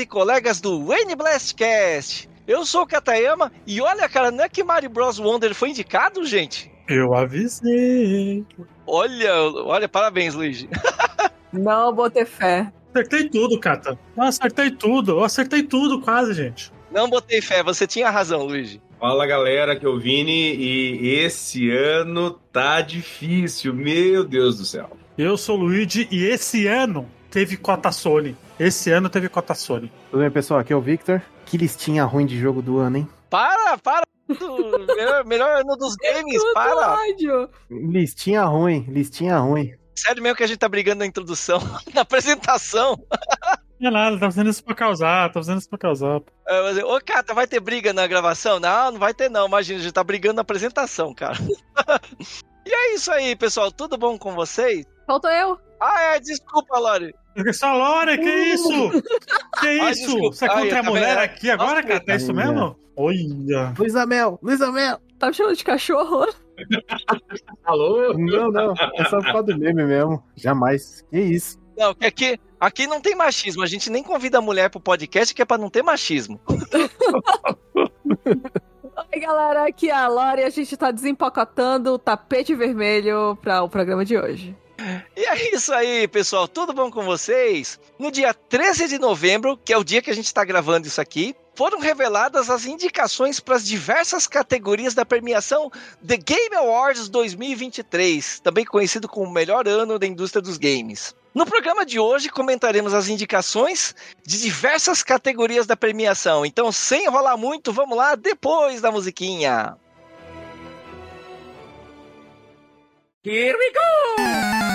e colegas do Wayne Blastcast. Eu sou o Katayama e olha, cara, não é que Mario Bros. Wonder foi indicado, gente? Eu avisei. Olha, olha, parabéns, Luigi. Não botei fé. Acertei tudo, Kata. Eu acertei tudo. Eu acertei tudo quase, gente. Não botei fé, você tinha razão, Luigi. Fala galera, que é o Vini e esse ano tá difícil, meu Deus do céu. Eu sou o Luigi e esse ano teve cota Sony. Esse ano teve cota Sony. Tudo bem, pessoal? Aqui é o Victor. Que listinha ruim de jogo do ano, hein? Para, para! melhor, melhor ano dos games, para! Ódio. Listinha ruim, listinha ruim. Sério mesmo que a gente tá brigando na introdução, na apresentação. Não é nada, tá fazendo isso pra causar, tá fazendo isso pra causar. É, mas, Ô, Cata, vai ter briga na gravação? Não, não vai ter não, imagina, a gente tá brigando na apresentação, cara. e é isso aí, pessoal, tudo bom com vocês? Faltou eu. Ah, é, desculpa, Lore. Essa Lore, que isso? Que Ai, isso? desculpa. Você é contra Ai, a mulher vendo? aqui agora, Nossa, cara? É isso mesmo? Olha. Luísa Mel, Luísa Mel. Tá me chamando de cachorro? Alô? Não, não. É só por causa do meme mesmo. Jamais. Que isso? Não, que aqui, aqui não tem machismo, a gente nem convida a mulher pro podcast que é pra não ter machismo. Oi, galera, aqui é a Lore e a gente tá desempacotando o tapete vermelho para o programa de hoje. E é isso aí, pessoal. Tudo bom com vocês? No dia 13 de novembro, que é o dia que a gente está gravando isso aqui, foram reveladas as indicações para as diversas categorias da premiação The Game Awards 2023, também conhecido como o melhor ano da indústria dos games. No programa de hoje comentaremos as indicações de diversas categorias da premiação. Então, sem enrolar muito, vamos lá depois da musiquinha. Here we go!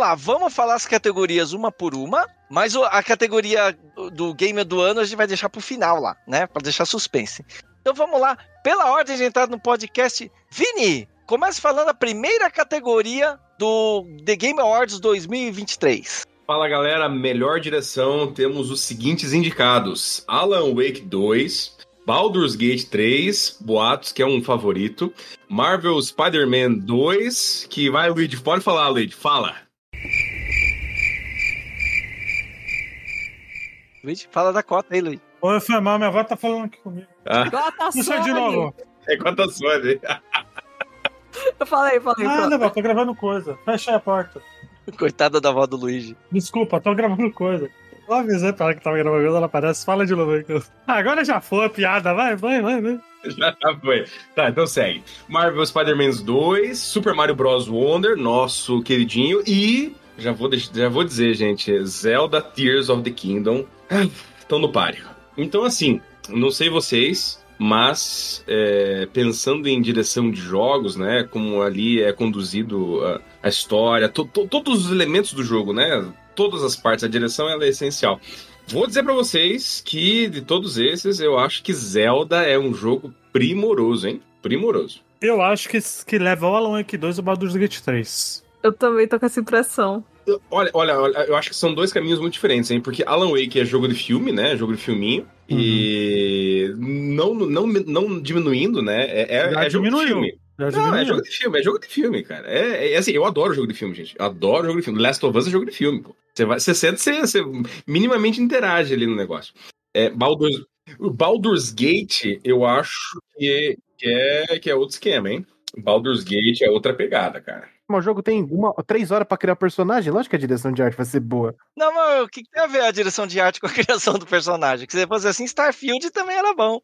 Lá, vamos falar as categorias uma por uma, mas a categoria do- do Game do Ano a gente vai deixar pro final lá, né? Pra deixar suspense. Então vamos lá, pela ordem de entrada no podcast, Vini, comece falando a primeira categoria do The Game Awards 2023. Fala galera, melhor direção, temos os seguintes indicados: Alan Wake 2, Baldur's Gate 3, Boatos, que é um favorito, Marvel Spider-Man 2, que vai, Luigi, pode falar, Luigi, fala. Luigi, fala da cota aí, Luigi. Oi, foi mal, minha avó tá falando aqui comigo. Ah, Gota Isso aí de novo. é quanto a Sony. Eu falei, falei. Pronto. velho, tô gravando coisa. Fecha a porta. Coitada da avó do Luigi. Desculpa, tô gravando coisa. Eu avisei pra ela que tava gravando coisa, ela aparece. Fala de novo aí. Ah, agora já foi a piada, vai, vai, vai, vai. Já foi. Tá, então segue. Marvel Spider-Man 2, Super Mario Bros. Wonder, nosso queridinho, e. Já vou, já vou dizer, gente, Zelda Tears of the Kingdom. Estão no páreo. Então, assim, não sei vocês, mas é, pensando em direção de jogos, né? Como ali é conduzido a, a história, to- to- todos os elementos do jogo, né? Todas as partes, a direção ela é essencial. Vou dizer pra vocês que de todos esses, eu acho que Zelda é um jogo primoroso, hein? Primoroso. Eu acho que, que leva o Alan Wake 2 e o Baldur's Gate 3. Eu também tô com essa impressão. Olha, olha, olha, eu acho que são dois caminhos muito diferentes, hein? Porque Alan Wake é jogo de filme, né? Jogo de filminho. E não, não, não diminuindo, né? É, é, é jogo de filme. Já Não, é jogo de filme, é jogo de filme, cara. É, é assim, eu adoro jogo de filme, gente. Eu adoro jogo de filme. Last of Us é jogo de filme, pô. Você, vai, você sente, você, você minimamente interage ali no negócio. É, Baldur's, Baldur's Gate, eu acho que, que, é, que é outro esquema, hein? Baldur's Gate é outra pegada, cara. O jogo tem uma, três horas pra criar personagem. Lógico que a direção de arte vai ser boa. Não, mas o que tem a ver a direção de arte com a criação do personagem? Que se fosse assim, Starfield também era bom.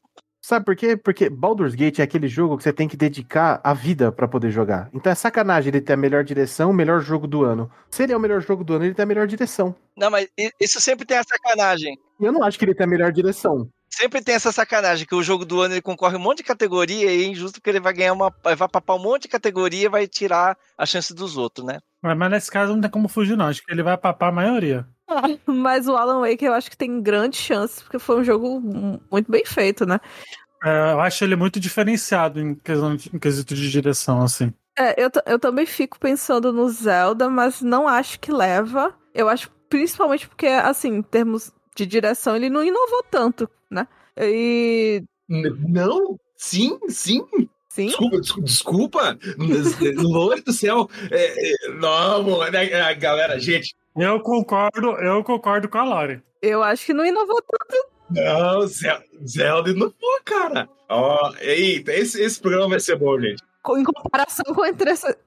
Sabe por quê? Porque Baldur's Gate é aquele jogo que você tem que dedicar a vida pra poder jogar. Então é sacanagem ele ter a melhor direção, o melhor jogo do ano. Se ele é o melhor jogo do ano, ele tem a melhor direção. Não, mas isso sempre tem a sacanagem. Eu não acho que ele tem a melhor direção. Sempre tem essa sacanagem que o jogo do ano ele concorre um monte de categoria e é injusto porque ele vai ganhar uma. Vai papar um monte de categoria e vai tirar a chance dos outros, né? Mas mas nesse caso não tem como fugir, não. Acho que ele vai papar a maioria. Mas o Alan Wake eu acho que tem grandes chances, porque foi um jogo mu- muito bem feito, né? É, eu acho ele muito diferenciado em, questão de- em quesito de direção, assim. É, eu, eu também fico pensando no Zelda, mas não acho que leva. Eu acho principalmente porque, assim, em termos de direção, ele não inovou tanto, né? E. Não? Sim, sim. Sim. Desculpa, desculpa. desculpa. Lore do céu. É, é, não, amor, né, é, galera, gente. Eu concordo, eu concordo com a Lore. Eu acho que não inovou tanto. Não, Zel- Zelda foi, cara. Ó, eita, esse, esse programa vai ser bom, gente. Em comparação com a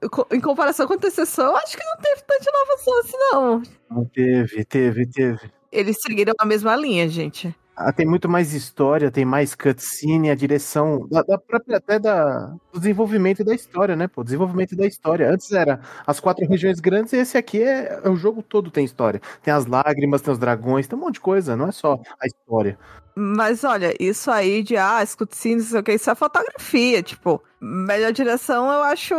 co- em comparação com a antecessão, eu acho que não teve tanta inovação assim, não. Não teve, teve, teve. Eles seguiram a mesma linha, gente. Ah, tem muito mais história, tem mais cutscene, a direção da, da própria até da do desenvolvimento da história, né, pô? Desenvolvimento da história. Antes era as quatro regiões grandes e esse aqui é, é o jogo todo tem história. Tem as lágrimas, tem os dragões, tem um monte de coisa, não é só a história. Mas olha, isso aí de ah, as cutscenes, não sei o que, isso é fotografia, tipo, melhor direção eu acho.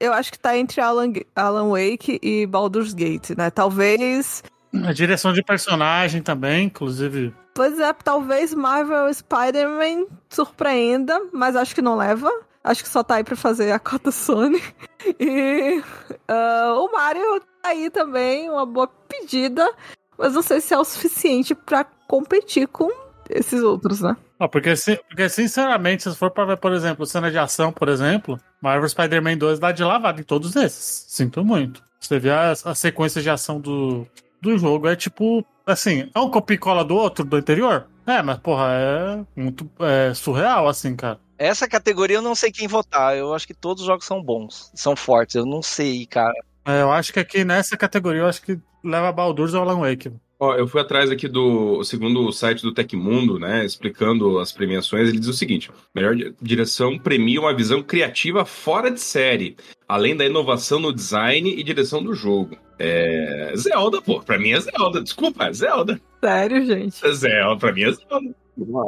Eu acho que tá entre Alan, Alan Wake e Baldur's Gate, né? Talvez. A direção de personagem também, inclusive. Pois é, talvez Marvel Spider-Man surpreenda, mas acho que não leva. Acho que só tá aí pra fazer a cota Sony. E ah, o Mario tá aí também, uma boa pedida, mas não sei se é o suficiente pra competir com esses outros, né? Ó, porque, porque, sinceramente, se for pra ver, por exemplo, cena de ação, por exemplo, Marvel Spider-Man 2 dá de lavada em todos esses. Sinto muito. Você vê as, as sequências de ação do, do jogo, é tipo, assim, é um copia e cola do outro, do anterior? É, mas, porra, é muito é, surreal, assim, cara. Essa categoria eu não sei quem votar. Eu acho que todos os jogos são bons, são fortes. Eu não sei, cara. É, eu acho que aqui nessa categoria, eu acho que leva Baldur's ou Alan Wake. Ó, eu fui atrás aqui do segundo o site do Tecmundo, né, explicando as premiações. Ele diz o seguinte: melhor di- direção premia uma visão criativa fora de série, além da inovação no design e direção do jogo. É. Zelda, pô, pra mim é Zelda, desculpa, é Zelda. Sério, gente. Zelda, pra mim é Zelda.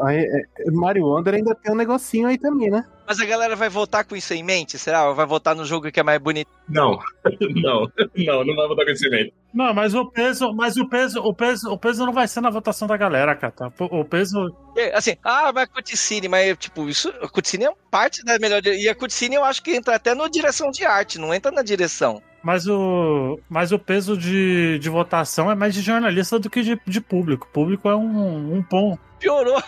É, Mario Wonder ainda tem um negocinho aí também, né? Mas a galera vai votar com isso em mente? Será? Ou vai votar no jogo que é mais bonito? Não, não, não, não vai botar conhecimento. Não, mas o peso, mas o peso, o peso, o peso não vai ser na votação da galera, cara. tá? O peso. É, Assim, ah, mas a cutscene, mas tipo, isso, a cutscene é parte da melhor. E a cutscene eu acho que entra até na direção de arte, não entra na direção. Mas o, mas o peso de, de votação é mais de jornalista do que de, de público. Público é um, um ponto. Piorou,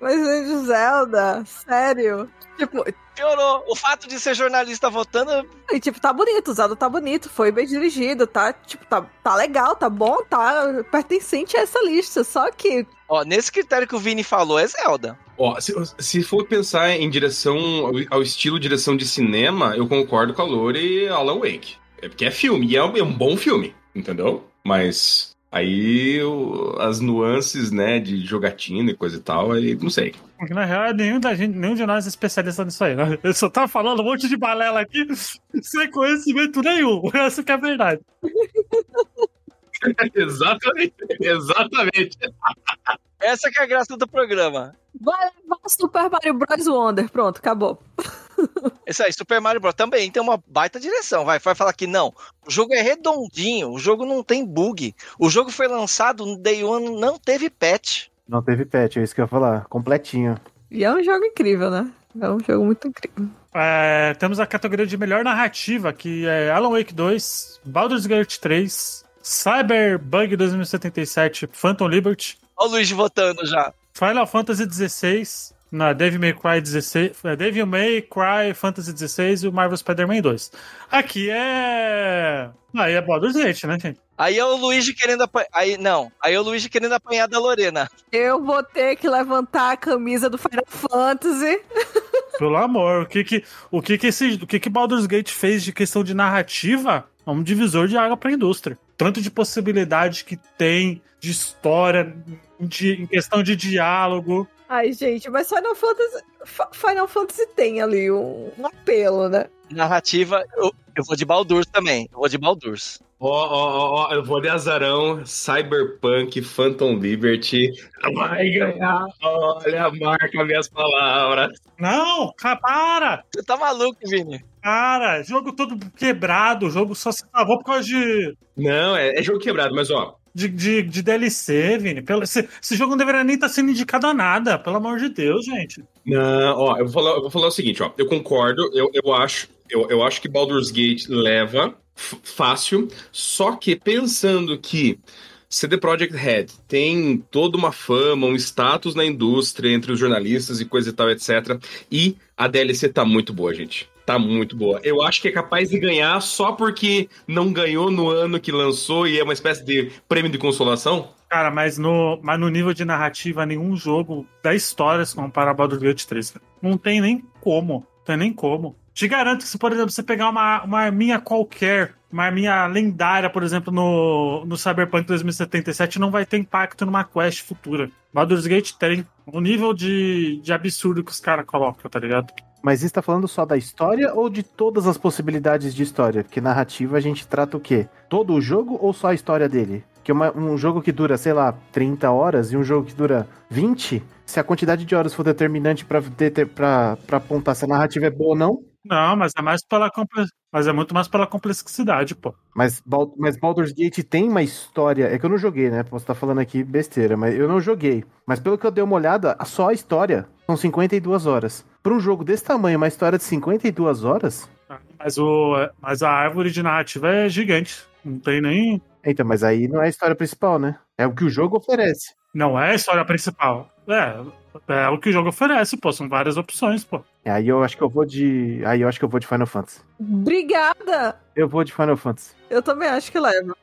Mas, gente, Zelda, sério. Tipo, piorou. O fato de ser jornalista votando, e, tipo, tá bonito, o Zelda tá bonito, foi bem dirigido, tá, tipo, tá, tá legal, tá bom, tá pertencente a essa lista. Só que ó, nesse critério que o Vini falou, é Zelda. Ó, se, se for pensar em direção ao, ao estilo direção de cinema, eu concordo com a Lore e Alan Wake. É porque é filme, e é um, é um bom filme, entendeu? Mas aí o- as nuances, né, de jogatina e coisa e tal, aí não sei. Porque na real, nenhum, da gente, nenhum de nós é especialista nisso aí, né? Eu só tava falando um monte de balela aqui sem conhecimento nenhum. Essa que é a verdade. exatamente, exatamente. Essa que é a graça do programa. vai levar Super Mario Bros. Wonder. Pronto, acabou. Isso aí, Super Mario Bros. também tem uma baita direção. Vai, vai falar que não. O jogo é redondinho, o jogo não tem bug. O jogo foi lançado no Day One, não teve patch. Não teve patch, é isso que eu ia falar. Completinho. E é um jogo incrível, né? É um jogo muito incrível. É, temos a categoria de melhor narrativa, que é Alan Wake 2, Baldur's Gate 3, Cyberbug 2077, Phantom Liberty, Olha o Luigi votando já. Final Fantasy XVI, na Devil May Cry 16, é, Devil May Cry Fantasy XVI e o Marvel Spider-Man 2. Aqui é. Aí é Baldur's Gate, né, gente? Aí é o Luigi querendo apanhar. Aí, não. Aí é o Luigi querendo apanhar da Lorena. Eu vou ter que levantar a camisa do Final Fantasy. Pelo amor, o que que, o que, que, esse, o que que Baldur's Gate fez de questão de narrativa é um divisor de água para a indústria. Tanto de possibilidade que tem, de história, de, em questão de diálogo. Ai, gente, mas Final Fantasy, Fa- Final Fantasy tem ali um, um apelo, né? Narrativa, eu, eu vou de Baldur's também. Eu vou de Baldur's. Ó, ó, ó, ó, eu vou de azarão. Cyberpunk Phantom Liberty vai ganhar. Olha, marca minhas palavras. Não, para! Você tá maluco, Vini? Cara, jogo todo quebrado, o jogo só se salvou por causa de, Não, é, é jogo quebrado, mas ó. De, de, de DLC, Vini. Pelo, esse, esse jogo não deveria nem estar sendo indicado a nada, pelo amor de Deus, gente. Não, ó, eu vou falar, eu vou falar o seguinte, ó. Eu concordo, eu, eu acho, eu, eu acho que Baldur's Gate leva fácil, só que pensando que CD Projekt Red tem toda uma fama, um status na indústria entre os jornalistas e coisa e tal, etc. E a DLC tá muito boa, gente. Tá muito boa. Eu acho que é capaz de ganhar só porque não ganhou no ano que lançou e é uma espécie de prêmio de consolação. Cara, mas no, mas no nível de narrativa, nenhum jogo da história se compara a Baldur's Gate 3. cara. Não tem nem como. Não tem nem como. Te garanto que se, por exemplo, você pegar uma, uma arminha qualquer, uma arminha lendária, por exemplo, no, no Cyberpunk 2077, não vai ter impacto numa quest futura. Baldur's Gate tem. O nível de, de absurdo que os caras colocam, tá ligado? Mas isso tá falando só da história ou de todas as possibilidades de história? Porque narrativa a gente trata o quê? Todo o jogo ou só a história dele? Que uma- um jogo que dura, sei lá, 30 horas e um jogo que dura 20, se a quantidade de horas for determinante pra apontar se a narrativa é boa ou não. Não, mas é mais pela mas é muito mais pela complexidade, pô. Mas, mas Baldur's Gate tem uma história. É que eu não joguei, né? Posso estar falando aqui besteira, mas eu não joguei. Mas pelo que eu dei uma olhada, só a história são 52 horas. Pra um jogo desse tamanho, uma história de 52 horas? Mas, o, mas a árvore de narrativa é gigante. Não tem nem. Eita, mas aí não é a história principal, né? É o que o jogo oferece. Não é a história principal. É, é o que o jogo oferece, pô. São várias opções, pô. É, Aí eu acho que eu vou de. Aí eu acho que eu vou de Final Fantasy. Obrigada! Eu vou de Final Fantasy. Eu também acho que leva.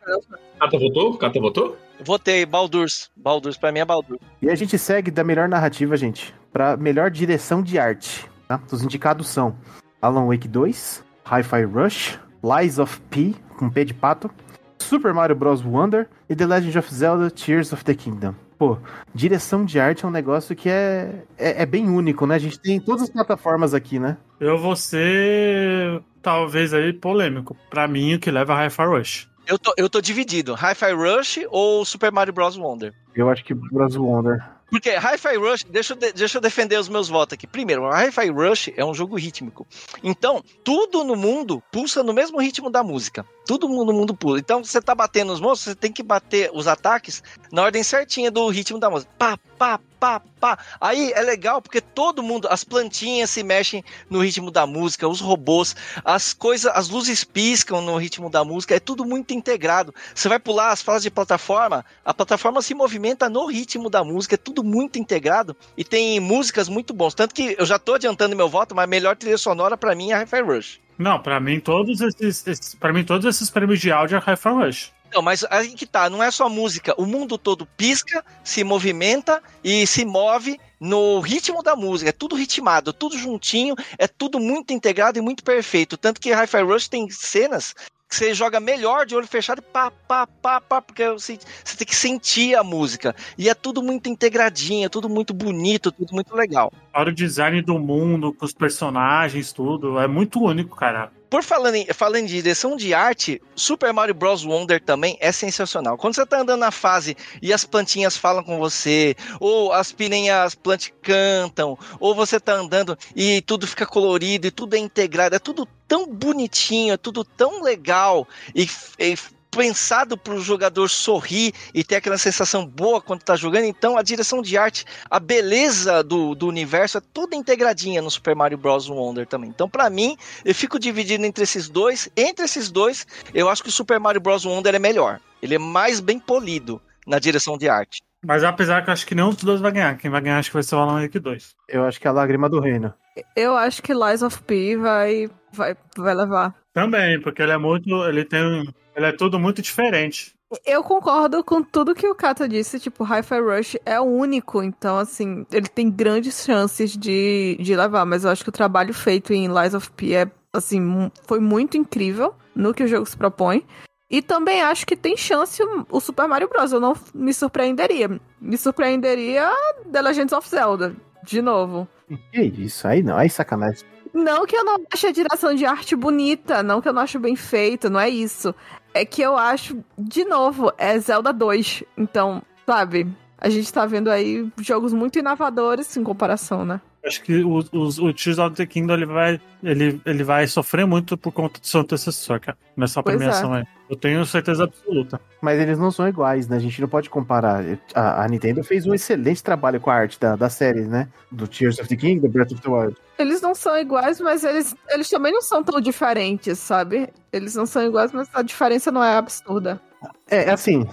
Cata votou? Cata votou? Votei, Baldur's. Baldur's, pra mim é Baldur's. E a gente segue da melhor narrativa, gente, pra melhor direção de arte. Tá? Os indicados são Alan Wake 2, Hi-Fi Rush, Lies of P, com P de pato, Super Mario Bros. Wonder e The Legend of Zelda Tears of the Kingdom. Pô, direção de arte é um negócio que é, é, é bem único, né? A gente tem todas as plataformas aqui, né? Eu vou ser, talvez aí, polêmico. Pra mim, o que leva a Hi-Fi Rush. Eu tô, eu tô dividido. Hi-Fi Rush ou Super Mario Bros. Wonder? Eu acho que Bros. Wonder. Porque Hi-Fi Rush, deixa eu, de- deixa eu defender os meus votos aqui. Primeiro, Hi-Fi Rush é um jogo rítmico. Então, tudo no mundo pulsa no mesmo ritmo da música. Tudo no mundo pula. Então, você tá batendo os monstros, você tem que bater os ataques na ordem certinha do ritmo da música. Pá, pá, pá, pá. Aí é legal porque todo mundo, as plantinhas se mexem no ritmo da música, os robôs, as coisas, as luzes piscam no ritmo da música, é tudo muito integrado. Você vai pular as fases de plataforma, a plataforma se movimenta no ritmo da música, é tudo muito integrado e tem músicas muito bons. Tanto que eu já tô adiantando meu voto, mas a melhor trilha sonora pra mim é Hi-Fi Rush. Não, pra mim, todos esses, esses, pra mim, todos esses prêmios de áudio é Rush. Não, mas aí que tá, não é só música, o mundo todo pisca, se movimenta e se move no ritmo da música, é tudo ritmado, tudo juntinho, é tudo muito integrado e muito perfeito. Tanto que Hi-Fi Rush tem cenas que você joga melhor de olho fechado, pá, pá, pá, pá, porque você, você tem que sentir a música. E é tudo muito integradinho, é tudo muito bonito, tudo muito legal. Olha o design do mundo, com os personagens, tudo. É muito único, cara. Por falando em, falando em direção de arte, Super Mario Bros. Wonder também é sensacional. Quando você tá andando na fase e as plantinhas falam com você, ou as piranhas plantas cantam, ou você tá andando e tudo fica colorido e tudo é integrado, é tudo tão bonitinho, é tudo tão legal e, e pensado para o jogador sorrir e ter aquela sensação boa quando tá jogando. Então, a direção de arte, a beleza do, do universo é toda integradinha no Super Mario Bros. Wonder também. Então, para mim, eu fico dividido entre esses dois. Entre esses dois, eu acho que o Super Mario Bros. Wonder é melhor. Ele é mais bem polido na direção de arte. Mas apesar que eu acho que nenhum dos dois vai ganhar. Quem vai ganhar acho que vai ser o Alan Wake 2. Eu acho que é a lágrima do reino. Eu acho que Lies of P vai, vai, vai levar. Também, porque ele é muito. Ele tem. Ele é tudo muito diferente. Eu concordo com tudo que o Kato disse, tipo, Hi-Fi Rush é único, então, assim, ele tem grandes chances de, de levar, mas eu acho que o trabalho feito em Lies of P é, assim, foi muito incrível no que o jogo se propõe. E também acho que tem chance o- o Super Mario Bros. Eu não me surpreenderia. Me surpreenderia The Legends of Zelda, de novo. Que isso? Aí não, aí sacanagem. Não que eu não ache a direção de arte bonita, não que eu não acho bem feita, não é isso. é que eu acho, de novo, é Zelda 2. Então, sabe, a gente tá vendo aí jogos muito inovadores em comparação, né? Acho que o, o, o Tears of the Kingdom ele vai, ele, ele vai sofrer muito por conta do seu antecessor, cara, nessa Pois premiação aí. Eu tenho certeza absoluta. Mas eles não são iguais, né? A gente não pode comparar. A, a Nintendo fez um excelente trabalho com a arte da, da série, né? Do Tears of the Kingdom, Breath of the Wild. Eles não são iguais, mas eles, eles também não são tão diferentes, sabe? Eles não são iguais, mas a diferença não é absurda. É, assim,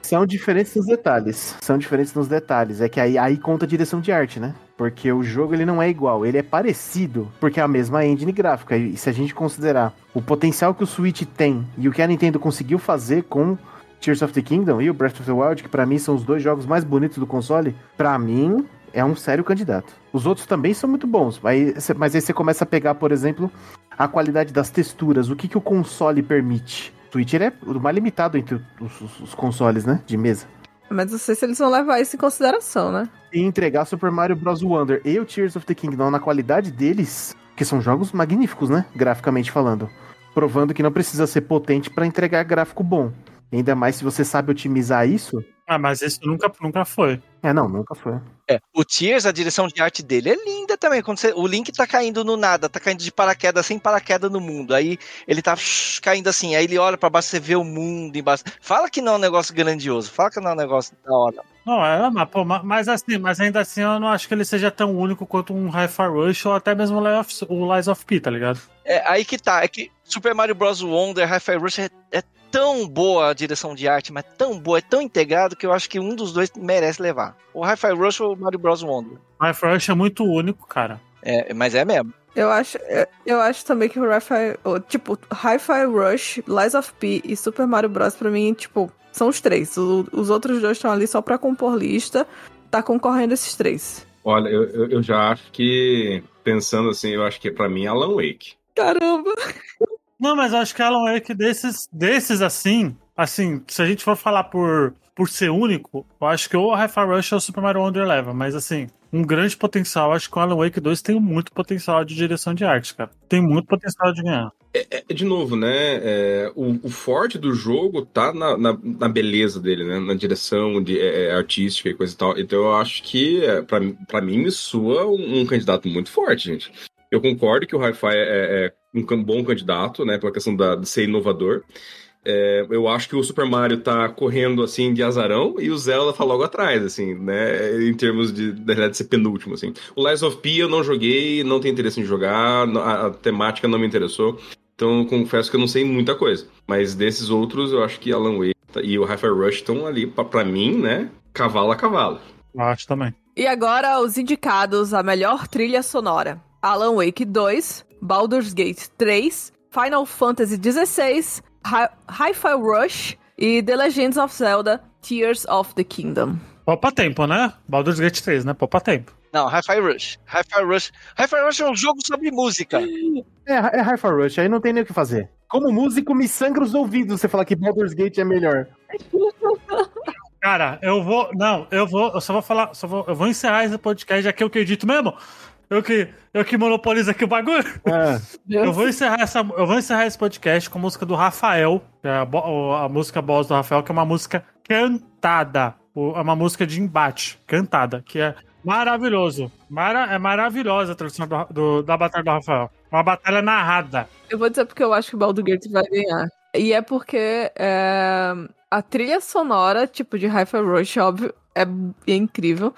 são diferentes nos detalhes. São diferentes nos detalhes. É que aí, aí conta a direção de arte, né? Porque o jogo ele não é igual, ele é parecido, porque é a mesma engine gráfica. E se a gente considerar o potencial que o Switch tem e o que a Nintendo conseguiu fazer com Tears of the Kingdom e o Breath of the Wild, que pra mim são os dois jogos mais bonitos do console, pra mim é um sério candidato. Os outros também são muito bons, mas aí você começa a pegar, por exemplo, a qualidade das texturas, o que, que o console permite. O Switch é o mais limitado entre os, os- os consoles, né, de mesa. Mas não sei se eles vão levar isso em consideração, né? E entregar Super Mario Bros. Wonder e o Tears of the Kingdom na qualidade deles, que são jogos magníficos, né, graficamente falando. Provando que não precisa ser potente pra entregar gráfico bom. Ainda mais se você sabe otimizar isso. Ah, mas isso nunca, nunca foi. É, não, nunca foi. É, o Tears, a direção de arte dele é linda também. Quando você- o Link tá caindo no nada, tá caindo de paraquedas, sem paraquedas no mundo. Aí ele tá shh, caindo assim, aí ele olha pra baixo, você vê o mundo embaixo. Fala que não é um negócio grandioso, fala que não é um negócio da hora. Não, é, mas, pô, ma- mas assim, mas ainda assim eu não acho que ele seja tão único quanto um Hi-Fi Rush ou até mesmo o Lies of, o Lies of P, tá ligado? É, aí que tá, é que Super Mario Bros. Wonder, Hi-Fi Rush é, é tão boa a direção de arte, mas tão boa, é tão integrado que eu acho que um dos dois merece levar. O Hi-Fi Rush ou o Mario Bros. Wonder. Hi-Fi Rush é muito único, cara. É, mas é mesmo. Eu acho, eu- acho também que o Hi-Fi, o- tipo, Hi-Fi Rush, Lies of P e Super Mario Bros. pra mim, tipo, são os três. O- os outros dois estão ali só pra compor lista. Tá concorrendo esses três. Olha, eu, eu, eu já acho que, pensando assim, eu acho que pra mim é Alan Wake. Caramba! Não, mas eu acho que Alan Wake desses, desses assim, assim, se a gente for falar por, por ser único, eu acho que ou Hi-Fi Rush ou o Super Mario Wonder leva, mas assim, um grande potencial, acho que o Alan Wake 2 tem muito potencial de direção de arte, cara. Tem muito potencial de ganhar. É, de novo, né? é, o, o forte do jogo tá na, na, na beleza dele, né? Na direção de, é, é, artística e coisa e tal. Então eu acho que, é, pra mim, me soa um, um candidato muito forte, gente. Eu concordo que o Hi-Fi é, é um bom candidato, né? Pela questão da, de ser inovador. É, eu acho que o Super Mario tá correndo assim de azarão e o Zelda tá logo atrás, assim, né? Em termos de, na verdade, ser penúltimo, assim. O Lies of P eu não joguei, não tenho interesse em jogar, a, a temática não me interessou. Então, confesso que eu não sei muita coisa. Mas desses outros, eu acho que Alan Wake e o Hi-Fi Rush estão ali, pra, pra mim, né? Cavalo a cavalo. Acho também. E agora os indicados a melhor trilha sonora: Alan Wake 2, Baldur's Gate 3, Final Fantasy XVI, Hi- Hi-Fi Rush e The Legends of Zelda Tears of the Kingdom. Poupa tempo, né? Baldur's Gate 3, né? Poupa tempo. Não, Hi-Fi Rush. Hi-Fi Rush. Hi-Fi Rush é um jogo sobre música. É, é Hi-Fi Rush, aí não tem nem o que fazer. Como músico, me sangra os ouvidos você falar que Baldur's Gate é melhor. Cara, eu vou. Não, eu vou. Eu só vou falar. Só vou, eu vou encerrar esse podcast, já que eu acredito mesmo. Eu que, eu que monopolizo aqui o bagulho. É, Eu vou encerrar essa, eu vou encerrar esse podcast com a música do Rafael, que é a, a música boss do Rafael, que é uma música cantada. É uma música de embate, cantada, que é maravilhoso. Mara, é maravilhosa a tradução do- do- da batalha do Rafael. Uma batalha narrada. Eu vou dizer porque eu acho que o Baldur's Gate vai ganhar. E é porque é, a trilha sonora, tipo de Hi-Fi Rush, óbvio, é, é incrível.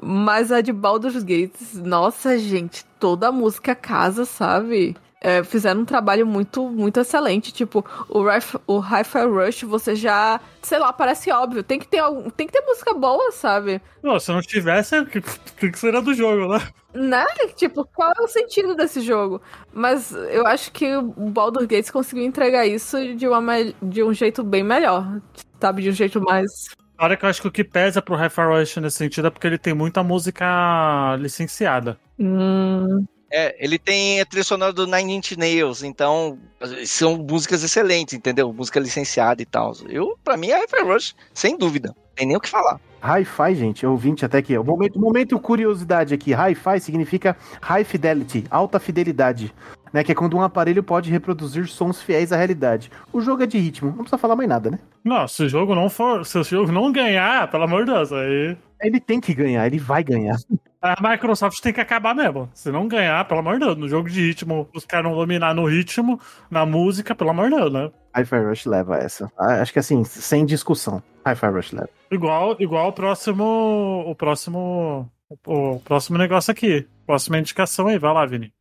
Mas a de Baldur's Gate, nossa, gente, toda a música casa, sabe? É, fizeram um trabalho muito, muito excelente. Tipo, o, Rif- o Hi-Fi Rush, você já, sei lá, parece óbvio. Tem que ter, algum, tem que ter música boa, sabe? Não, se não tivesse, o que, que seria do jogo, né? Né? Tipo, qual é o sentido desse jogo? Mas eu acho que o Baldur's Gate conseguiu entregar isso de, uma, de um jeito bem melhor. Sabe? De um jeito mais. A hora que eu acho que o que pesa pro Hi-Fi Rush nesse sentido é porque ele tem muita música licenciada. Hum, É, ele tem a trilha sonora do Nine Inch Nails, então são músicas excelentes, entendeu? Música licenciada e tal. Eu, pra mim, é Hi-Fi Rush, sem dúvida. Tem nem o que falar. Hi-Fi, gente, ouvinte até aqui. ó. Momento, momento curiosidade aqui. Hi-Fi significa High Fidelity, alta fidelidade. Né? Que é quando um aparelho pode reproduzir sons fiéis à realidade. O jogo é de ritmo, não precisa falar mais nada, né? Não, se o jogo não for. Se o jogo não ganhar, pelo amor de Deus, aí. Ele tem que ganhar, ele vai ganhar. A Microsoft tem que acabar mesmo. Se não ganhar, pelo amor de Deus, no jogo de ritmo, os caras não dominar no ritmo, na música, pelo amor de Deus, né? Hi-Fi Rush leva essa. Ah, Acho que assim, sem discussão. Hi-Fi Rush leva. Igual, igual o próximo. O próximo. O próximo negócio aqui. Próxima indicação aí, vai lá, Vini.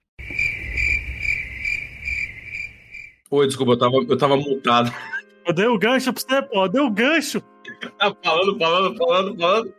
Oi, desculpa, eu tava, eu tava multado. Eu dei o gancho pra você, pô. Eu dei o gancho. Tava falando, falando, falando, falando.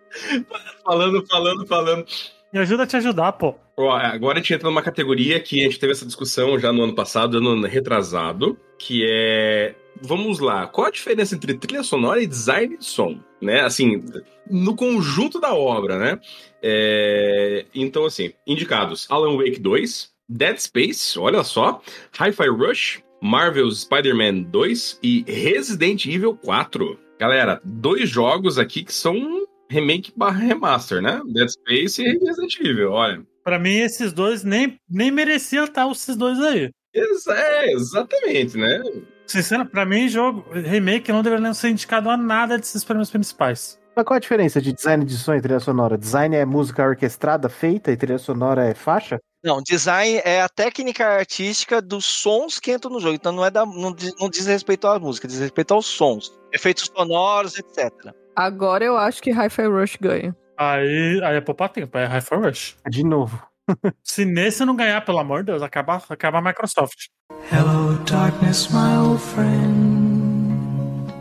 Falando, falando, falando. Me ajuda a te ajudar, pô. Ó, agora a gente entra numa categoria que a gente teve essa discussão já no ano passado, ano retrasado, que é. Vamos lá, qual a diferença entre trilha sonora e design de som? Né? Assim, no conjunto da obra, né? É, Então, assim, indicados: Alan Wake 2, Dead Space, olha só, Hi-Fi Rush, Marvel's Spider-Man 2 e Resident Evil 4. Galera, dois jogos aqui que são remake barra remaster, né? Dead Space e Resident Evil, olha. Pra mim, esses dois nem, nem mereciam estar esses dois aí. É, exatamente, né? Sinceramente, pra mim, jogo remake não deveria ser indicado a nada desses prêmios principais. Mas qual a diferença de design de som e trilha sonora? Design é música orquestrada, feita, e trilha sonora é faixa? Não, design é a técnica artística dos sons que entram no jogo. Então não, é da, não, diz, não diz respeito à música, diz respeito aos sons, efeitos sonoros, etc. Agora eu acho que Hi-Fi Rush ganha. Aí, aí é poupar tempo, é Hi-Fi Rush. De novo. Se nesse não ganhar, pelo amor de Deus, acaba, acaba a Microsoft. Hello, darkness, my old friend.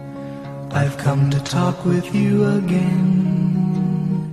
I've come to talk with you again.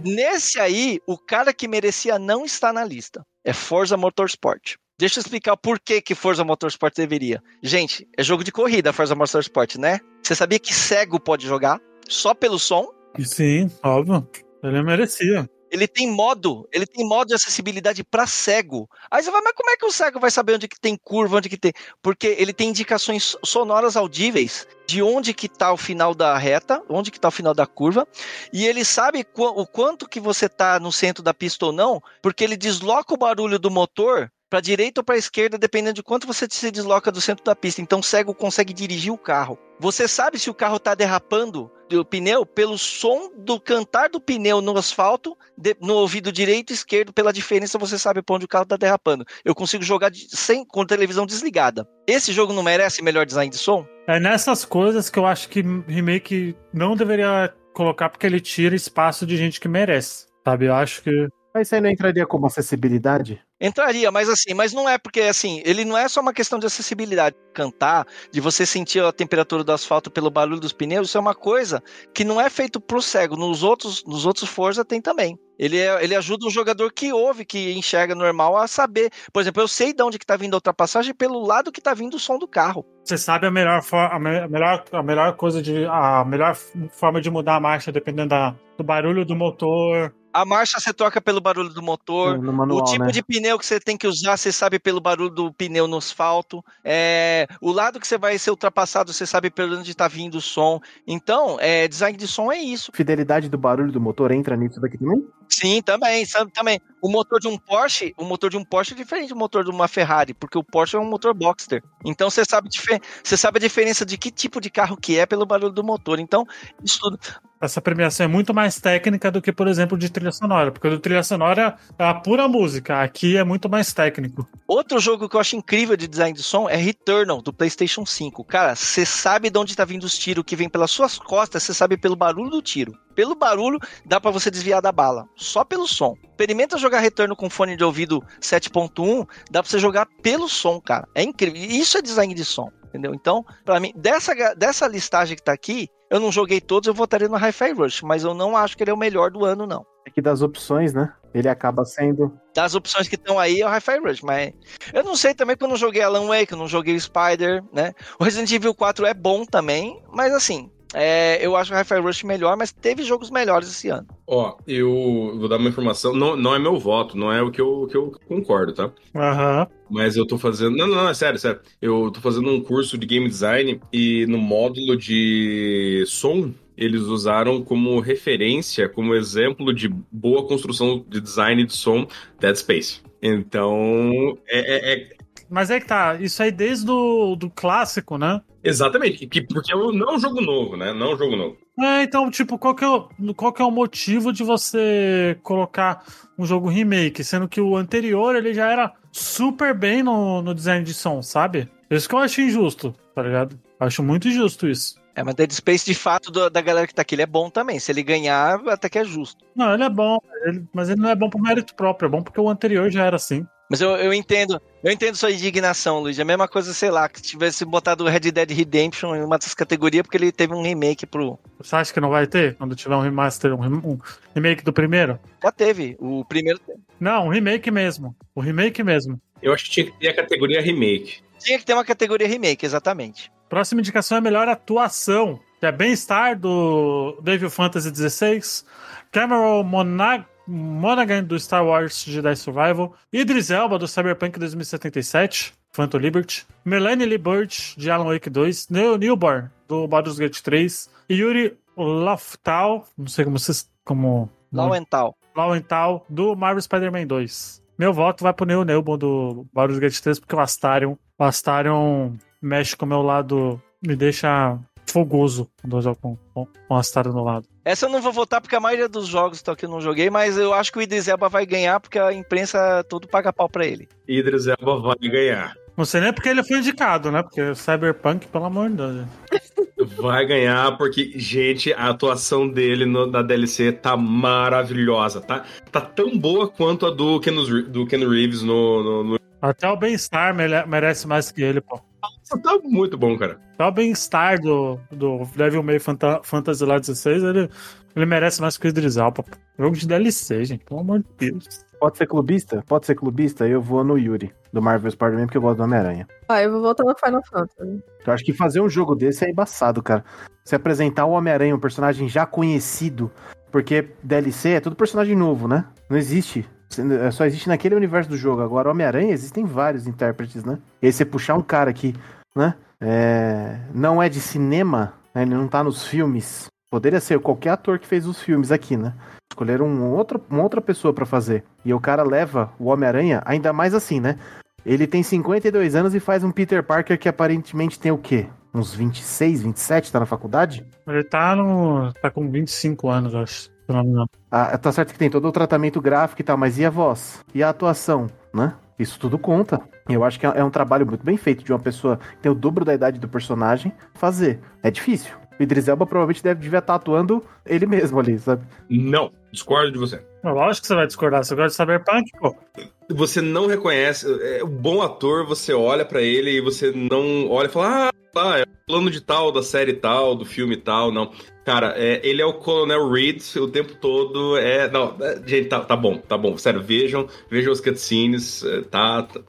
Nesse aí, o cara que merecia não está na lista. É Forza Motorsport. Deixa eu explicar por que, que Forza Motorsport deveria. Gente, é jogo de corrida Forza Motorsport, né? Você sabia que cego pode jogar? Só pelo som? Sim, óbvio. Ele merecia. Ele tem modo, ele tem modo de acessibilidade para cego. Aí você vai, mas como é que o cego vai saber onde que tem curva, onde que tem? Porque ele tem indicações sonoras audíveis de onde que tá o final da reta, onde que tá o final da curva, e ele sabe o quanto que você tá no centro da pista ou não, porque ele desloca o barulho do motor para direita ou para esquerda, dependendo de quanto você se desloca do centro da pista. Então o cego consegue dirigir o carro. Você sabe se o carro está derrapando do pneu pelo som do cantar do pneu no asfalto, de- no ouvido direito e esquerdo, pela diferença você sabe para onde o carro está derrapando. Eu consigo jogar de- sem com televisão desligada. Esse jogo não merece melhor design de som? É nessas coisas que eu acho que remake não deveria colocar, porque ele tira espaço de gente que merece. Sabe? Eu acho que. Mas isso aí não entraria como acessibilidade? Entraria, mas assim, mas não é porque assim, ele não é só uma questão de acessibilidade, cantar, de você sentir a temperatura do asfalto pelo barulho dos pneus, isso é uma coisa que não é feito pro cego. Nos outros, nos outros Forza tem também. Ele, é- ele ajuda o jogador que ouve, que enxerga normal a saber. Por exemplo, eu sei de onde que tá vindo a ultrapassagem pelo lado que tá vindo o som do carro. Você sabe a melhor, for- a, me- a melhor, a melhor coisa de. A melhor forma de mudar a marcha dependendo da, do barulho do motor. A marcha você troca pelo barulho do motor. Manual, o tipo né? de pneu que você tem que usar, você sabe pelo barulho do pneu no asfalto. É, o lado que você vai ser ultrapassado, você sabe pelo onde está vindo o som. Então, é, design de som é isso. Fidelidade do barulho do motor entra nisso daqui também? Sim, também, também. O motor de um Porsche, o motor de um Porsche é diferente do motor de uma Ferrari, porque o Porsche é um motor Boxster. Então você sabe, você sabe a diferença de que tipo de carro que é pelo barulho do motor. Então, isso tudo. Essa premiação é muito mais técnica do que, por exemplo, de trilha sonora. Porque o de trilha sonora é a pura música. Aqui é muito mais técnico. Outro jogo que eu acho incrível de design de som é Returnal, do PlayStation 5. Cara, você sabe de onde tá vindo os tiros que vem pelas suas costas, você sabe pelo barulho do tiro. Pelo barulho, dá pra você desviar da bala. Só pelo som. Experimenta jogar Returnal com fone de ouvido 7.1, dá pra você jogar pelo som, cara. É incrível. Isso é design de som, entendeu? Então, pra mim, dessa, dessa listagem que tá aqui, eu não joguei todos, eu votaria no Hi-Fi Rush, mas eu não acho que ele é o melhor do ano, não. É que das opções, né? Ele acaba sendo. das opções que estão aí é o Hi-Fi Rush, mas eu não sei também que eu não joguei Alan Wake, eu não joguei o Spider, né? O Resident Evil 4 é bom também, mas assim, é, eu acho o Hi-Fi Rush melhor, mas teve jogos melhores esse ano. Ó, eu vou dar uma informação. Não, não é meu voto, não é o que eu, que eu concordo, tá? Aham. Mas eu tô fazendo. Não, não, não, é sério, sério. Eu tô fazendo um curso de game design e no módulo de som. Eles usaram como referência, como exemplo de boa construção de design de som, Dead Space. Então, é, é- é- mas é que tá, isso aí desde o do clássico, né? Exatamente, que, porque não é um jogo novo, né? Não é um jogo novo. É, então, tipo, qual que é, o, qual que é o motivo de você colocar um jogo remake, sendo que o anterior ele já era super bem no, no design de som, sabe? Isso que eu acho injusto, tá ligado? Acho muito injusto isso. É, mas Dead Space, de fato, do- da galera que tá aqui, ele é bom também. Se ele ganhar, até que é justo. Não, ele é bom, ele- mas ele não é bom por mérito próprio, é bom porque o anterior já era assim. Mas eu, eu entendo, eu entendo sua indignação, Luiz. É a mesma coisa, sei lá, que tivesse botado o Red Dead Redemption em uma dessas categorias, porque ele teve um remake pro. Você acha que não vai ter quando tiver um remaster, um, rem- um remake do primeiro? Já teve. O primeiro Não, um remake mesmo. O remake mesmo. Eu acho que tinha que ter a categoria remake. tinha que ter uma categoria remake, exatamente. Próxima indicação é melhor atuação, que é Bem-Estar do Devil Fantasy XVI, Cameron Monag Monaghan do Star Wars Jedi Survival, Idris Elba do Cyberpunk 2077, Phantom Liberty, Melanie Lee Bird de Alan Wake 2, Neil Newborn do Baldur's Gate 3, e Yuri Loftal, não sei como vocês como Lauental. Lauental do Marvel Spider-Man 2. Meu voto vai pro Neil Neubon do Baldur's Gate 3, porque o Astarion, o Astarion mexe com o meu lado, me deixa fogoso quando eu jogo com, com, com o Astarion no lado. Essa eu não vou votar porque a maioria dos jogos estão aqui eu não joguei, mas eu acho que o Idris Elba vai ganhar porque a imprensa todo paga pau pra ele. Idris Elba vai ganhar. Não sei nem porque ele foi indicado, né? Porque Cyberpunk, pelo amor de Deus. Vai ganhar porque, gente, a atuação dele no- na DLC tá maravilhosa, tá? Tá tão boa quanto a do Ken, do Ken Reeves no, no, no... Até o Bem-Estar mere- merece mais que ele, pô. Tá muito bom, cara. Até o Bem-Estar do, do Devil May Fanta Fantasy lá 16, ele, ele merece mais que o Idris pô. Jogo de DLC, gente, pelo amor de Deus. Pode ser clubista? Pode ser clubista? Eu vou no Yuri, do Marvel Spider-Man, porque eu gosto do Homem-Aranha. Ah, eu vou voltar no Final Fantasy. Eu acho que fazer um jogo desse é embaçado, cara. Se apresentar o Homem-Aranha, um personagem já conhecido, porque DLC é tudo personagem novo, né? Não existe. É, Só existe naquele universo do jogo. Agora, Homem-Aranha, existem vários intérpretes, né? E aí você puxar um cara que, né? é, não é de cinema, né? ele não tá nos filmes. Poderia ser qualquer ator que fez os filmes aqui, né? Escolheram um outro, uma outra pessoa pra fazer. E o cara leva o Homem-Aranha, ainda mais assim, né? Ele tem 52 anos e faz um Peter Parker que aparentemente tem o quê? Uns 26, 27, tá na faculdade? Ele tá no. tá com 25 anos, acho. Ah, tá certo que tem todo o tratamento gráfico e tal, mas e a voz? E a atuação, né? Isso tudo conta. Eu acho que é é um trabalho muito bem feito de uma pessoa que tem o dobro da idade do personagem fazer. É difícil. O Idris Elba provavelmente deve devia estar atuando ele mesmo ali, sabe? Não, discordo de você. Lógico que você vai discordar. Você gosta de Cyberpunk, pô. Você não reconhece. É, o bom ator, você olha pra ele e você não olha e fala, ah, tá, é o plano de tal, da série tal, do filme tal, não. Cara, é, ele é o Colonel Reed o tempo todo. É, não, é, gente, tá, tá bom, tá bom. Sério, vejam, vejam os cutscenes, é, tá, tá.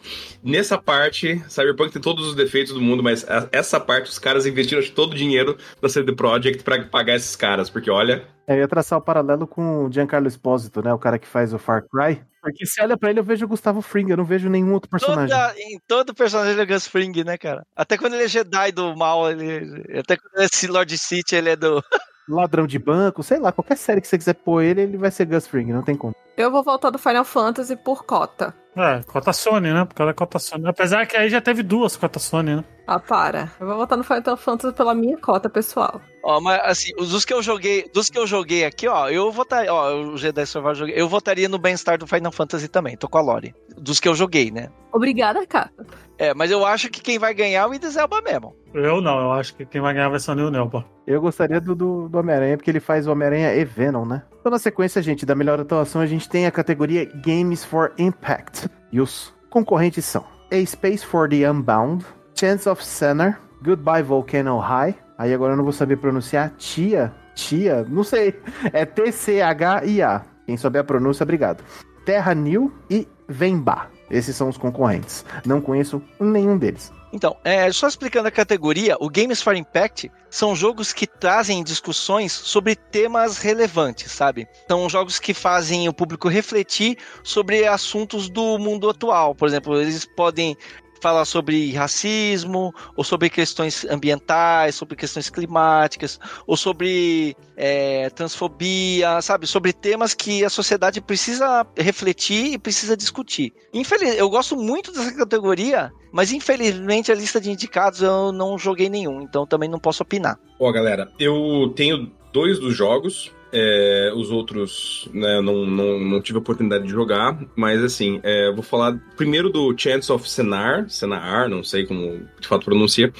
Nessa parte, Cyberpunk tem todos os defeitos do mundo, mas a- essa parte os caras investiram acho, todo o dinheiro da CD Projekt pra pagar esses caras, porque olha, É, Eu ia traçar o paralelo com o Giancarlo Esposito, né? O cara que faz o Far Cry. Porque se olha pra ele, eu vejo o Gustavo Fring, eu não vejo nenhum outro personagem. Toda, em todo personagem ele é Gus Fring, né, cara? Até quando ele é Jedi do mal, ele. Até quando ele é Lord City, ele é do. Ladrão de banco, sei lá, qualquer série que você quiser pôr ele, ele vai ser Gus Fring, não tem como. Eu vou voltar do Final Fantasy por cota. É, cota Sony, né? Por causa da cota Sony. Apesar que aí já teve duas cotas Sony, né? Ah, para. Eu vou votar no Final Fantasy pela minha cota pessoal. Ó, mas assim, os dos que eu joguei, dos que eu joguei aqui, ó, eu votaria, ó, o Jedi Survival eu joguei, eu votaria no bem-estar do Final Fantasy também, tô com a Lore. Dos que eu joguei, né? Obrigada, cara. É, mas eu acho que quem vai ganhar é o Idris Elba mesmo. Eu não, eu acho que quem vai ganhar vai ser o Neil Nelba. Eu gostaria do, do, do Homem-Aranha, porque ele faz o Homem-Aranha e Venom, né? Então, na sequência, gente, da melhor atuação, a gente tem a categoria Games for Impact. E os concorrentes são A Space for the Unbound, Chance of Sinner, Goodbye Volcano High. Aí agora eu não vou saber pronunciar. Tia, Tia, não sei. É T-C-H-I-A. Quem souber a pronúncia, obrigado. Terra New e Vemba. Esses são os concorrentes. Não conheço nenhum deles. Então, é, só explicando a categoria, o Games for Impact são jogos que trazem discussões sobre temas relevantes, sabe? São jogos que fazem o público refletir sobre assuntos do mundo atual. Por exemplo, eles podem falar sobre racismo, ou sobre questões ambientais, sobre questões climáticas, ou sobre é, transfobia, sabe? Sobre temas que a sociedade precisa refletir e precisa discutir. Infeliz, eu gosto muito dessa categoria, mas infelizmente a lista de indicados eu não joguei nenhum, então também não posso opinar. Ó, galera, eu tenho dois dos jogos. É, os outros, né, não, não, não tive a oportunidade de jogar, mas assim, é, vou falar primeiro do Chance of Senar, Senar, não sei como de fato pronuncia,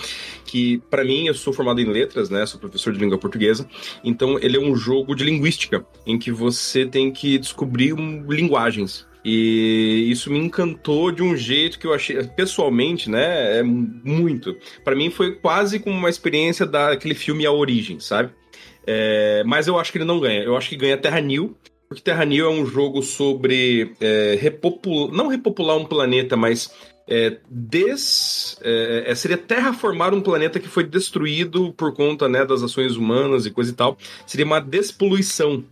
que pra mim, eu sou formado em letras, né, sou professor de língua portuguesa, então ele é um jogo de linguística, em que você tem que descobrir um, linguagens. E isso me encantou de um jeito que eu achei, pessoalmente, né, é muito. Pra mim foi quase como uma experiência daquele filme A Origem, sabe? É, mas eu acho que ele não ganha. Eu acho que ganha Terra New. Porque Terra New é um jogo sobre é, repopul... não repopular um planeta, mas é, des... é, é, seria terraformar um planeta que foi destruído por conta né, das ações humanas e coisa e tal. Seria uma despoluição.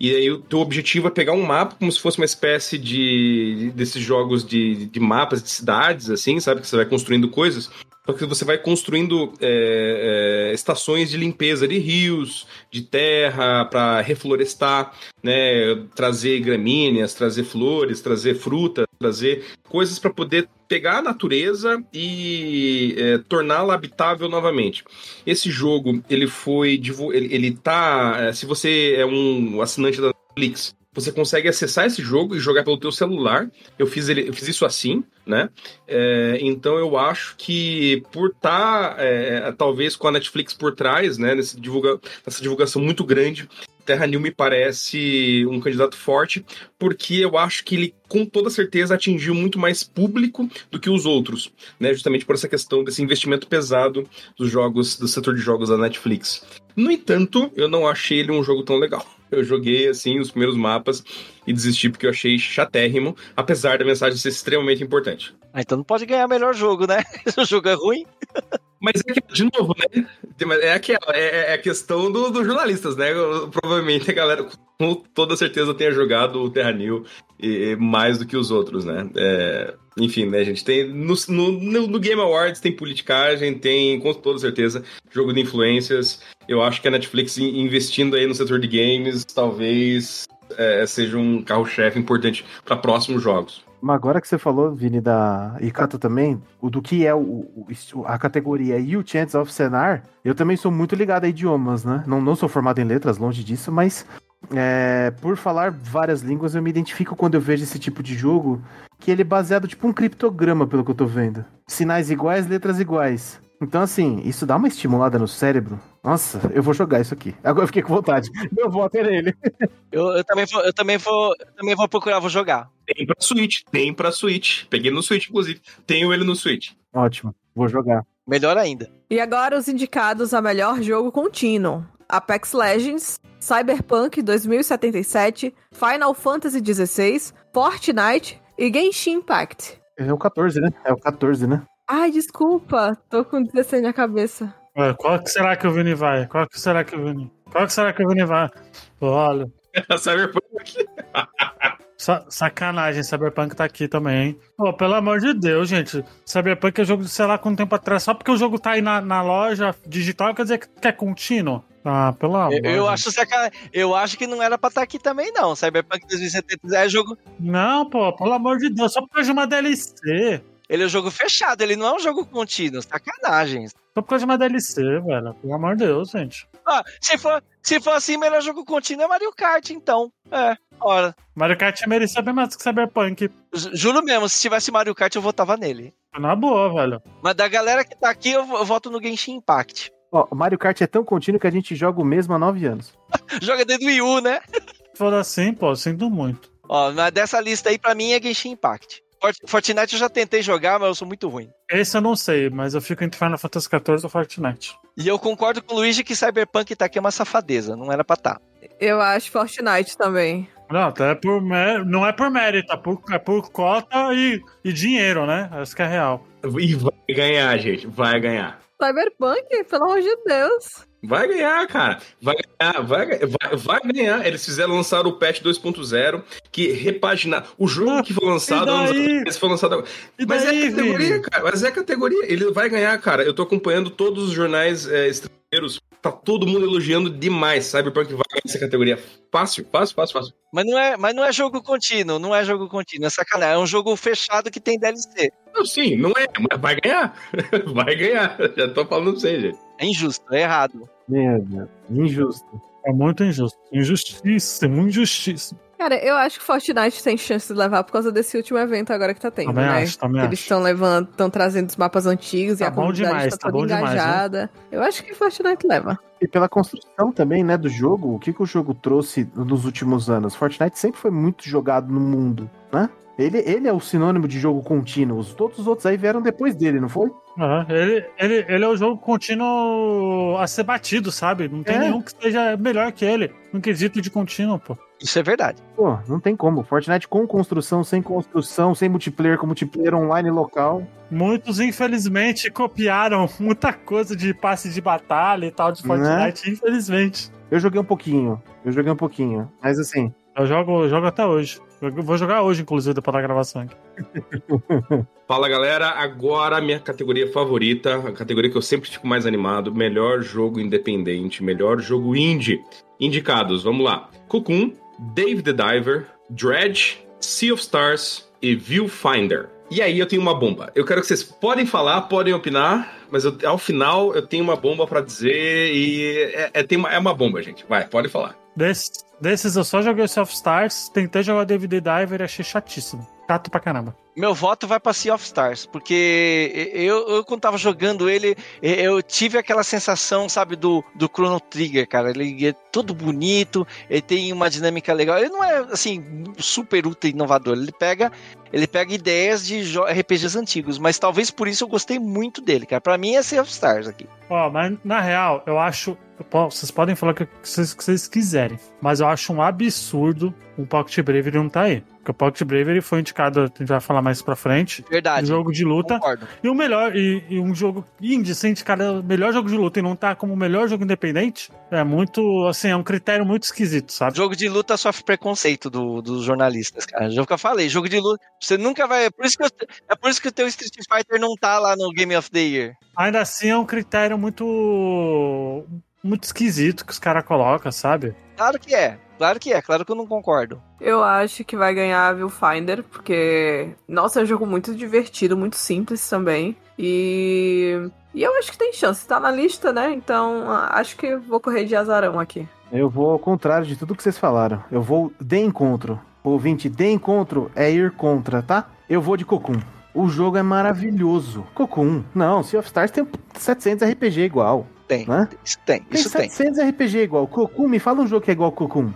E aí o teu objetivo é pegar um mapa como se fosse uma espécie de desses jogos de, de mapas de cidades, assim, sabe? Que você vai construindo coisas. Só que você vai construindo é, é, estações de limpeza de rios, de terra, para reflorestar, né, trazer gramíneas, trazer flores, trazer fruta, trazer coisas para poder pegar a natureza e é, torná-la habitável novamente. Esse jogo, ele foi ele, ele tá, é, se você é um assinante da Netflix, você consegue acessar esse jogo e jogar pelo teu celular. Eu fiz, ele, eu fiz isso assim, né? É, então eu acho que por estar talvez com a Netflix por trás, né, nesse divulga, nessa divulgação muito grande, Terra New me parece um candidato forte, porque eu acho que ele com toda certeza atingiu muito mais público do que os outros, né? Justamente por essa questão desse investimento pesado dos jogos, do setor de jogos da Netflix. No entanto, eu não achei ele um jogo tão legal. Eu joguei assim os primeiros mapas e desisti porque eu achei chatérrimo, apesar da mensagem ser extremamente importante. Ah, então não pode ganhar melhor jogo, né? Se o jogo é ruim. Mas é que, de novo, né? É aquela, é, é a questão dos do jornalistas, né? Provavelmente a galera, com toda certeza, tenha jogado o Terra New e, e mais do que os outros, né? É, enfim, né, gente? Tem, no, no, no, Game Awards tem politicagem, tem, com toda certeza, jogo de influências. Eu acho que a Netflix investindo aí no setor de games, talvez é, seja um carro-chefe importante para próximos jogos. Mas agora que você falou, Vini, da Ikato também, o do que é o, o, a categoria e o Chance of Senar, eu também sou muito ligado a idiomas, né? Não, não sou formado em letras, longe disso, mas é, por falar várias línguas, eu me identifico quando eu vejo esse tipo de jogo, que ele é baseado tipo um criptograma, pelo que eu tô vendo. Sinais iguais, letras iguais. Então, assim, isso dá uma estimulada no cérebro. Nossa, eu vou jogar isso aqui. Agora eu fiquei com vontade. Meu voto é nele. Eu, eu, também vou, eu também vou, eu também vou procurar, vou jogar. Tem pra Switch, tem pra Switch. Peguei no Switch, inclusive. Tenho ele no Switch. Ótimo, vou jogar. Melhor ainda. E agora os indicados a melhor jogo contínuo: Apex Legends, Cyberpunk 2077, Final Fantasy XVI, Fortnite e Genshin Impact. É o 14, né? É o 14, né? Ai, desculpa, tô com 16 na cabeça. Ué, qual que será que o Vini vai? Qual que será que o Vini? Qual que será que o Vini vai? Olha. Cyberpunk. Sa sacanagem, Cyberpunk tá aqui também, hein? Pô, pelo amor de Deus, gente. Cyberpunk é jogo de sei lá quanto tempo atrás. Só porque o jogo tá aí na, na loja digital quer dizer que é contínuo. Ah, pelo amor. Eu, eu acho, eu acho que não era pra estar aqui também, não. Cyberpunk 2070 é jogo. Não, pô, pelo amor de Deus, só por causa de uma DLC. Ele é um jogo fechado, ele não é um jogo contínuo. Sacanagem. Só por causa de uma DLC, velho. Pelo amor de Deus, gente. Ah, se for, se for assim, melhor jogo contínuo é Mario Kart, então. É, ora. Mario Kart merecia bem mais que Cyberpunk. Juro mesmo, se tivesse Mario Kart, eu votava nele. Na boa, velho. Mas da galera que tá aqui, eu voto no Genshin Impact. Ó, Mario Kart é tão contínuo que a gente joga o mesmo há nove anos. Joga desde o Wii U, né? Se for assim, pô, sinto muito. Ó, mas dessa lista aí, pra mim, é Genshin Impact. Fortnite eu já tentei jogar, mas eu sou muito ruim. Esse eu não sei, mas eu fico entre Final Fantasy XIV ou Fortnite. E eu concordo com o Luigi que Cyberpunk tá aqui é uma safadeza, não era pra tá. Eu acho Fortnite também. Não, tá é por não é por mérito, é por, é por cota e, e dinheiro, né? Essa que é real. E vai ganhar, gente, vai ganhar. Cyberpunk, pelo amor de Deus. Vai ganhar, cara. Vai ganhar, vai, vai, vai ganhar. Eles fizeram lançar o patch 2.0, que repagina. O jogo que foi lançado E foi lançado agora. E Mas é daí, a categoria, Vini? cara. Mas é a categoria. Ele vai ganhar, cara. Eu tô acompanhando todos os jornais é, estrangeiros. Tá todo mundo elogiando demais. Cyberpunk vai ganhar essa categoria. Fácil, fácil, fácil, fácil. Mas não é, mas não é jogo contínuo, não é jogo contínuo, é sacanagem. É um jogo fechado que tem DLC. Não, sim, não é, mas vai ganhar. vai ganhar. Já tô falando pra você, gente. É injusto, é errado. Meu Deus, injusto. É muito injusto. Injustiça, injustiça. Cara, eu acho que Fortnite tem chance de levar por causa desse último evento agora que tá tendo, Também né? acho, também Eles acho. estão levando, estão trazendo os mapas antigos Tá e a bom comunidade demais, tá tá toda bom demais, né? engajada. eu acho que Fortnite leva. E pela construção também, né, do jogo, o que, que o jogo trouxe nos últimos anos? Fortnite sempre foi muito jogado no mundo, né? Ele, ele é o sinônimo de jogo contínuo. Todos os outros aí vieram depois dele, não foi? Aham, ele, ele, ele é o jogo contínuo a ser batido, sabe? Não tem É. nenhum que seja melhor que ele. No quesito de contínuo, pô. Isso é verdade. Pô, não tem como. Fortnite com construção, sem construção, sem multiplayer, com multiplayer online local. Muitos, infelizmente, copiaram muita coisa de passe de batalha e tal de Né? Fortnite, infelizmente. Eu joguei um pouquinho. Eu joguei um pouquinho. Mas assim, Eu jogo, eu jogo até hoje. Eu vou jogar hoje, inclusive, depois da gravação aqui. Fala galera, agora a minha categoria favorita, a categoria que eu sempre fico mais animado, melhor jogo independente, melhor jogo indie. Indicados, vamos lá. Cocoon, Dave the Diver, Dredge, Sea of Stars e Viewfinder. E aí eu tenho uma bomba. Eu quero que vocês podem falar, podem opinar, mas eu- ao final eu tenho uma bomba pra dizer e é, é, tem uma, é uma bomba, gente. Vai, pode falar. Desses, desses eu só joguei o Self Stars, tentei jogar DVD Diver e achei chatíssimo. Chato pra caramba. Meu voto vai pra Sea of Stars, porque eu, eu quando tava jogando ele, eu tive aquela sensação, sabe, do, do Chrono Trigger, cara. Ele é todo bonito, ele tem uma dinâmica legal. Ele não é, assim, super ultra inovador. Ele pega, ele pega ideias de RPGs antigos, mas talvez por isso eu gostei muito dele, cara. Pra mim é Sea of Stars aqui. Ó, mas na real, eu acho. eu Vocês podem falar o que vocês, que vocês quiserem, mas eu acho um absurdo o Pocket Bravery não tá aí. Porque o Pocket Bravery foi indicado, a gente vai falar mais pra frente, um Verdade. jogo de luta. Concordo. E o melhor, e, e um jogo indie ser indicado o melhor jogo de luta e não tá como o melhor jogo independente, é muito, assim, é um critério muito esquisito, sabe? Jogo de luta sofre preconceito do- dos jornalistas, cara. Já que eu falei, jogo de luta, você nunca vai. É por isso que, eu- é por isso que o teu Street Fighter não tá lá no Game of the Year. Ainda assim é um critério muito. Muito esquisito que os caras colocam, sabe? Claro que é, claro que é, claro que eu não concordo. Eu acho que vai ganhar a Viewfinder, porque, nossa, é um jogo muito divertido, muito simples também. E. E eu acho que tem chance. Tá na lista, né? Então acho que vou correr de azarão aqui. eu vou ao contrário de tudo que vocês falaram. Eu vou de encontro. Ouvinte, de encontro é ir contra, tá? Eu vou de Cocoon. O jogo é maravilhoso. Cocoon. Não, Sea of Stars tem 700 RPG igual. Tem, Né? isso tem, Tem isso tem. 700 RPG igual. Cocoon, me fala um jogo que é igual Cocoon.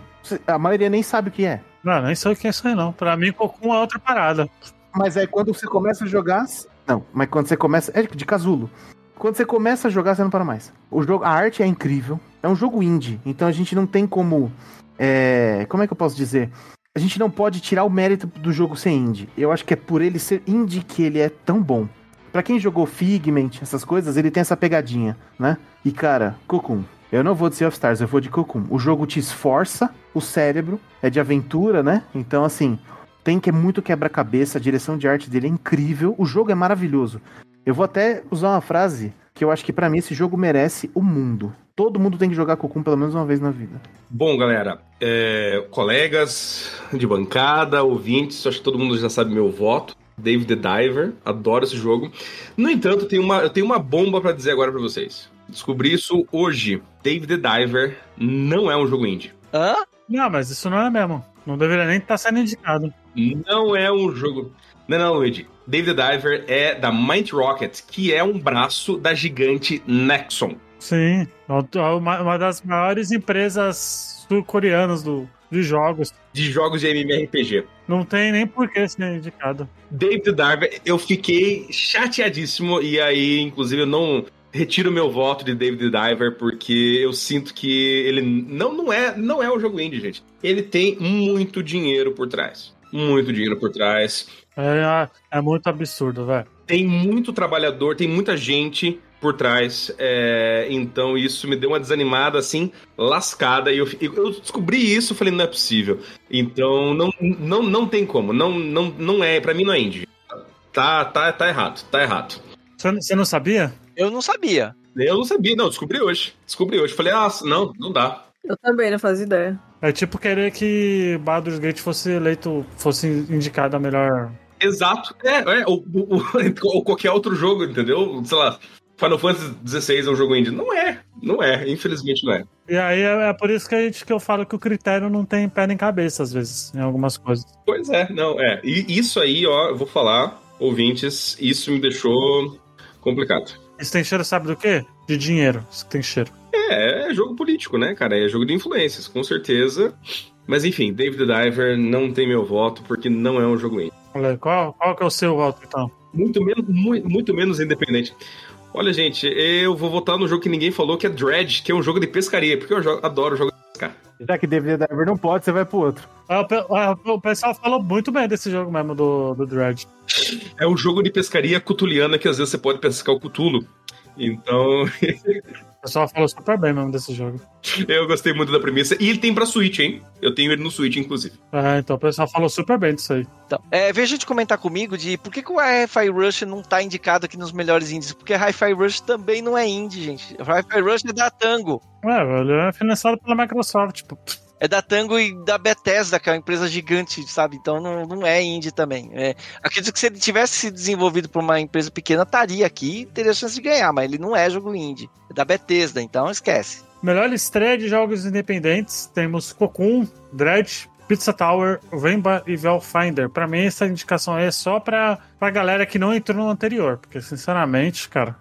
A maioria nem sabe o que é. Não, nem sei o que é isso aí, não. Pra mim, Cocum é outra parada. Mas aí quando você começa a jogar. Não, mas quando você começa. É de casulo. Quando você começa a jogar, você não para mais. O jogo, a arte é incrível. É um jogo indie. Então a gente não tem como. é, como é que eu posso dizer? A gente não pode tirar o mérito do jogo ser indie. Eu acho que é por ele ser indie que ele é tão bom. Pra quem jogou Figment, essas coisas, ele tem essa pegadinha, né? E cara, Cocoon. Eu não vou de Sea of Stars, eu vou de Cocoon. O jogo te esforça o cérebro, é de aventura, né? Então, assim, tem que é muito quebra-cabeça, a direção de arte dele é incrível, o jogo é maravilhoso. Eu vou até usar uma frase que eu acho que pra mim esse jogo merece o mundo. Todo mundo tem que jogar Cocoon pelo menos uma vez na vida. Bom, galera, é, colegas de bancada, ouvintes, acho que todo mundo já sabe meu voto. David the Diver, adoro esse jogo. No entanto, eu tenho uma, eu tenho uma bomba pra dizer agora pra vocês. Descobri isso hoje. David the Diver não é um jogo indie. Hã? Não, mas isso não é mesmo. Não deveria nem estar sendo indicado. Não é um jogo. Não, não, Luigi. David the Diver é da Might Rocket, que é um braço da gigante Nexon. Sim. É uma, uma das maiores empresas sul-coreanas do, de jogos. De jogos de MMORPG. Não tem nem por que ser indicado. David Diver, eu fiquei chateadíssimo e aí, inclusive, eu não retiro meu voto de David Diver porque eu sinto que ele não, não é não é um jogo indie, gente. Ele tem muito dinheiro por trás. Muito dinheiro por trás. É, é muito absurdo, velho. Tem muito trabalhador, tem muita gente por trás. é, então isso me deu uma desanimada assim, lascada. E eu, eu descobri isso, falei, não é possível. Então não, não, não tem como. Não, não, não é, para mim não é indie. Tá, tá, tá errado, tá errado. Você, não sabia? Eu não sabia. Eu não sabia, não, descobri hoje. Descobri hoje. Falei, ah, não, não dá. Eu também não fazia ideia. É tipo querer que Baldur's Gate fosse eleito, fosse indicado a melhor. Exato. É, é ou, ou- ou qualquer outro jogo, entendeu? Sei lá, Final Fantasy XVI é um jogo indie. Não é, não é, infelizmente não é. E aí é, é por isso que, a gente, que eu falo que o critério não tem pé nem cabeça, às vezes, em algumas coisas. Pois é, não, é. E isso aí, ó, eu vou falar, ouvintes, isso me deixou complicado. Isso tem cheiro, sabe do quê? De dinheiro. Isso tem cheiro. É, é jogo político, né, cara? É jogo de influências, com certeza. Mas enfim, David Diver não tem meu voto porque não é um jogo indie. Qual, qual que é o seu voto, então? Muito menos, muito, muito menos independente. Olha, gente, eu vou votar no jogo que ninguém falou, que é Dredge, que é um jogo de pescaria, porque eu jo- adoro jogo de pescar. Já que David Diver não pode, você vai pro outro. Ah, o, ah, o pessoal falou muito bem desse jogo mesmo, do, do Dredge. É um jogo de pescaria cutuliana que às vezes você pode pescar o cutulo. Então, pessoal falou super bem mesmo desse jogo. eu gostei muito da premissa. E ele tem pra Switch, hein? Eu tenho ele no Switch, inclusive. Ah, então o pessoal falou super bem disso aí. Então, é, veja a gente comentar comigo de por que, que o Hi-Fi Rush não tá indicado aqui nos melhores indies. Porque Hi-Fi Rush também não é indie, gente. O Hi-Fi Rush é da Tango. Ué, ele é financiado pela Microsoft, tipo. É da Tango e da Bethesda, que é uma empresa gigante, sabe? Então não, não é indie também. É, acredito que se ele tivesse sido desenvolvido por uma empresa pequena, estaria aqui e teria chance de ganhar, mas ele não é jogo indie. É da Bethesda, então esquece. Melhor estreia de jogos independentes, temos Cocoon, Dredge, Pizza Tower, Rainbow e Velfinder. Pra mim, essa indicação aí é só pra, pra galera que não entrou no anterior, porque, sinceramente, cara...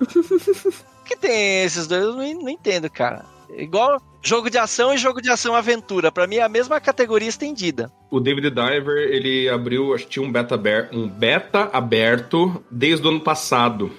Que tem esses dois? Eu não, não entendo, cara. Igual jogo de ação e jogo de ação aventura. Pra mim é a mesma categoria estendida. O David Diver, ele abriu, acho que tinha um beta, aber- um beta aberto desde o ano passado.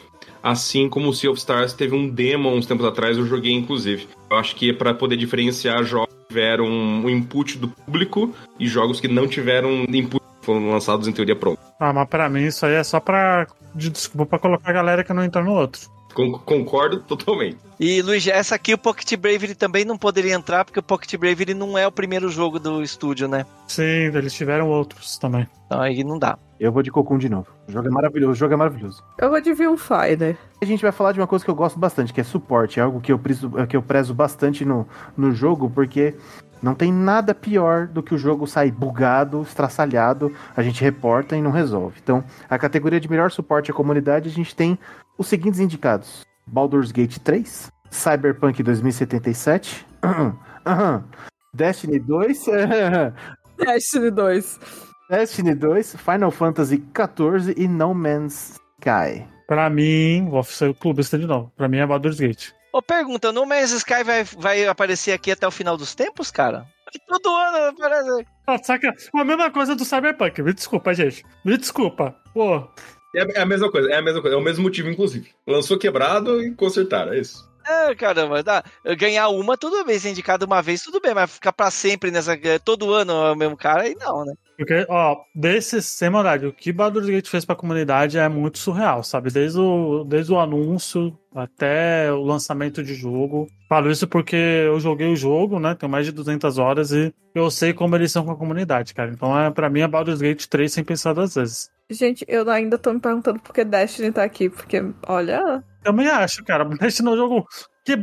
Assim como o Sea of Stars teve um demo uns tempos atrás, eu joguei inclusive. Eu acho que é pra poder diferenciar jogos que tiveram um input do público e jogos que não tiveram input, foram lançados em teoria pronta. Ah, mas pra mim isso aí é só pra... De desculpa pra colocar a galera que não entrou no outro. Con- concordo totalmente. E, Luiz, essa aqui o Pocket Bravery também não poderia entrar, porque o Pocket Bravery não é o primeiro jogo do estúdio, né? Sim, eles tiveram outros também. Então aí não dá. Eu vou de Cocum de novo. O jogo é maravilhoso, o jogo é maravilhoso. Eu vou de Viewfinder. A gente vai falar de uma coisa que eu gosto bastante, que é suporte. É algo que eu prezo, que eu prezo bastante no, no jogo, porque não tem nada pior do que o jogo sair bugado, estraçalhado, a gente reporta e não resolve. Então, a categoria de melhor suporte à comunidade, a gente tem os seguintes indicados: Baldur's Gate 3, Cyberpunk 2077, aham, Destiny 2, Destiny 2. Destiny 2, Final Fantasy 14 e No Man's Sky. Pra mim, vou ser o clubista de novo. Pra mim é Baldur's Gate. Ô, pergunta, No Man's Sky vai, vai aparecer aqui até o final dos tempos, cara? Todo ano aparece. Ah, saca? A mesma coisa do Cyberpunk. Me desculpa, gente. Me desculpa. Pô, É, é a mesma coisa, é a mesma coisa, é o mesmo motivo, inclusive. Lançou quebrado e consertaram, é isso. É, caramba, dá. ganhar uma, tudo bem, ser indicado uma vez, tudo bem, mas ficar pra sempre nessa. Todo ano é o mesmo cara, aí não, né? Porque, ó, desses, sem maldade, o que Baldur's Gate fez pra comunidade é muito surreal, sabe? Desde o, desde o anúncio até o lançamento de jogo. Falo isso porque eu joguei o jogo, né? Tenho mais de 200 horas e eu sei como eles são com a comunidade, cara. Então, é, pra mim, é Baldur's Gate 3 sem pensar duas vezes. Gente, eu ainda tô me perguntando por que Destiny tá aqui, porque, olha. Também acho, cara. Destiny é um jogo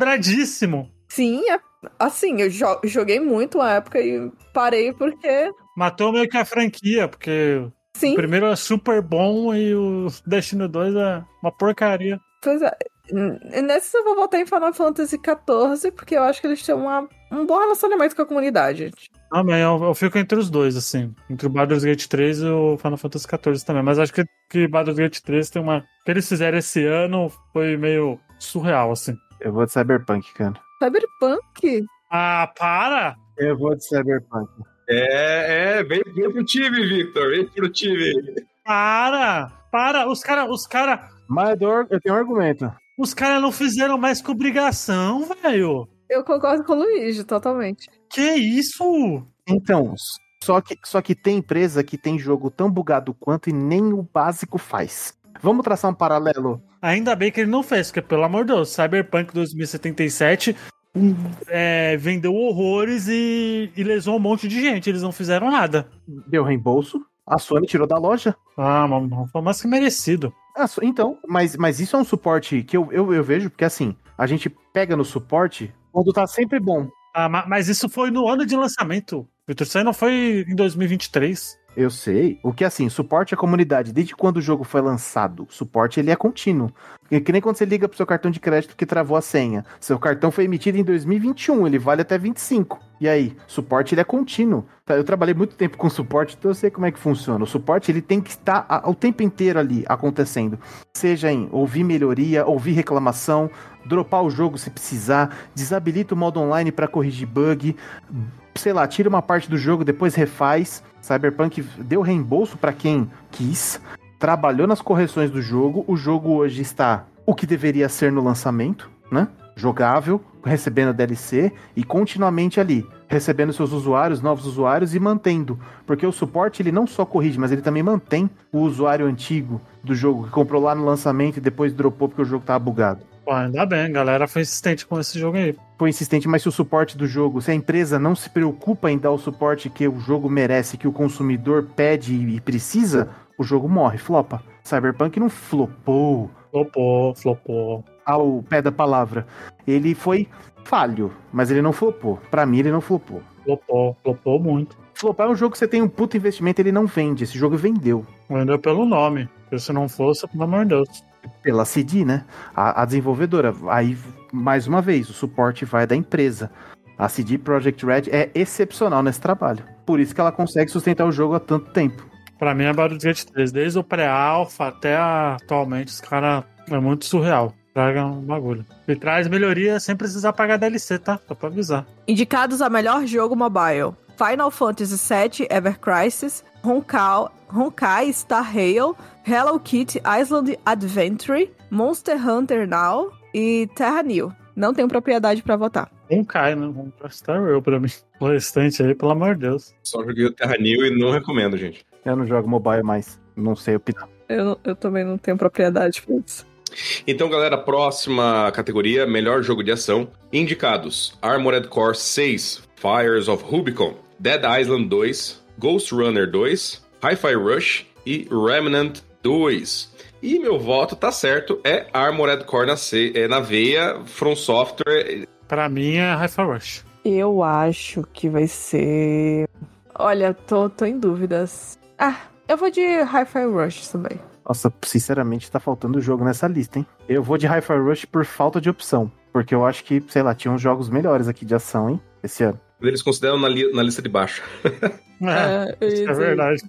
quebradíssimo. Sim, é- assim, eu jo- joguei muito na época e parei porque. Matou meio que a franquia, porque Sim, o primeiro é super bom e o Destiny 2 é uma porcaria. pois é. Nesse eu vou votar em Final Fantasy XIV, porque eu acho que eles têm uma, um bom relacionamento com a comunidade. Também, eu, eu fico entre os dois, assim. Entre o Baldur's Gate 3 e o Final Fantasy XIV também. Mas acho que, que Baldur's Gate 3 tem uma. O que eles fizeram esse ano foi meio surreal, assim. Eu vou de Cyberpunk, cara. Cyberpunk? Ah, para! Eu vou de Cyberpunk. É, é, vem, vem pro time, Victor, vem pro time. Para! Para! Os caras os cara, Mas eu tenho um argumento. os cara não fizeram mais que obrigação, velho! Eu concordo com o Luigi, totalmente. Que isso? Então, só que, só que tem empresa que tem jogo tão bugado quanto e nem o básico faz. Vamos traçar um paralelo. Ainda bem que ele não fez, porque pelo amor de Deus, Cyberpunk 2077 um, é, vendeu horrores e, e lesou um monte de gente. Eles não fizeram nada. Deu reembolso. A Sony tirou da loja. Ah, mais que merecido. Ah, então, mas, mas isso é um suporte que eu, eu, eu vejo, porque assim, a gente pega no suporte quando tá sempre bom. Ah, ma- mas isso foi no ano de lançamento. Vitor, isso aí não foi em 2023. Eu sei. O que assim, suporte à comunidade, desde quando o jogo foi lançado, suporte ele é contínuo. É que nem quando você liga pro seu cartão de crédito que travou a senha. Seu cartão foi emitido em 2021, ele vale até 25. E aí, suporte ele é contínuo. Tá, Eu trabalhei muito tempo com suporte, então eu sei como é que funciona. O suporte ele tem que estar o tempo inteiro ali acontecendo. Seja em ouvir melhoria, ouvir reclamação, dropar o jogo se precisar, desabilita o modo online para corrigir bug, sei lá, tira uma parte do jogo, depois refaz. Cyberpunk deu reembolso para quem quis, trabalhou nas correções do jogo. O jogo hoje está o que deveria ser no lançamento, né? Jogável, recebendo DLC e continuamente ali, recebendo seus usuários, novos usuários e mantendo. Porque o suporte ele não só corrige, mas ele também mantém o usuário antigo do jogo que comprou lá no lançamento e depois dropou porque o jogo tava bugado Pô, ainda bem, a galera foi insistente com esse jogo aí. foi insistente, mas se o suporte do jogo, se a empresa não se preocupa em dar o suporte que o jogo merece, que o consumidor pede e precisa, o jogo morre, flopa. Cyberpunk não flopou Flopou, flopou. ao pé da palavra. Ele foi falho, mas ele não flopou. Pra mim, ele não flopou. Flopou, flopou muito. Flopar é um jogo que você tem um puto investimento, ele não vende. Esse jogo vendeu. Vendeu pelo nome. Porque se não fosse, pelo amor de Deus. Pela CD, né? A, a desenvolvedora. Aí, mais uma vez, o suporte vai da empresa. A CD Projekt Red é excepcional nesse trabalho. Por isso que ela consegue sustentar o jogo há tanto tempo. Pra mim é Baldur's Gate 3. Desde o pré-alpha até atualmente, os caras é muito surreal. Traga um bagulho. E traz melhoria sem precisar pagar DLC, tá? Só pra avisar. Indicados a melhor jogo mobile: Final Fantasy VII Ever Crisis, Honkai, Honkai Star Rail, Hello Kitty Island Adventure, Monster Hunter Now e Terra New. Não tenho propriedade pra votar. Cai, né? Um Star Rail pra mim. O restante aí, pelo amor de Deus. Só joguei o Terra New e não recomendo, gente. Eu não jogo mobile mais. Não sei opinar. Eu, eu também não tenho propriedade pra isso. Então, galera, próxima categoria, melhor jogo de ação. Indicados: Armored Core 6, Fires of Rubicon, Dead Island 2, Ghost Runner 2, Hi-Fi Rush e Remnant 2. E meu voto tá certo, é Armored Core na, ce- é, na veia, From Software. Pra mim é Hi-Fi Rush. Eu acho que vai ser. Olha, tô, tô em dúvidas. Ah, eu vou de Hi-Fi Rush também. Nossa, sinceramente, tá faltando jogo nessa lista, hein? Eu vou de Hi-Fi Rush por falta de opção. Porque eu acho que, sei lá, tinha uns jogos melhores aqui de ação, hein? Esse ano. Eles consideram na, li- na lista de baixo. É, ia isso é verdade.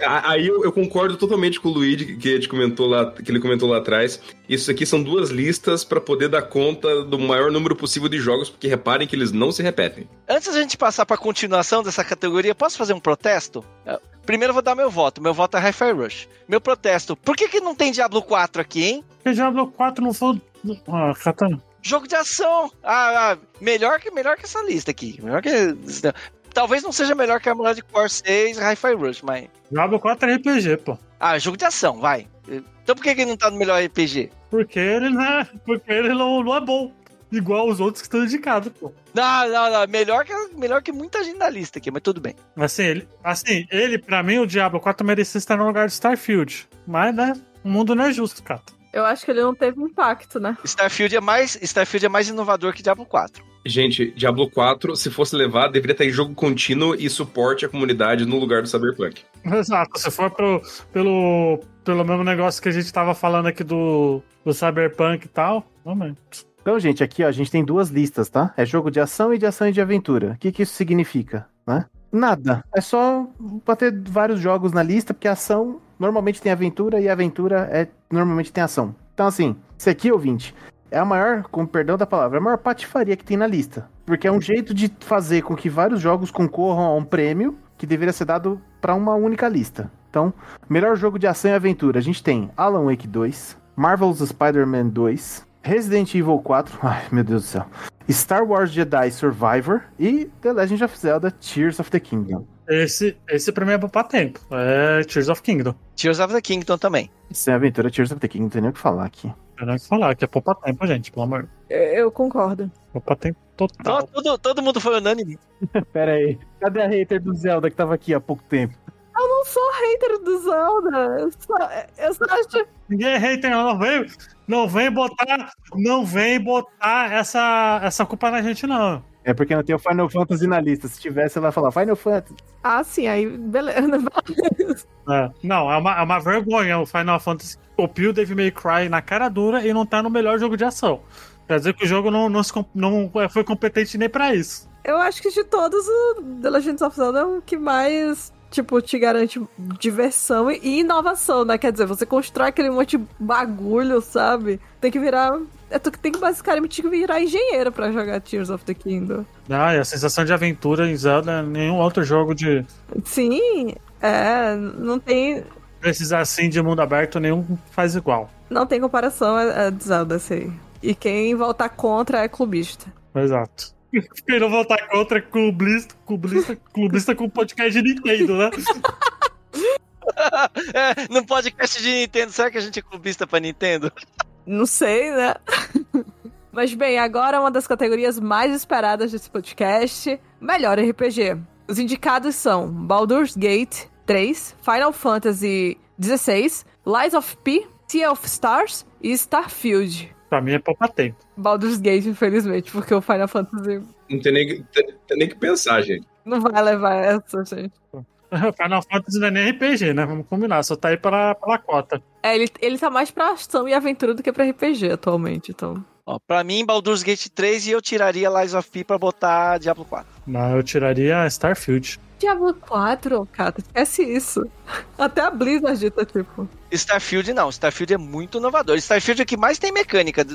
A- Aí eu, eu concordo totalmente com o Luigi, que, ele comentou lá, que ele comentou lá atrás. Isso aqui são duas listas pra poder dar conta do maior número possível de jogos, porque reparem que eles não se repetem. Antes da gente passar pra continuação dessa categoria, posso fazer um protesto? Eh, Primeiro eu vou dar meu voto. Meu voto é Hi-Fi Rush. Meu protesto. Por que, que não tem Diablo 4 aqui, hein? Porque Diablo 4 não foi. Ah, Katana. Jogo de ação. Ah, ah, melhor, que, melhor que essa lista aqui. Melhor que. Talvez não seja melhor que a Armored Core 6 Hi-Fi Rush, mas. Diablo 4 é RPG, pô. Ah, jogo de ação, vai. Então por que, ele não tá no melhor RPG? Porque ele não é, porque ele não, não é bom. Igual os outros que estão indicados, pô. Não, não, não. Melhor que, melhor que muita gente na lista aqui, mas tudo bem. Assim, ele, assim, ele, pra mim, o Diablo 4 merecia estar no lugar de Starfield. Mas, né, o mundo não é justo, cara. Eu acho que ele não teve impacto, né? Starfield é mais, Starfield é mais inovador que Diablo 4. Gente, Diablo 4, se fosse levar, deveria estar em jogo contínuo e suporte à comunidade no lugar do Cyberpunk. Exato, se for pro, pelo, pelo mesmo negócio que a gente tava falando aqui do, do Cyberpunk e tal, realmente. Então, gente, aqui ó, a gente tem duas listas, tá? É jogo de ação e de ação e de aventura. O que, que isso significa, né? Nada. É só pra ter vários jogos na lista, porque ação normalmente tem aventura e aventura é normalmente tem ação. Então, assim, esse aqui, ouvinte, é a maior, com perdão da palavra, é a maior patifaria que tem na lista. Porque é um jeito de fazer com que vários jogos concorram a um prêmio que deveria ser dado pra uma única lista. Então, melhor jogo de ação e aventura. A gente tem Alan Wake 2, Marvel's Spider-Man 2, Resident Evil 4, ai meu Deus do céu, Star Wars Jedi Survivor e The Legend of Zelda Tears of the Kingdom. Esse, esse pra mim é poupar tempo. É Tears of Kingdom. Tears of the Kingdom também. Isso é aventura Tears of the King, não tem nem o que falar aqui. Não ia falar que é poupar tempo, gente, pelo amor. Eu, eu concordo. Poupar tempo total. Todo, todo, todo mundo foi unânime. Pera aí, cadê a hater do Zelda que tava aqui há pouco tempo? Eu não sou hater do Zelda. Eu só, eu só acho. Ninguém é hater, não. Não vem, não vem botar, não vem botar essa, essa culpa na gente, não. É porque não tem o Final Fantasy na lista. Se tivesse, ela ia falar Final Fantasy. Ah, sim, aí beleza. É. Não, é uma, é uma vergonha o Final Fantasy o Devil May Cry na cara dura e não tá no melhor jogo de ação. Quer dizer que o jogo não, não, se não foi competente nem pra isso. Eu acho que de todos, o The Legend of Zelda é o que mais, tipo, te garante diversão e e inovação, né? Quer dizer, você constrói aquele monte de bagulho, sabe? Tem que virar. É tu que tem que basicamente virar engenheiro pra jogar Tears of the Kingdom. Ah, e a sensação de aventura em Zelda, nenhum outro jogo de Sim, é. Não tem. precisar assim de mundo aberto, nenhum faz igual. Não tem comparação a, a de Zelda, aí. E quem voltar contra é clubista. Exato. Quem não voltar contra é clubista, clubista, clubista com podcast de Nintendo, né? É, no podcast de Nintendo, será que a gente é clubista pra Nintendo? Não sei, né? Mas bem, agora uma das categorias mais esperadas desse podcast: Melhor RPG. Os indicados são Baldur's Gate 3, Final Fantasy XVI, Lies of P, Sea of Stars e Starfield. Pra mim é poupar tempo. Baldur's Gate, infelizmente, porque o Final Fantasy Não tem nem, tem, tem nem que pensar, gente. não vai levar essa, gente. Final Fantasy não é nem RPG, né? Vamos combinar, só tá aí pela, pela cota. É, ele, ele tá mais pra ação e aventura do que pra RPG atualmente, então. Ó, pra mim, Baldur's Gate 3 e eu tiraria Lies of P pra botar Diablo 4. Mas eu tiraria Starfield. Diablo 4, cara, esquece isso. Até a Blizzard dita, tipo. Starfield não, Starfield é muito inovador. Starfield é o que mais tem mecânica.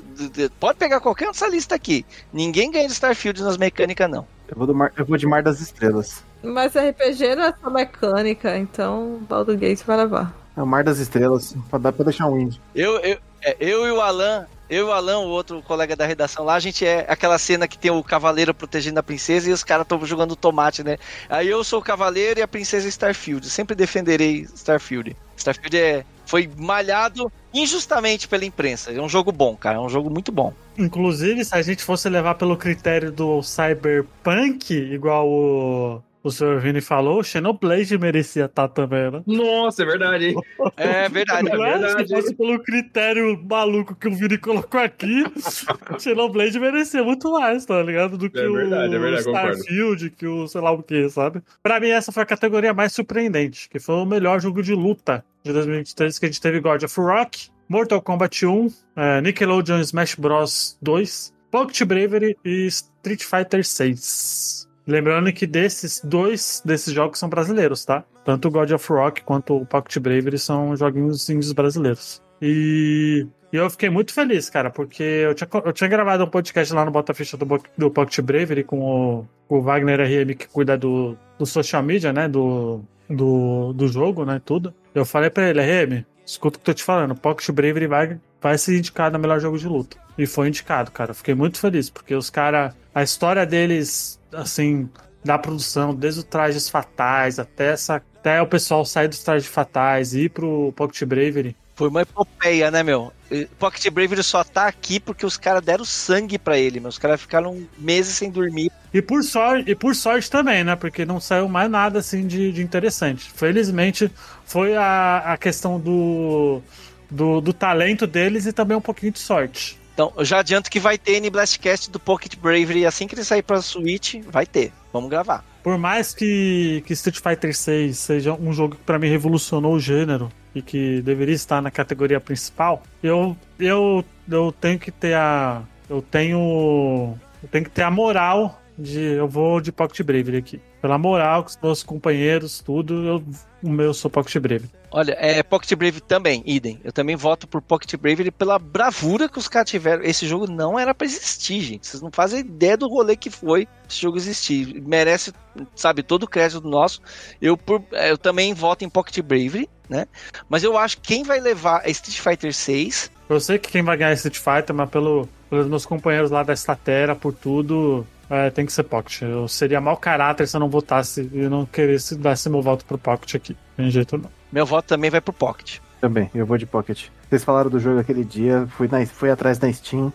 Pode pegar qualquer um dessa lista aqui. Ninguém ganha de Starfield nas mecânicas, não. Eu vou, do mar, eu vou de Mar das Estrelas. Mas RPG não é só mecânica, então Baldur's Gate vai levar. É o Mar das Estrelas. Dar pra deixar um indie. Eu, eu, é, eu e o Alan, eu e o Alan, o outro colega da redação lá, a gente é aquela cena que tem o cavaleiro protegendo a princesa e os caras estão jogando tomate, né? Aí eu sou o cavaleiro e a princesa é Starfield. Sempre defenderei Starfield. Starfield é, foi malhado injustamente pela imprensa. É um jogo bom, cara. É um jogo muito bom. Inclusive, se a gente fosse levar pelo critério do Cyberpunk, igual o, o Sr. Vini falou, o Xenoblade merecia estar também, né? Nossa, é verdade, hein? É verdade. É é? verdade. Se fosse pelo critério maluco que o Vini colocou aqui, Xenoblade merecia muito mais, tá ligado? Do que É verdade, é o verdade, concordo. Starfield, que o sei lá o que, sabe? Pra mim, essa foi a categoria mais surpreendente, que foi o melhor jogo de luta de 2023, que a gente teve God of Rock, Mortal Kombat 1, eh, Nickelodeon Smash Bros 2, Pocket Bravery e Street Fighter 6. Lembrando que desses dois desses jogos são brasileiros, tá? Tanto o God of Rock quanto o Pocket Bravery são joguinhos indies brasileiros. E, e eu fiquei muito feliz, cara, porque eu tinha, eu tinha gravado um podcast lá no Bota Ficha do, do Pocket Bravery com o, com o Wagner RM, que cuida do, do social media, né? Do, do, do jogo, né? Tudo. Eu falei pra ele, RM, escuta o que eu tô te falando, Pocket Bravery vai, vai ser indicado no melhor jogo de luta. E foi indicado, cara. Fiquei muito feliz, porque os caras. A história deles, assim, da produção, desde os trajes fatais até essa. Até o pessoal sair dos trajes fatais e ir pro Pocket Bravery. Foi uma epopeia, né, meu? Pocket Bravery só tá aqui porque os caras deram sangue pra ele, meu. Os caras ficaram meses sem dormir. E por sorte, e por sorte também, né? Porque não saiu mais nada assim de, de interessante. Felizmente foi a, a questão do, do, do talento deles e também um pouquinho de sorte. Então, eu já adianto que vai ter N Blastcast do Pocket Bravery assim que ele sair pra Switch, vai ter. Vamos gravar. Por mais que, que Street Fighter 6 seja um jogo que pra mim revolucionou o gênero e que deveria estar na categoria principal, eu, eu, eu tenho que ter a. Eu tenho. Eu tenho que ter a moral de. Eu vou de Pocket Bravery aqui. Pela moral com os meus companheiros, tudo, eu, o meu sou Pocket Bravery. Olha, é Pocket Bravery também, idem. Eu também voto por Pocket Bravery pela bravura que os caras tiveram. Esse jogo não era pra existir, gente. Vocês não fazem ideia do rolê que foi esse jogo existir. Merece, sabe, todo o crédito nosso. Eu, por- é, eu também voto em Pocket Bravery, né? Mas eu acho que quem vai levar é Street Fighter 6. Eu sei que quem vai ganhar é Street Fighter, mas pelo, pelos meus companheiros lá da Statera, por tudo, É, tem que ser Pocket. Eu seria mau caráter se eu não votasse e não queresse dar meu voto pro Pocket aqui. Tem jeito não. Meu voto também vai pro Pocket. Também, eu vou de Pocket. Vocês falaram do jogo aquele dia, fui, na, fui atrás na Steam.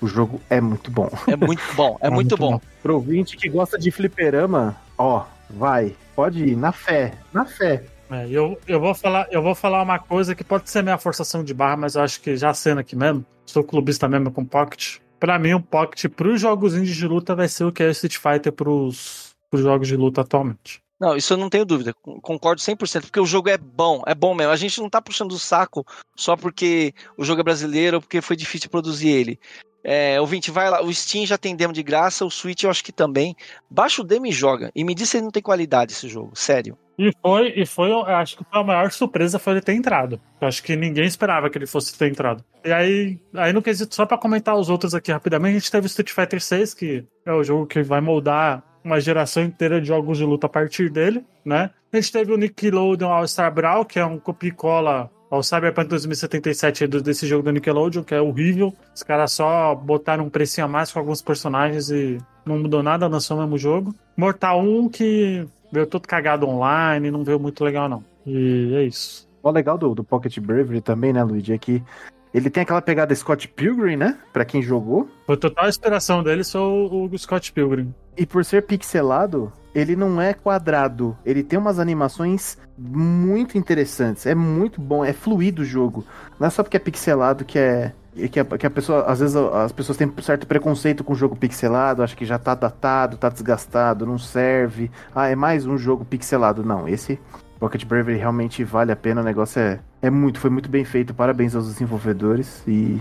O jogo é muito bom. É muito bom, é, É muito, muito bom. bom. Pro ouvinte que gosta de fliperama, ó, vai, pode ir, na fé, na fé. É, eu, eu, vou falar, eu vou falar uma coisa que pode ser minha forçação de barra, mas eu acho que já sendo aqui mesmo, sou clubista mesmo com Pocket. Pra mim, o Pocket pros jogos indies de luta vai ser o que é Street Fighter pros, pros jogos de luta atualmente. Não, isso eu não tenho dúvida. Con- Concordo 100%, porque o jogo é bom, é bom mesmo. A gente não tá puxando o saco só porque o jogo é brasileiro ou porque foi difícil produzir ele. É, ouvinte, vai lá. O Steam já tem demo de graça, o Switch eu acho que também. Baixa o demo e joga. E me diz se ele não tem qualidade esse jogo, sério. E foi, e foi, acho que foi a maior surpresa foi ele ter entrado. Eu acho que ninguém esperava que ele fosse ter entrado. E aí, aí no quesito, só pra comentar os outros aqui rapidamente, a gente teve o Street Fighter 6, que é o jogo que vai moldar uma geração inteira de jogos de luta a partir dele, né? A gente teve o Nickelodeon All-Star Brawl, que é um copia e cola ao Cyberpunk 2077 do- desse jogo da Nickelodeon, que é horrível. Os caras só botaram um precinho a mais com alguns personagens e não mudou nada, lançou o mesmo jogo. Mortal 1, que veio todo cagado online, não veio muito legal, não. E é isso. O legal do, do Pocket Bravery também, né, Luigi, é que ele tem aquela pegada Scott Pilgrim, né, pra quem jogou. Foi total inspiração dele, sou o Scott Pilgrim. E por ser pixelado, ele não é quadrado. Ele tem umas animações muito interessantes. É muito bom, é fluido o jogo. Não é só porque é pixelado que é. Que a, que a pessoa, às vezes as pessoas têm um certo preconceito com o jogo pixelado, acha que já tá datado, tá desgastado, não serve. Ah, é mais um jogo pixelado. Não, esse Pocket Bravery realmente vale a pena. O negócio é, é muito, foi muito bem feito. Parabéns aos desenvolvedores. E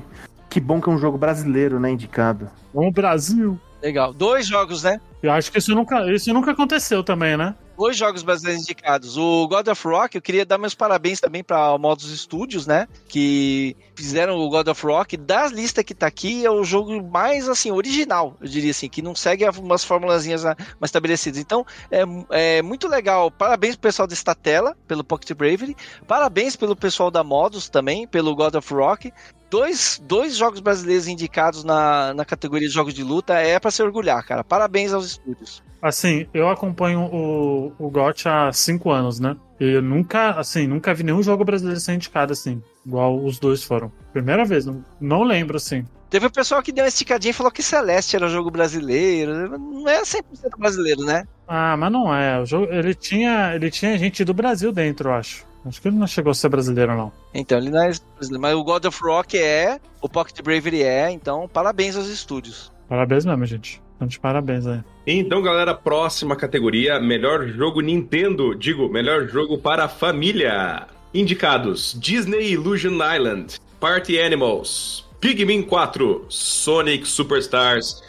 que bom que é um jogo brasileiro, né? Indicado. Vamos Brasil! Legal. Dois jogos, né? Eu acho que isso nunca, isso nunca aconteceu também, né? Dois jogos brasileiros indicados. O God of Rock, eu queria dar meus parabéns também para Modus Studios, né? Que fizeram o God of Rock. Das listas que tá aqui, é o jogo mais, assim, original, eu diria assim, que não segue umas formulazinhas ah, mais estabelecidas. Então, é, é muito legal. Parabéns pro pessoal da Statella, pelo Pocket Bravery. Parabéns pelo pessoal da Modus também, pelo God of Rock. Dois, dois jogos brasileiros indicados na, na categoria de jogos de luta é para se orgulhar, cara. Parabéns aos estúdios. Assim, eu acompanho o, o GOT há cinco anos, né? E eu nunca, assim, nunca vi nenhum jogo brasileiro ser indicado assim, igual os dois foram. Primeira vez, não, não lembro, assim. Teve o pessoal que deu uma esticadinha e falou que Celeste era jogo brasileiro. Não é 100% brasileiro, né? Ah, mas não é. O jogo, ele tinha, ele tinha gente do Brasil dentro, eu acho. Acho que ele não chegou a ser brasileiro, não. Então, ele não é brasileiro. Mas o God of Rock é, o Pocket Bravery é, então parabéns aos estúdios. Parabéns mesmo, gente. Então, de parabéns aí. Então, galera, próxima categoria: melhor jogo Nintendo. Digo, melhor jogo para a família. Indicados: Disney Illusion Island, Party Animals, Pikmin 4, Sonic Superstars,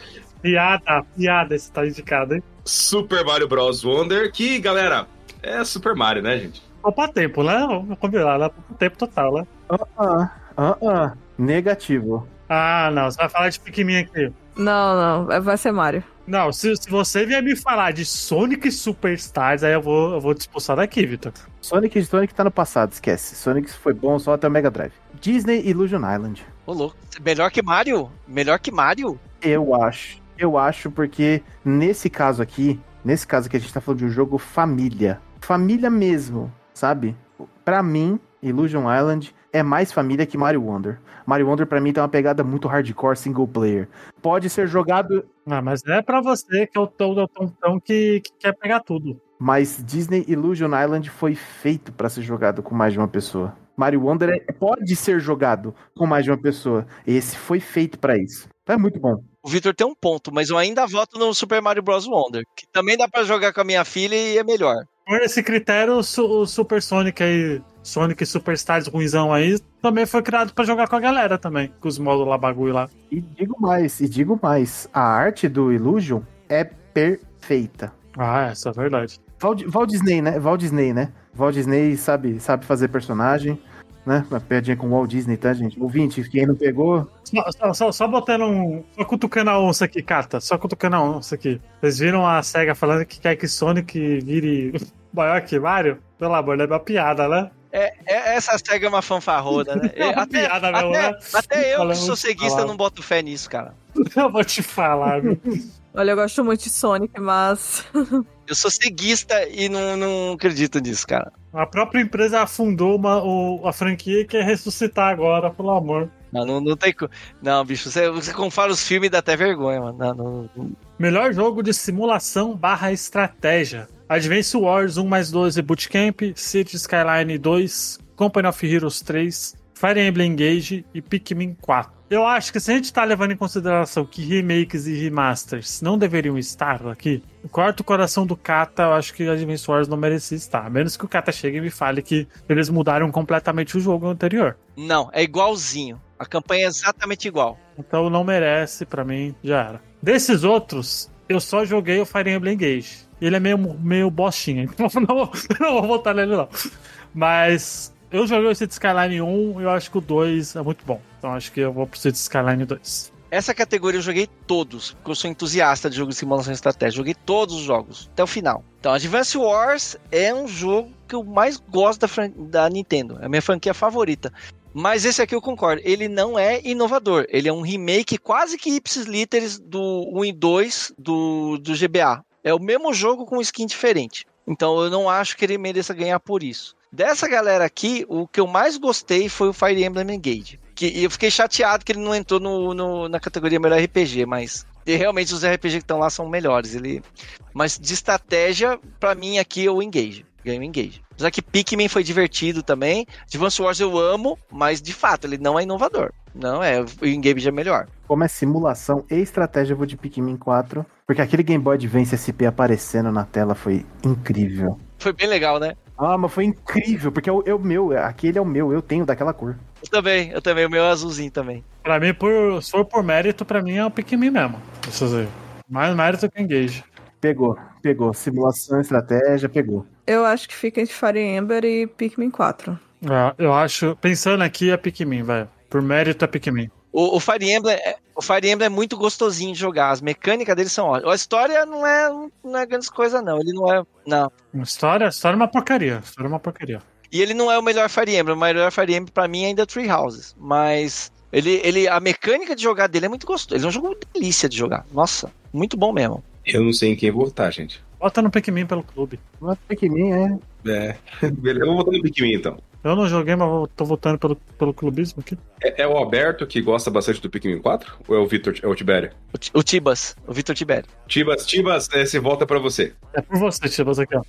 Piada, piada, esse tá indicado, hein? Super Mario Bros. Wonder. Que, galera, é Super Mario, né, gente? Poupa tempo, né? Vamos combinar, né? Poupa tempo total, né? Ah, ah, ah. Negativo. Ah, não. Você vai falar de Pikmin aqui. Não, não, vai ser Mario. Não, se, se você vier me falar de Sonic Superstars, aí eu vou, eu vou te expulsar daqui, Vitor. Sonic Sonic tá no passado, esquece. Sonic foi bom só até o Mega Drive. Disney Illusion Island. Ô, louco. Melhor que Mario? Melhor que Mario? Eu acho. Eu acho porque nesse caso aqui, nesse caso aqui a gente tá falando de um jogo família. Família mesmo, sabe? Pra mim, Illusion Island é mais família que Mario Wonder. Mario Wonder pra mim tem uma pegada muito hardcore single player. Pode ser jogado, Ah, mas é pra você que é o tão, é tão, tão que, que quer pegar tudo. mas Disney Illusion Island foi feito pra ser jogado com mais de uma pessoa. Mario Wonder é- pode ser jogado com mais de uma pessoa. Esse foi feito pra isso. Então é muito bom. O Victor tem um ponto, mas eu ainda voto no Super Mario Bros. Wonder, que também dá pra jogar com a minha filha e é melhor. Por esse critério, o, Su- o Super Sonic aí, Sonic Superstars ruimzão aí, também foi criado pra jogar com a galera também, com os modos lá, bagulho lá. E digo mais, e digo mais, a arte do Illusion é perfeita. Ah, essa é verdade. Walt, Walt Disney, né? Walt Disney, né? Walt Disney sabe, sabe fazer personagem, né? Uma piadinha com Walt Disney, tá, gente? Ouvinte, quem não pegou, Só, só, só, só botando um. Só cutucando a onça aqui, Cata. Só cutucando a onça aqui. Vocês viram a SEGA falando que quer que Sonic vire maior que Mario? Pelo amor, é uma piada, né? É, é- essa SEGA é uma fanfarrona, né? É uma até, piada mesmo, até, né? até eu que Falando sou ceguista não boto fé nisso, cara. Eu vou te falar, viu? Olha, eu gosto muito de Sonic, mas. Eu sou ceguista e não, não acredito nisso, cara. A própria empresa afundou uma, o- a franquia e quer ressuscitar agora, pelo amor. Não, não, não tem. Não, bicho, você, você compara os filmes e dá até vergonha, mano. Não, não- não- Melhor jogo de simulação barra estratégia. Advance Wars 1 mais 2 e Bootcamp, City Skyline 2, Company of Heroes 3, Fire Emblem Engage e Pikmin 4. Eu acho que se a gente tá levando em consideração que remakes e remasters não deveriam estar aqui, o quarto coração do Kata, eu acho que Advance Wars não merecia estar. A menos que o Kata chegue e me fale que eles mudaram completamente o jogo anterior. não, é igualzinho. A campanha é exatamente igual. Então não merece, pra mim, já era. Desses outros, eu só joguei o Fire Emblem Engage. Ele é meio, meio bostinha, então não, não vou voltar nele não. Mas eu joguei o City Skyline 1 e eu acho que o 2 é muito bom. Então acho que eu vou pro City Skyline 2. Essa categoria eu joguei todos, porque eu sou entusiasta de jogo de simulação e estratégia. Joguei todos os jogos, até o final. Então, Advance Wars é um jogo que eu mais gosto da, da Nintendo. É a minha franquia favorita. Mas esse aqui eu concordo, ele não é inovador. Ele é um remake quase que ipsis literis do 1 e 2 do, do GBA. É o mesmo jogo com skin diferente. Então eu não acho que ele mereça ganhar por isso. Dessa galera aqui, o que eu mais gostei foi o Fire Emblem Engage. Que, eu fiquei chateado que ele não entrou no, no- na categoria melhor RPG, mas e realmente os RPG que estão lá são melhores. Ele, mas de estratégia, pra mim aqui eu Engage. Ganho Engage. Apesar que Pikmin foi divertido também. Advance Wars eu amo, mas de fato ele não é inovador. Não é, o Engage é melhor. Como é simulação e estratégia, eu vou de Pikmin 4. Porque aquele Game Boy Advance SP aparecendo na tela foi incrível. Foi bem legal, né? Ah, mas foi incrível, porque é o, é o meu, aquele é o meu, eu tenho daquela cor. Eu também, eu também, o meu é azulzinho também. Pra mim, por, se for por mérito, pra mim é o Pikmin mesmo. Aí. Mais mérito que Engage. Pegou, pegou. Simulação, estratégia, pegou. Eu acho que fica entre Fire Ember e Pikmin 4. Ah, eu acho, pensando aqui, é Pikmin, velho. Por mérito é Pikmin. O, o Fire Emblem, é, o Fire Emblem é muito gostosinho de jogar. As mecânicas dele são ótimas. A história não é, não é grandes coisa, não. Ele não é. Não. A história, a história é uma porcaria. A história é uma porcaria. E ele não é o melhor Fire Emblem. O melhor Fire Emblem pra mim ainda é Tree Houses. Mas ele, ele, a mecânica de jogar dele é muito gostoso. Ele é um jogo delícia de jogar. Nossa, muito bom mesmo. Eu não sei em quem votar, gente. Bota no Pikmin pelo clube. Mas Pikmin é. É. Beleza, eu vou votar no Pikmin então. Eu não joguei, mas tô votando pelo, pelo clubismo aqui. É, é o Alberto que gosta bastante do Pikmin 4? Ou é o Vitor, é o Tibério? O, o Tibas, o Vitor Tibério. Tibas, Tibas, esse volta pra você. É por você, Chibas, aqui, ó.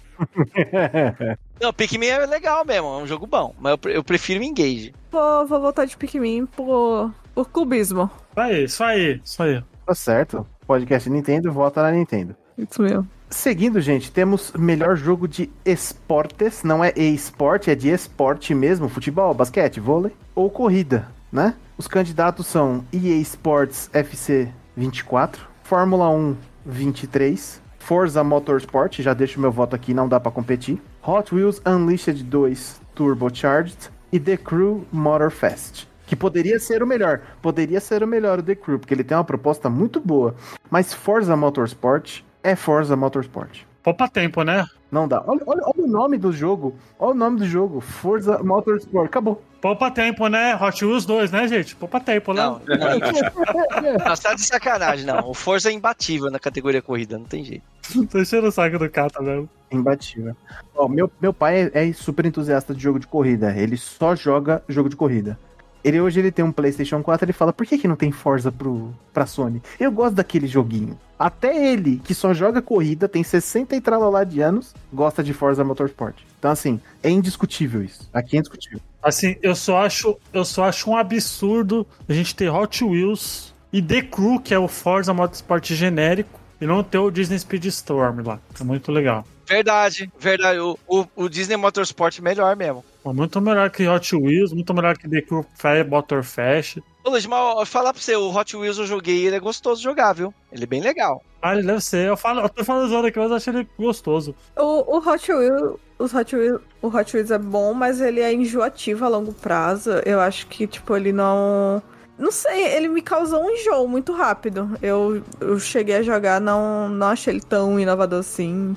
Não, Pikmin é legal mesmo. É um jogo bom. Mas eu, eu prefiro o Engage. Vou, vou voltar de Pikmin por, por clubismo. Isso aí, isso aí, isso aí. tá certo. Podcast Nintendo, vota na Nintendo. Isso mesmo. Seguindo, gente, temos melhor jogo de esportes, não é e-sport, é de esporte mesmo, futebol, basquete, vôlei ou corrida, né? Os candidatos são EA Sports FC 24, Fórmula 1 23, Forza Motorsport, já deixo meu voto aqui, não dá pra competir, Hot Wheels Unleashed 2 Turbocharged e The Crew Motorfest. Que poderia ser o melhor, poderia ser o melhor o The Crew, porque ele tem uma proposta muito boa. Mas Forza Motorsport é Forza Motorsport. Poupa tempo, né? Não dá. Olha, olha- olha o nome do jogo. Olha o nome do jogo. Forza Motorsport. Acabou. Poupa tempo, né? Hot Wheels 2, né, gente? Poupa tempo, né? Não, não, não, tá de sacanagem, não. O Forza é imbatível na categoria corrida, não tem jeito. Tô enchendo o saco do Kata mesmo. Imbatível. Ó, meu, meu pai é, é super entusiasta de jogo de corrida. Ele só joga jogo de corrida. Ele hoje ele tem um PlayStation 4, ele fala: "Por que que não tem Forza pro pra Sony? Eu gosto daquele joguinho". Até ele, que só joga corrida, tem 60 e tralalá de anos, gosta de Forza Motorsport. Então assim, é indiscutível isso. Aqui é indiscutível. Assim, eu só acho, eu só acho um absurdo a gente ter Hot Wheels e The Crew, que é o Forza Motorsport genérico, e não ter o Disney Speedstorm lá. É muito legal. Verdade, verdade. O, o, o Disney Motorsport é melhor mesmo. Muito melhor que Hot Wheels, muito melhor que The Crew Fair Motorfest. Ô, Luiz, mas eu falar pra você, o Hot Wheels eu joguei e ele é gostoso de jogar, viu? Ele é bem legal. Ah, ele deve ser. Eu, falo, eu tô falando aqui, mas eu achei ele gostoso. O, o Hot Wheels, os Hot Wheels, o Hot Wheels é bom, mas ele é enjoativo a longo prazo. Eu acho que, tipo, ele não. Não sei, ele me causou um enjoo muito rápido. Eu, eu cheguei a jogar, não, não achei ele tão inovador assim,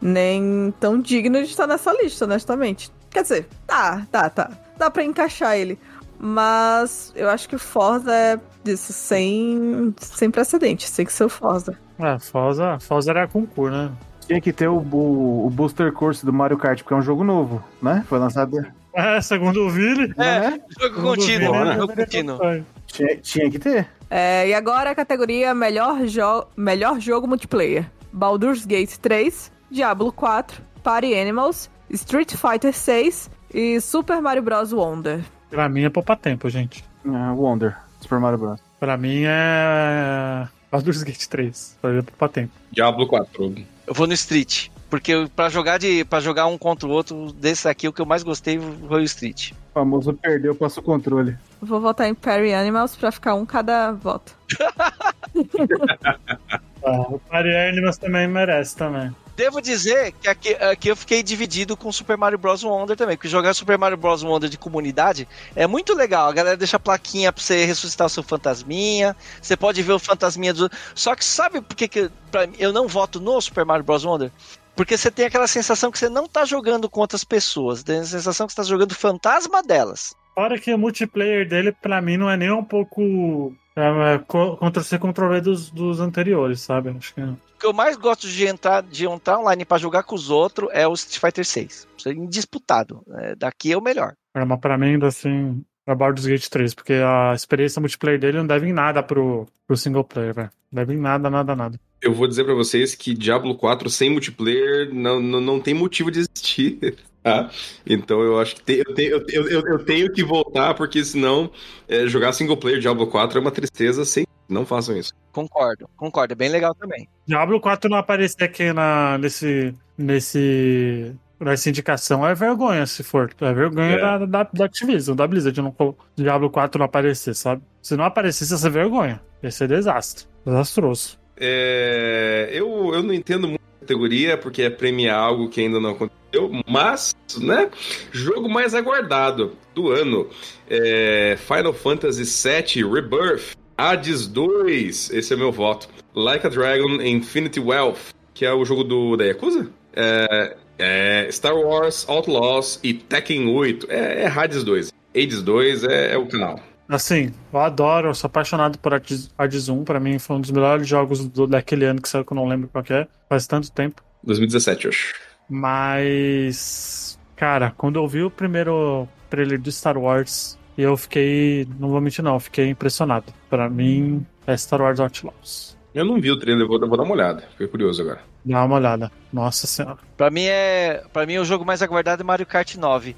nem tão digno de estar nessa lista, honestamente. Quer dizer, tá, tá, tá. Dá pra encaixar ele. Mas eu acho que o Forza é disso, sem, sem precedentes. Tem que ser o Forza. É, Forza, Forza era concurso, né? Tinha que ter o, o, o Booster Course do Mario Kart, porque é um jogo novo, né? Foi lançado. É, segundo o Vili. É, né? jogo segundo o contínuo, Vili, né? Jogo contínuo. Tinha, tinha que ter. É, e agora a categoria melhor, jo melhor jogo multiplayer: Baldur's Gate 3, Diablo 4, Party Animals, Street Fighter 6 e Super Mario Bros. Wonder. Pra mim é poupar tempo, gente. Ah, Wonder, Super Mario Bros. Pra mim é. Baldur's Gate 3. Pra mim é poupar tempo. Diablo 4. Eu vou no Street. Porque pra jogar, de, pra jogar um contra o outro, desse aqui, o que eu mais gostei foi o Street. O famoso perdeu, passa o controle. Vou votar em Party Animals pra ficar um cada voto. Ah, o Party Animals também merece também. Devo dizer que aqui, aqui eu fiquei dividido com Super Mario Bros. Wonder também, porque jogar Super Mario Bros. Wonder de comunidade é muito legal. A galera deixa a plaquinha pra você ressuscitar o seu fantasminha, você pode ver o fantasminha do. Só que sabe por que, que mim, eu não voto no Super Mario Bros. Wonder? Porque você tem aquela sensação que você não tá jogando com outras pessoas, tem a sensação que você tá jogando fantasma delas. Fora que o multiplayer dele, pra mim, não é nem um pouco é, é, co- contra ser controle dos, dos anteriores, sabe? Acho que O que eu mais gosto de entrar, de entrar online pra jogar com os outros é o Street Fighter 6. Isso é indisputado. É, daqui é o melhor. é uma pra mim, assim, é Baldur's Gate 3, porque a experiência multiplayer dele não deve em nada pro, pro single player, velho. Não Deve em nada, nada, nada. Eu vou dizer pra vocês que Diablo 4 sem multiplayer não, não, não tem motivo de existir. Tá? Então eu acho que te- eu, tenho, eu, eu, eu tenho que voltar, porque senão é, jogar single player Diablo 4 é uma tristeza sem. Não façam isso. Concordo, concordo. É bem legal também. Diablo 4 não aparecer aqui na, nesse, nesse, nessa indicação é vergonha, se for. É vergonha É. Da, da, da Activision, da Blizzard, não, Diablo 4 não aparecer, sabe? Se não aparecesse, ia ser vergonha. Ia ser desastre. Desastroso. É, eu, eu não entendo muito categoria, porque é premiar algo que ainda não aconteceu, mas, né? Jogo mais aguardado do ano: é, Final Fantasy VII Rebirth, Hades 2, esse é meu voto. Like a Dragon Infinity Wealth, que é o jogo do, da Yakuza? É, é, Star Wars Outlaws e Tekken 8, é, é Hades 2. Hades 2 é, é o canal. Assim, eu adoro, eu sou apaixonado por Hades Hades 1. Pra mim, foi um dos melhores jogos do, daquele ano que saiu, que eu não lembro qual que é. Faz tanto tempo. 2017, eu acho. Mas, cara, quando eu vi o primeiro trailer do Star Wars, eu fiquei, não vou mentir não, eu fiquei impressionado. Pra mim, é Star Wars Outlaws. Eu não vi o trailer, eu vou, vou dar uma olhada. Fiquei curioso agora. Dá uma olhada. Nossa senhora. Pra mim é. Para mim o jogo mais aguardado é Mario Kart 9.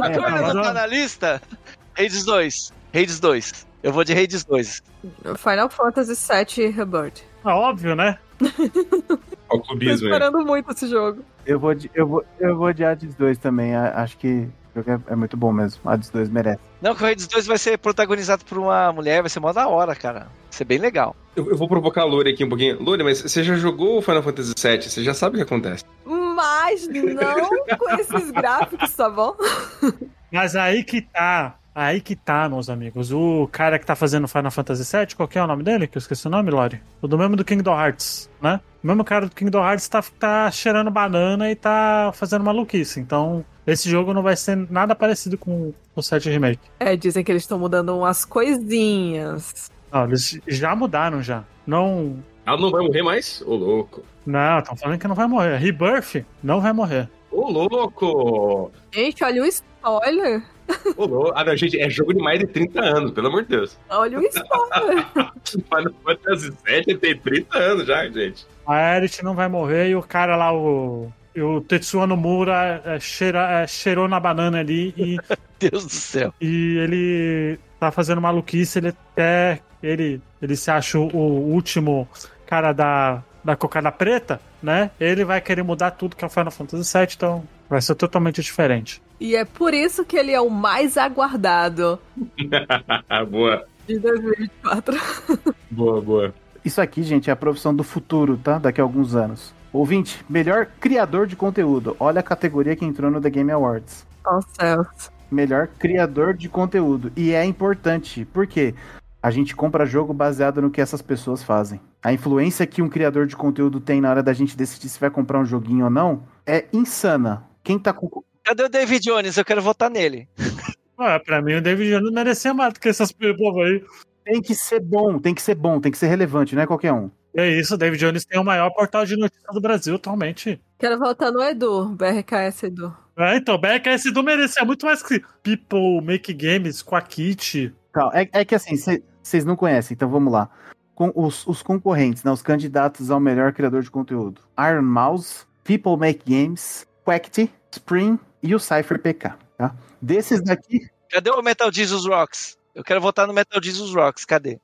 Agora não tá na lista? Hades 2. Hades 2. Eu vou de Hades 2. Final Fantasy VII Rebirth. É óbvio, né? Olha o Tô esperando muito esse jogo. Eu vou de, eu vou, eu vou de Hades 2 também. Acho que o jogo é, é muito bom mesmo. Hades 2 merece. Não, que o Hades 2 vai ser protagonizado por uma mulher, vai ser mó da hora, cara. Vai ser bem legal. Eu, eu vou provocar a Lore aqui um pouquinho. Lore, mas você já jogou o Final Fantasy VII? Você já sabe o que acontece. Mas não com esses gráficos, tá bom? Mas aí que tá. Aí que tá, meus amigos. O cara que tá fazendo Final Fantasy VII, qual que é o nome dele? Que eu esqueci o nome, Lori. O do mesmo do Kingdom Hearts, né? O mesmo cara do Kingdom Hearts tá, tá cheirando banana e tá fazendo maluquice. Então, esse jogo não vai ser nada parecido com o 7 Remake. É, dizem que eles estão mudando umas coisinhas. Não, eles já mudaram já. Não. Ela não vai morrer mais? Ô, louco. Não, estão falando que não vai morrer. Rebirth não vai morrer. Ô, louco. Gente, olha o spoiler. Ô, louco. Ah, não, gente, é jogo de mais de 30 anos, pelo amor de Deus. Olha o spoiler. Final Fantasy VII tem 30 anos já, gente. A Aerith não vai morrer e o cara lá, o. e O Tetsuo Nomura é, cheira, é, cheirou na banana ali e Deus do céu. e ele tá fazendo maluquice, ele até. Ele, ele se acha o último cara da, da cocada preta, né? Ele vai querer mudar tudo que é o Final Fantasy VII, então vai ser totalmente diferente. E é por isso que ele é o mais aguardado boa, de 2024. boa, boa. Isso aqui, gente, é a profissão do futuro, tá? Daqui a alguns anos. Ouvinte, melhor criador de conteúdo. Olha a categoria que entrou no The Game Awards. Oh, céus. Melhor criador de conteúdo. E é importante, porque a gente compra jogo baseado no que essas pessoas fazem. A influência que um criador de conteúdo tem na hora da gente decidir se vai comprar um joguinho ou não é insana. Quem tá com. Cadê o David Jones? Eu quero votar nele. Ah, pra mim o David Jones merecia mais do que essas povo aí. Tem que ser bom, tem que ser bom, tem que ser relevante, não é qualquer um. É isso, o David Jones tem o maior portal de notícias do Brasil atualmente. Quero voltar no Edu, BRKS Edu. É, então, BKS do merecia muito mais que People Make Games, Quackit. Calma, É, é que assim, vocês não conhecem, então vamos lá. Com os, os concorrentes, né, os candidatos ao melhor criador de conteúdo: Iron Mouse, People Make Games, Quackity, Spring e o Cypher PK. Tá? Desses daqui, Cadê o Metal Jesus Rocks? Eu quero votar no Metal Jesus Rocks, cadê?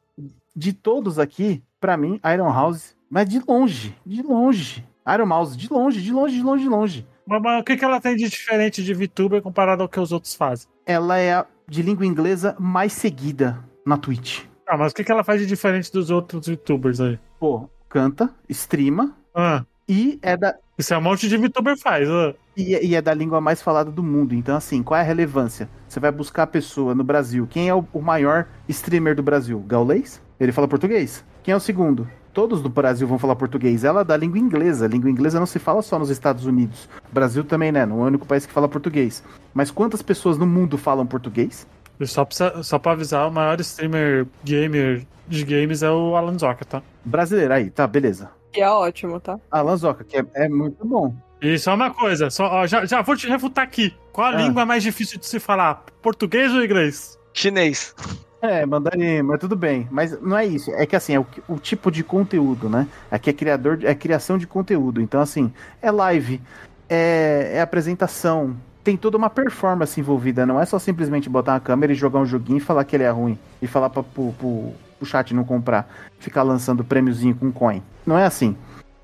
de todos aqui, pra mim, Iron House, mas de longe, de longe. Iron Mouse, de longe, de longe, de longe, de longe. Mas, mas o que, que ela tem de diferente de VTuber comparado ao que os outros fazem? Ela é a de língua inglesa mais seguida na Twitch. Ah, mas o que, que ela faz de diferente dos outros VTubers aí? Pô, canta, streama Ah, e é da, isso é um monte de VTuber faz. ah. E, e é da língua mais falada do mundo. Então, assim, qual é a relevância? Você vai buscar a pessoa no Brasil. Quem é o, o maior streamer do Brasil? Gaulês? Ele fala português. Quem é o segundo? Todos do Brasil vão falar português. Ela é da língua inglesa. A língua inglesa não se fala só nos Estados Unidos. O Brasil também, né? Não é o único país que fala português. Mas quantas pessoas no mundo falam português? Só, pra, só pra avisar, o maior streamer gamer de games é o Alan Zoka, tá? Brasileiro, aí, tá, beleza. Que é ótimo, tá? Alan Zoca, que é, é muito bom. E só uma coisa, só, ó, já, já vou te refutar aqui. Qual a Ah. língua mais difícil de se falar? Português ou inglês? Chinês. É, mandarim, mas tudo bem. Mas não é isso. É que assim, é o, o tipo de conteúdo, né? Aqui é criador, de- é criação de conteúdo. Então, assim, é live, é, é apresentação. Tem toda uma performance envolvida. Não é só simplesmente botar uma câmera e jogar um joguinho e falar que ele é ruim. E falar pra, pro, pro, pro chat não comprar. Ficar lançando prêmiozinho com coin. Não é assim.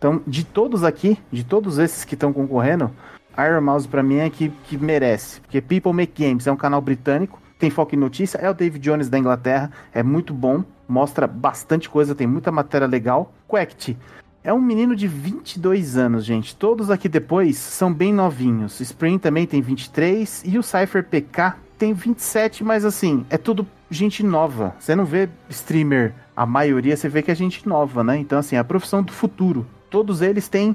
Então, de todos aqui, de todos esses que estão concorrendo, Iron Mouse pra mim é que, que merece. Porque People Make Games é um canal britânico, tem foco em notícia, é o David Jones da Inglaterra, é muito bom, mostra bastante coisa, tem muita matéria legal. Quackity é um menino de 22 anos, gente. Todos aqui depois são bem novinhos. Spring também tem 23 e o Cypher PK tem 27, mas assim, é tudo gente nova. Você não vê streamer, a maioria você vê que é gente nova, né? Então assim, é a profissão do futuro. Todos eles têm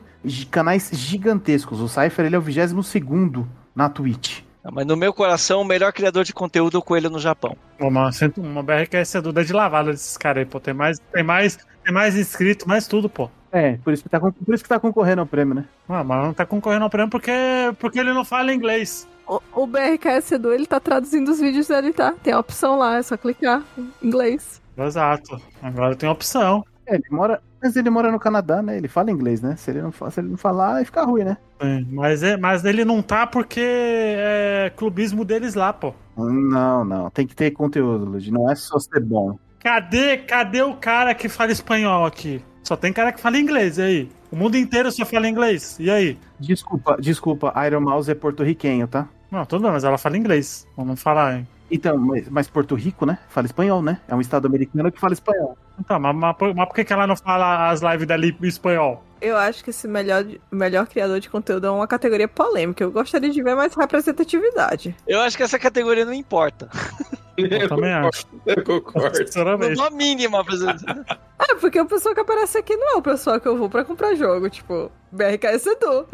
canais gigantescos. O Cypher ele é o 22 na Twitch. Não, Mas no meu coração, o melhor criador de conteúdo é o Coelho no Japão. Pô, uma, uma BRQS é do de lavada desses caras aí, pô. Tem mais, tem mais, tem mais inscrito, mais tudo, pô. É, por isso que tá, por isso que tá concorrendo ao prêmio, né? Ah, mas não tá concorrendo ao prêmio porque, porque ele não fala inglês. O, o BRKS Edu, ele tá traduzindo os vídeos dele, tá? Tem a opção lá, é só clicar em inglês. Exato. Agora tem opção. É, ele mora. Mas ele mora no Canadá, né? Ele fala inglês, né? Se ele não, se ele não falar, aí fica ruim, né? É, Mas, é, mas ele não tá porque é clubismo deles lá, pô. Não, não. Tem que ter conteúdo, Lud. Não é só ser bom. Cadê, cadê o cara que fala espanhol aqui? Só tem cara que fala inglês, e aí? O mundo inteiro só fala inglês, e aí? Desculpa, desculpa. Iron Mouse é porto-riquenho, tá? Não, tudo bem, mas ela fala inglês. Vamos falar, hein? Então, mas, mas Porto Rico, né? Fala espanhol, né? É um estado americano que fala espanhol. Então, mas, mas, por- mas por que, que ela não fala as lives dali em espanhol? Eu acho que esse melhor, melhor criador de conteúdo é uma categoria polêmica. Eu gostaria de ver mais representatividade. Eu acho que essa categoria não importa. Eu também acho. Eu concordo. Sinceramente. dá a mínima apresentação. É, porque o pessoal que aparece aqui não é o pessoal que eu vou pra comprar jogo. Tipo, BRKS Edu.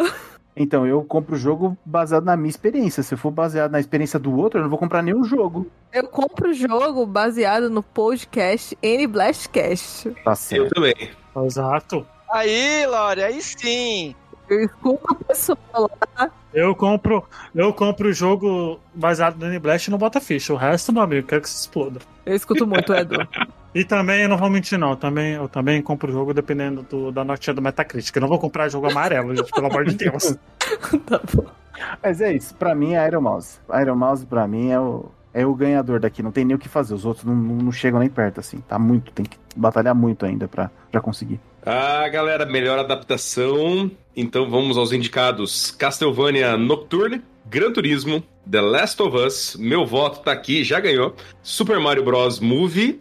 Então, eu compro o jogo baseado na minha experiência. Se for baseado na experiência do outro, eu não vou comprar nenhum jogo. Eu compro o jogo baseado no podcast N Blastcast. Tá Eu certo. também. Exato. Aí, Lore, aí sim. Eu escuto o pessoal lá. Eu compro, eu compro o jogo baseado no N-Blast e não bota ficha. O resto, meu amigo, quero que se exploda. Eu escuto muito Edu. E também, eu não vou mentir, não. Também, eu também compro o jogo dependendo do- da notinha do Metacritic. Eu não vou comprar jogo amarelo, gente, pelo amor de Deus. tá bom. Mas é isso. Pra mim é Iron Mouse. Iron Mouse, pra mim, é o, é o ganhador daqui. Não tem nem o que fazer. Os outros não, não, não chegam nem perto, assim. Tá muito. Tem que batalhar muito ainda pra, pra conseguir. Ah, galera, melhor adaptação. Então vamos aos indicados: Castlevania Nocturne, Gran Turismo, The Last of Us. Meu voto tá aqui, já ganhou. Super Mario Bros. Movie.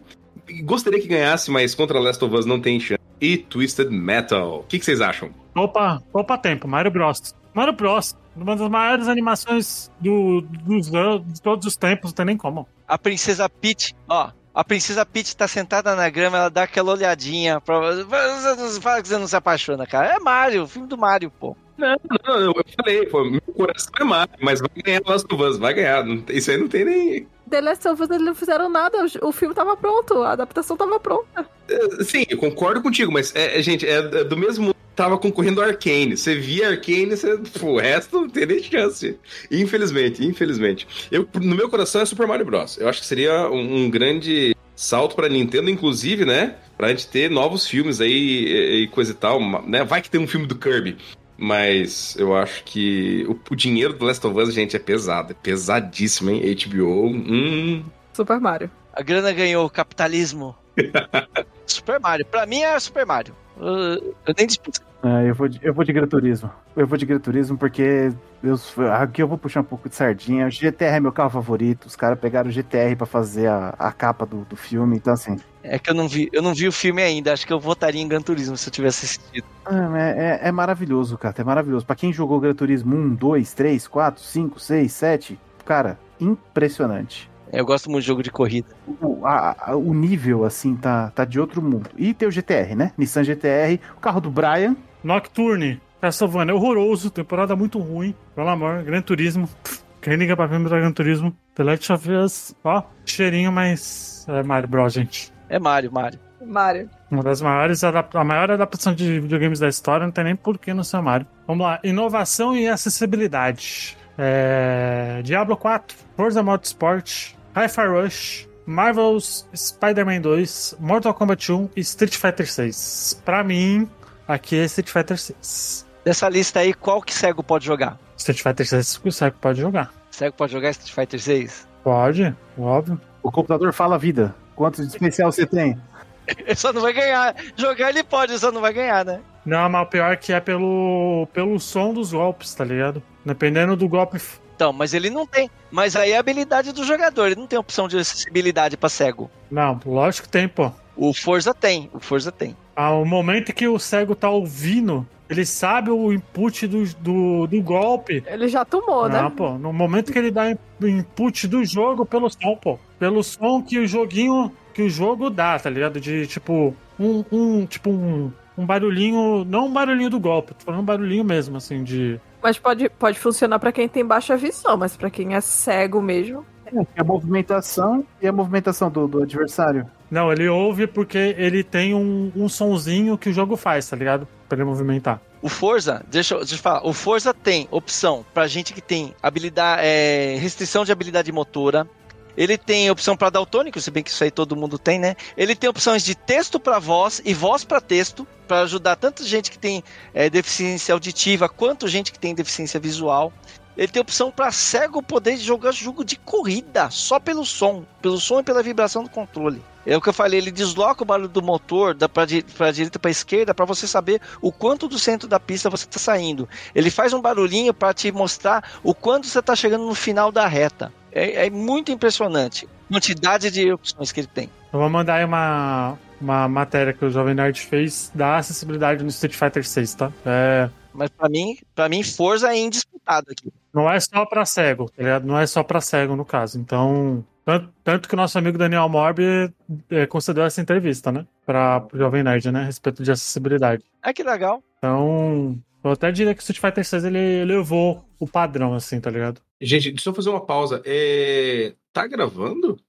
Gostaria que ganhasse, mas contra Last of Us não tem chance. E Twisted Metal. O que, que vocês acham? Opa, opa tempo, Mario Bros. Mario Bros. Uma das maiores animações do, dos anos, de todos os tempos, não tem nem como. A princesa Peach, ó. A princesa Peach tá sentada na grama, ela dá aquela olhadinha. Pra... Fala que você não se apaixona, cara. É Mario, o filme do Mario, pô. Não, não, eu falei, pô, meu coração é Mario, mas vai ganhar Last of Us, vai ganhar. Isso aí não tem nem. The Last of Us eles não fizeram nada, o- filme tava pronto, a adaptação tava pronta. É, Sim, eu concordo contigo, mas, é, é, gente, é, é do mesmo. Tava concorrendo Arcane. Você via Arcane, você, o resto não tem nem chance. Infelizmente, infelizmente. Eu, no meu coração é Super Mario Bros. Eu acho que seria um, um grande salto pra Nintendo, inclusive, né? Pra gente ter novos filmes aí e, e coisa e tal, né? Vai que tem um filme do Kirby. Mas eu acho que o, o dinheiro do Last of Us, gente, é pesado. É pesadíssimo, hein? HBO. Hum. Super Mario. A grana ganhou o capitalismo. Super Mario. Pra mim é Super Mario. Eu, eu nem disputo. É, eu, vou de, eu vou de Gran Turismo. Eu vou de Gran Turismo porque eu, aqui eu vou puxar um pouco de sardinha. O GTR é meu carro favorito. Os caras pegaram o GTR pra fazer a, a capa do, do filme. Então, assim. É que eu não vi, eu não vi o filme ainda. Acho que eu votaria em Gran Turismo se eu tivesse assistido. É, é, é maravilhoso, cara. É maravilhoso. Pra quem jogou Gran Turismo 1, 2, 3, 4, 5, 6, 7, cara, impressionante. Eu gosto muito de jogo de corrida. O, a- a- o nível, assim, tá, tá de outro mundo. E tem o GTR, né? Nissan GTR, o carro do Brian. Nocturne, Castlevania, é horroroso, temporada muito ruim. Pelo amor, Gran Turismo. Quem liga pra filme da Gran Turismo? The Last of Us, ó, cheirinho, mas é Mario Bros, gente. É Mario, Mario. Mario. Uma das maiores, a maior adaptação de videogames da história, não tem nem porquê no seu Mario. Vamos lá, inovação e acessibilidade. É... Diablo 4, Forza Motorsport, Hi-Fi Rush, Marvel's Spider-Man 2, Mortal Kombat 1 e Street Fighter 6. Pra mim, aqui é Street Fighter 6. Dessa lista aí, qual que cego pode jogar? Street Fighter 6 o Seco pode jogar. Cego pode jogar Street Fighter 6? Pode, óbvio. O computador fala a vida. Quanto de especial você tem? Ele só não vai ganhar. Jogar ele pode, só não vai ganhar, né? Não, mas o pior é que é pelo, pelo som dos golpes, tá ligado? Dependendo do golpe. Então, mas ele não tem. Mas aí é a habilidade do jogador. Ele não tem opção de acessibilidade pra cego. Não, lógico que tem, pô. O Forza tem. O Forza tem. Ao momento que o cego tá ouvindo, ele sabe o input do, do, do golpe. Ele já tomou, Não, né? pô. No momento que ele dá o input do jogo pelo som, pô. Pelo som que o joguinho. Que o jogo dá, tá ligado? De tipo. Um. um tipo um. Um barulhinho. Não um barulhinho do golpe, tô falando um barulhinho mesmo, assim, de. Mas pode, pode funcionar pra quem tem baixa visão, mas pra quem é cego mesmo. É a movimentação e a movimentação do, do adversário. Não, ele ouve porque ele tem um, um sonzinho que o jogo faz, tá ligado? Pra ele movimentar. O Forza, deixa, eu- deixa eu falar, o Forza tem opção pra gente que tem habilidade, é, restrição de habilidade motora. Ele tem opção pra daltônico, se bem que isso aí todo mundo tem, né? Ele tem opções de texto pra voz e voz pra texto, pra ajudar tanto gente que tem é, deficiência auditiva quanto gente que tem deficiência visual. Ele tem opção pra cego poder jogar jogo de corrida só pelo som, pelo som e pela vibração do controle. É o que eu falei, ele desloca o barulho do motor da pra direita para esquerda pra você saber o quanto do centro da pista você está saindo. Ele faz um barulhinho para te mostrar o quanto você está chegando no final da reta. É, é muito impressionante a quantidade de opções que ele tem. Eu vou mandar aí uma, uma matéria que o Jovem Nerd fez da acessibilidade no Street Fighter 6, tá? É, Mas para mim, para mim, Forza é indisputado aqui. não é só pra cego, tá ligado? Não é só pra cego, no caso. Então, tanto, tanto que o nosso amigo Daniel Morbi é, concedeu essa entrevista, né? Pra pro Jovem Nerd, né? A respeito de acessibilidade. Ah, que legal. Então, eu até diria que o Street Fighter 6 ele elevou o padrão, assim, tá ligado? Gente, deixa eu fazer uma pausa. É... Tá gravando?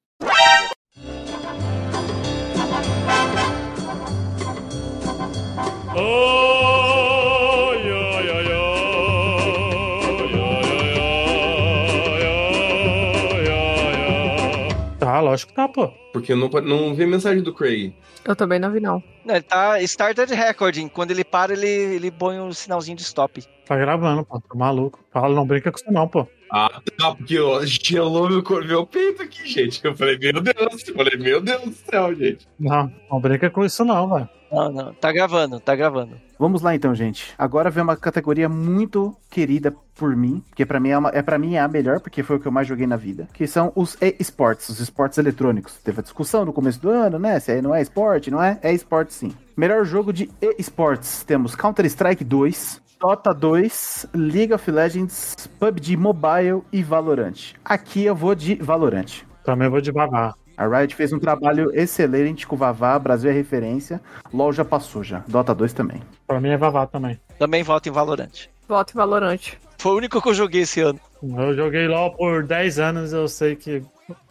Tá, lógico que tá, pô. Porque eu não, não vi mensagem do Craig. Eu também não vi, não. Não, ele tá started recording. Quando ele para, ele, ele põe um sinalzinho de stop. Tá gravando, pô. Tá maluco. Fala, não brinca com isso não, pô. Ah, tá, porque ó, gelou meu, cor- meu peito aqui, gente. Eu falei, meu Deus, eu falei, meu Deus do céu, gente. Não, não brinca com isso não, velho. Não, não. Tá gravando, tá gravando. Vamos lá então, gente. Agora vem uma categoria muito querida por mim, porque pra mim é, uma, é para mim é a melhor, porque foi o que eu mais joguei na vida, que são os esportes, os esportes eletrônicos. Teve a discussão no começo do ano, né? Se aí não é esporte, não é? É esporte sim. Melhor jogo de esportes, temos Counter-Strike 2, Dota 2, League of Legends, PUBG Mobile e Valorant. Aqui eu vou de Valorant. Também vou de babar. A Riot fez um trabalho excelente com o Vavá, Brasil é referência. LoL já passou já. Dota 2 também. Pra mim é Vavá também. Também voto em Valorant. Voto em Valorante. Foi o único que eu joguei esse ano. Eu joguei LOL por 10 anos, eu sei que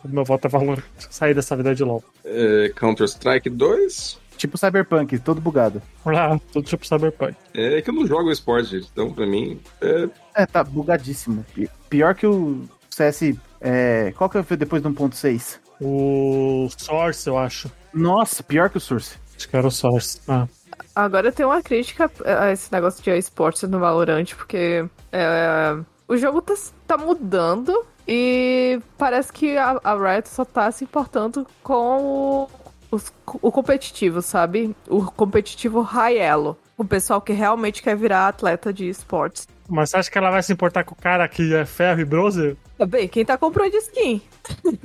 meu voto é Valorant. Sair dessa vida de LOL. É, Counter-Strike 2. Tipo Cyberpunk, todo bugado. Ah, tudo tipo Cyberpunk. É que eu não jogo esporte, gente. Então, pra mim, é, É, tá bugadíssimo. Pi- Pior que o CS. É, qual que foi depois do 1.6? O Source, eu acho. Nossa, pior que o Source. Acho que era o Source. Ah. Agora tem uma crítica a esse negócio de esportes no Valorant, porque é, o jogo tá, tá mudando e parece que a, a Riot só tá se importando com o, os- o competitivo, sabe? O competitivo high elo. O pessoal que realmente quer virar atleta de esportes. Mas você acha que ela vai se importar com o cara que é ferro e bronze? Tá bem, quem tá comprando skin?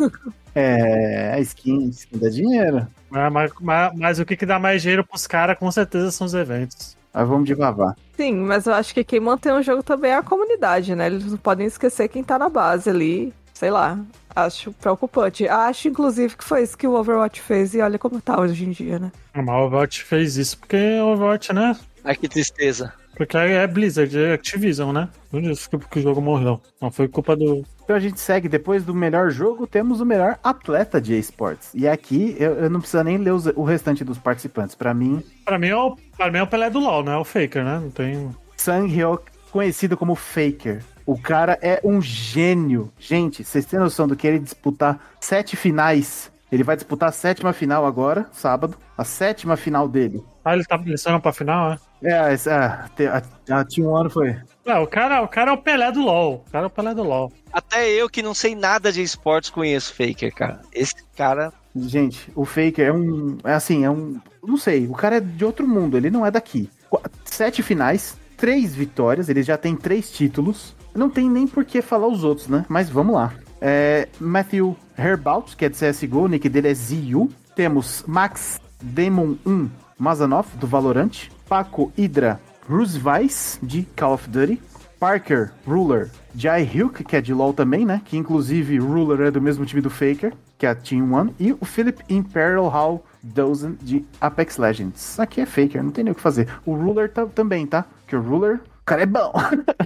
É, a skin, skin dá dinheiro. Ah, mas, mas- mas o que, que dá mais dinheiro pros caras, com certeza, são os eventos. Mas vamos de Vavá. Sim, mas eu acho que quem mantém o jogo também é a comunidade, né? Eles não podem esquecer quem tá na base ali. Sei lá. Acho preocupante. Acho, inclusive, que foi isso que o Overwatch fez e olha como tá hoje em dia, né? Ah, Mas o Overwatch fez isso porque o Overwatch, né? Ai, que tristeza. Porque é Blizzard, é Activision, né? Por isso que o jogo morreu. Não foi culpa do. Então a gente segue, depois do melhor jogo, temos o melhor atleta de esportes. E aqui eu, eu não preciso nem ler os- o restante dos participantes. Pra mim, Pra mim, é o, pra mim é o Pelé do LoL, não é o Faker, né? Não tem. Sang Hyuk, conhecido como Faker. O cara é um gênio. Gente, vocês têm noção do que ele disputar sete finais? Ele vai disputar a sétima final agora, sábado. A sétima final dele. Ah, ele tá licionando pra final, né? É, essa- a, a, a T1 foi. Não, o cara, o cara é o Pelé do LoL. O cara é o Pelé do LoL. Até eu que não sei nada de esportes conheço Faker, cara. Esse cara. Gente, o Faker é um. É assim, é um. Não sei, o cara é de outro mundo, ele não é daqui. Qu- Sete finais, três vitórias, ele já tem três títulos. Não tem nem por que falar os outros, né? Mas vamos lá. É, Matthew Herbaut, que é de CSGO, o nick dele é ZU. Temos Max Demon 1 Mazanov, do Valorant. Paco Hydra Rusvice, de Call of Duty. Parker Ruler Jai Hyuk, que é de LoL também, né? Que inclusive Ruler é do mesmo time do Faker, que é a Team One. E o Philip Imperial Hall Dozen de Apex Legends. Aqui é Faker, não tem nem o que fazer. O Ruler tá- também, tá? Que o Ruler, cara é bom.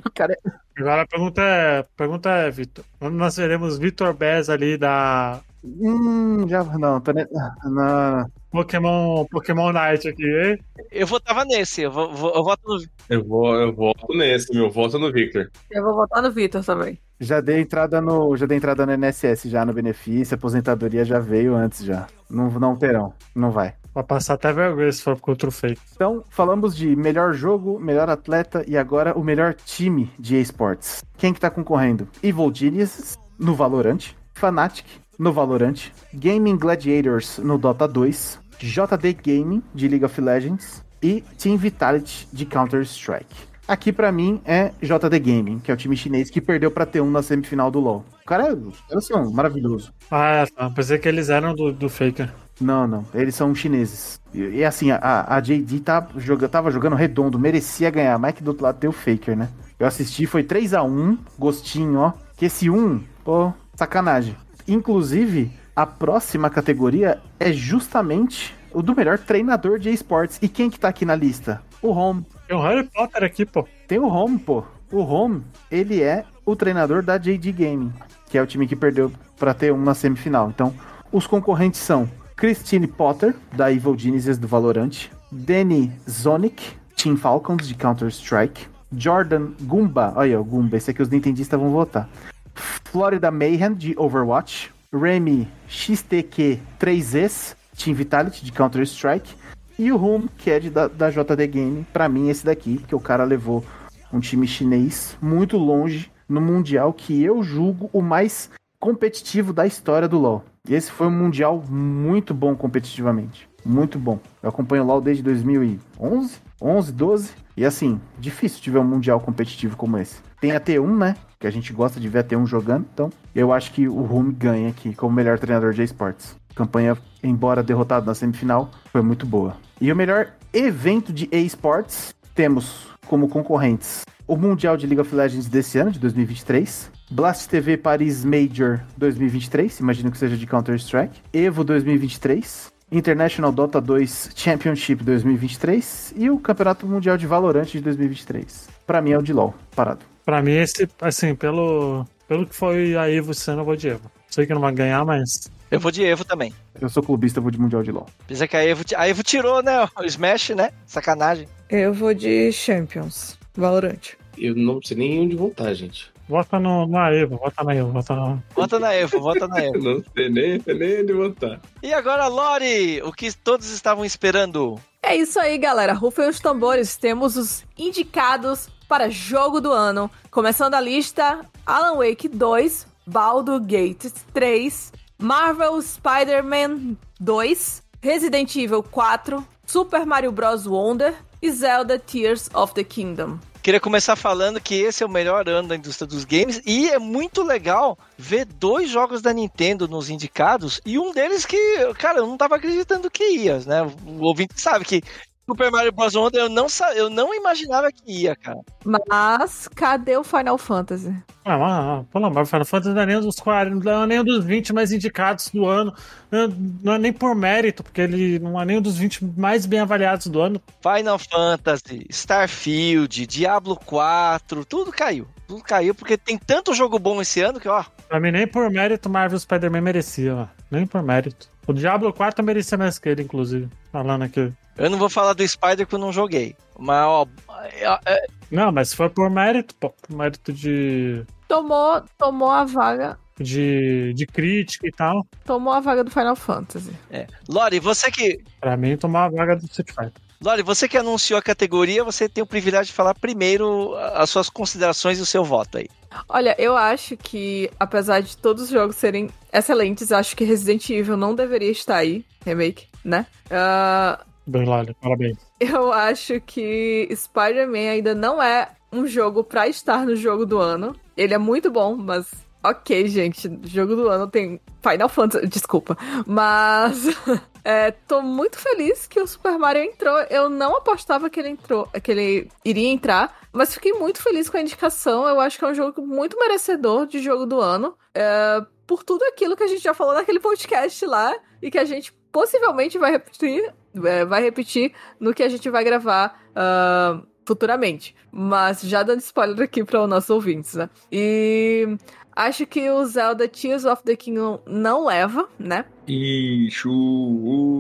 o cara é... Agora a pergunta é, pergunta é Vitor. Quando nós veremos Vitor Bez ali da Hum, já. Não, tô ne... não, Pokémon, Pokémon Night aqui, hein? Eu votava nesse. Eu, vou, vou- eu voto no. eu, vou, eu voto nesse, meu voto no Victor. Eu vou votar no Vitor também. Já dei entrada no, já dei entrada no NSS já no benefício, a aposentadoria já veio antes já. Não, não terão, não vai. Vai passar até vergonha se for contra o Fake. Então, falamos de melhor jogo, melhor atleta e agora o melhor time de esportes. Quem que tá concorrendo? Evil Geniuses no Valorant, Fnatic no Valorant, Gaming Gladiators no Dota 2, JD Gaming de League of Legends e Team Vitality de Counter-Strike. Aqui pra mim é JD Gaming, que é o time chinês que perdeu pra T1 na semifinal do LoL. O cara, os caras são maravilhosos. Ah, tá. Pensei que eles eram do, do Faker. Não, não. Eles são chineses. E, e assim, a, a JD tá joga, tava jogando redondo, merecia ganhar. Mas que do outro lado tem o Faker, né? Eu assisti, foi 3 a 1 gostinho, ó. Que esse 1, pô, sacanagem. Inclusive, a próxima categoria é justamente o do melhor treinador de esportes. E quem que tá aqui na lista? O Home. Tem um Harry Potter aqui, pô. Tem o Home, pô. O Home, ele é o treinador da JD Gaming, que é o time que perdeu pra ter um na semifinal. Então, os concorrentes são Christine Potter, da Evil Geniuses do Valorant, Danny Zonic, Team Falcons de Counter-Strike, Jordan Gumba, olha o Gumba, esse aqui os nintendistas vão votar. Florida Mayhem de Overwatch, Remy XTQ3S, Team Vitality de Counter-Strike, e o Home, que é de, da, da JD Game, pra mim esse daqui, que o cara levou um time chinês muito longe no Mundial que eu julgo o mais competitivo da história do LoL. Esse foi um Mundial muito bom competitivamente. Muito bom. Eu acompanho o LoL desde 2011, 11, 12. E assim, difícil tiver um Mundial competitivo como esse. Tem a T1, né? Que a gente gosta de ver a T1 jogando. Então, eu acho que o Home ganha aqui como melhor treinador de esportes. Campanha, embora derrotado na semifinal, foi muito boa. E o melhor evento de esportes, temos como concorrentes o Mundial de League of Legends desse ano, de 2023, Blast TV Paris Major 2023, imagino que seja de Counter-Strike. Evo 2023. International Dota 2 Championship 2023 e o Campeonato Mundial de Valorant de 2023. Pra mim é o de LoL, parado. Pra mim, esse, assim, pelo, pelo que foi a Evo esse ano, eu vou de Evo. Sei que não vai ganhar, mas. Eu vou de Evo também. Eu sou clubista, eu vou de Mundial de LoL. Apesar que a Evo, a Evo tirou, né? O Smash, né? Sacanagem. Eu vou de Champions. Valorant. Eu não sei nem onde voltar, gente. Vota no, na Evo, vota na Evo, vota na. Vota na Evo, vota na Evo. não sei nem, sei nem onde voltar. E agora, Lori, o que todos estavam esperando? É isso aí, galera. Rufem os tambores. Temos os indicados para jogo do ano. Começando a lista: Alan Wake 2, Baldur Gate 3, Marvel Spider-Man 2, Resident Evil 4, Super Mario Bros. Wonder e Zelda Tears of the Kingdom. Queria começar falando que esse é o melhor ano da indústria dos games e é muito legal ver dois jogos da Nintendo nos indicados e um deles que, cara, eu não tava acreditando que ia, né? O ouvinte sabe que Super Mario Bros. Wonder eu não, sa- eu não imaginava que ia, cara. Mas cadê o Final Fantasy? Ah, mas, pelo amor, Final Fantasy não é nem um dos 40, não é nem um dos 20 mais indicados do ano. Não, não é nem por mérito, porque ele não é nem um dos 20 mais bem avaliados do ano. Final Fantasy, Starfield, Diablo 4, tudo caiu. Tudo caiu porque tem tanto jogo bom esse ano que, ó, Pra mim, nem por mérito Marvel Spider-Man merecia, ó. Nem por mérito. O Diablo 4 merecia mais que ele, inclusive. Falando aqui. eu não vou falar do Spider que eu não joguei. Mas, ó, é- é- Não, mas se for por mérito, pô, por mérito de, Tomou, tomou a vaga. de, de crítica e tal, Tomou a vaga do Final Fantasy. é. Lori, você que pra mim tomar a vaga do Street Fighter. Lori, você que anunciou a categoria, você tem o privilégio de falar primeiro as suas considerações e o seu voto aí. Olha, eu acho que, apesar de todos os jogos serem excelentes, acho que Resident Evil não deveria estar aí, remake, né? Ah, Bem, Lali, parabéns. eu acho que Spider-Man ainda não é um jogo pra estar no jogo do ano. Ele é muito bom, mas. Ok, gente, jogo do ano tem Final Fantasy, desculpa. Mas é, tô muito feliz que o Super Mario entrou. Eu não apostava que ele entrou, que ele iria entrar, mas fiquei muito feliz com a indicação. Eu acho que é um jogo muito merecedor de jogo do ano. É, por tudo aquilo que a gente já falou naquele podcast lá e que a gente possivelmente vai repetir, é, vai repetir no que a gente vai gravar ah, futuramente. Mas já dando spoiler aqui para os nossos ouvintes, né? E acho que o Zelda Tears of the Kingdom não leva, né? Ixi, uh,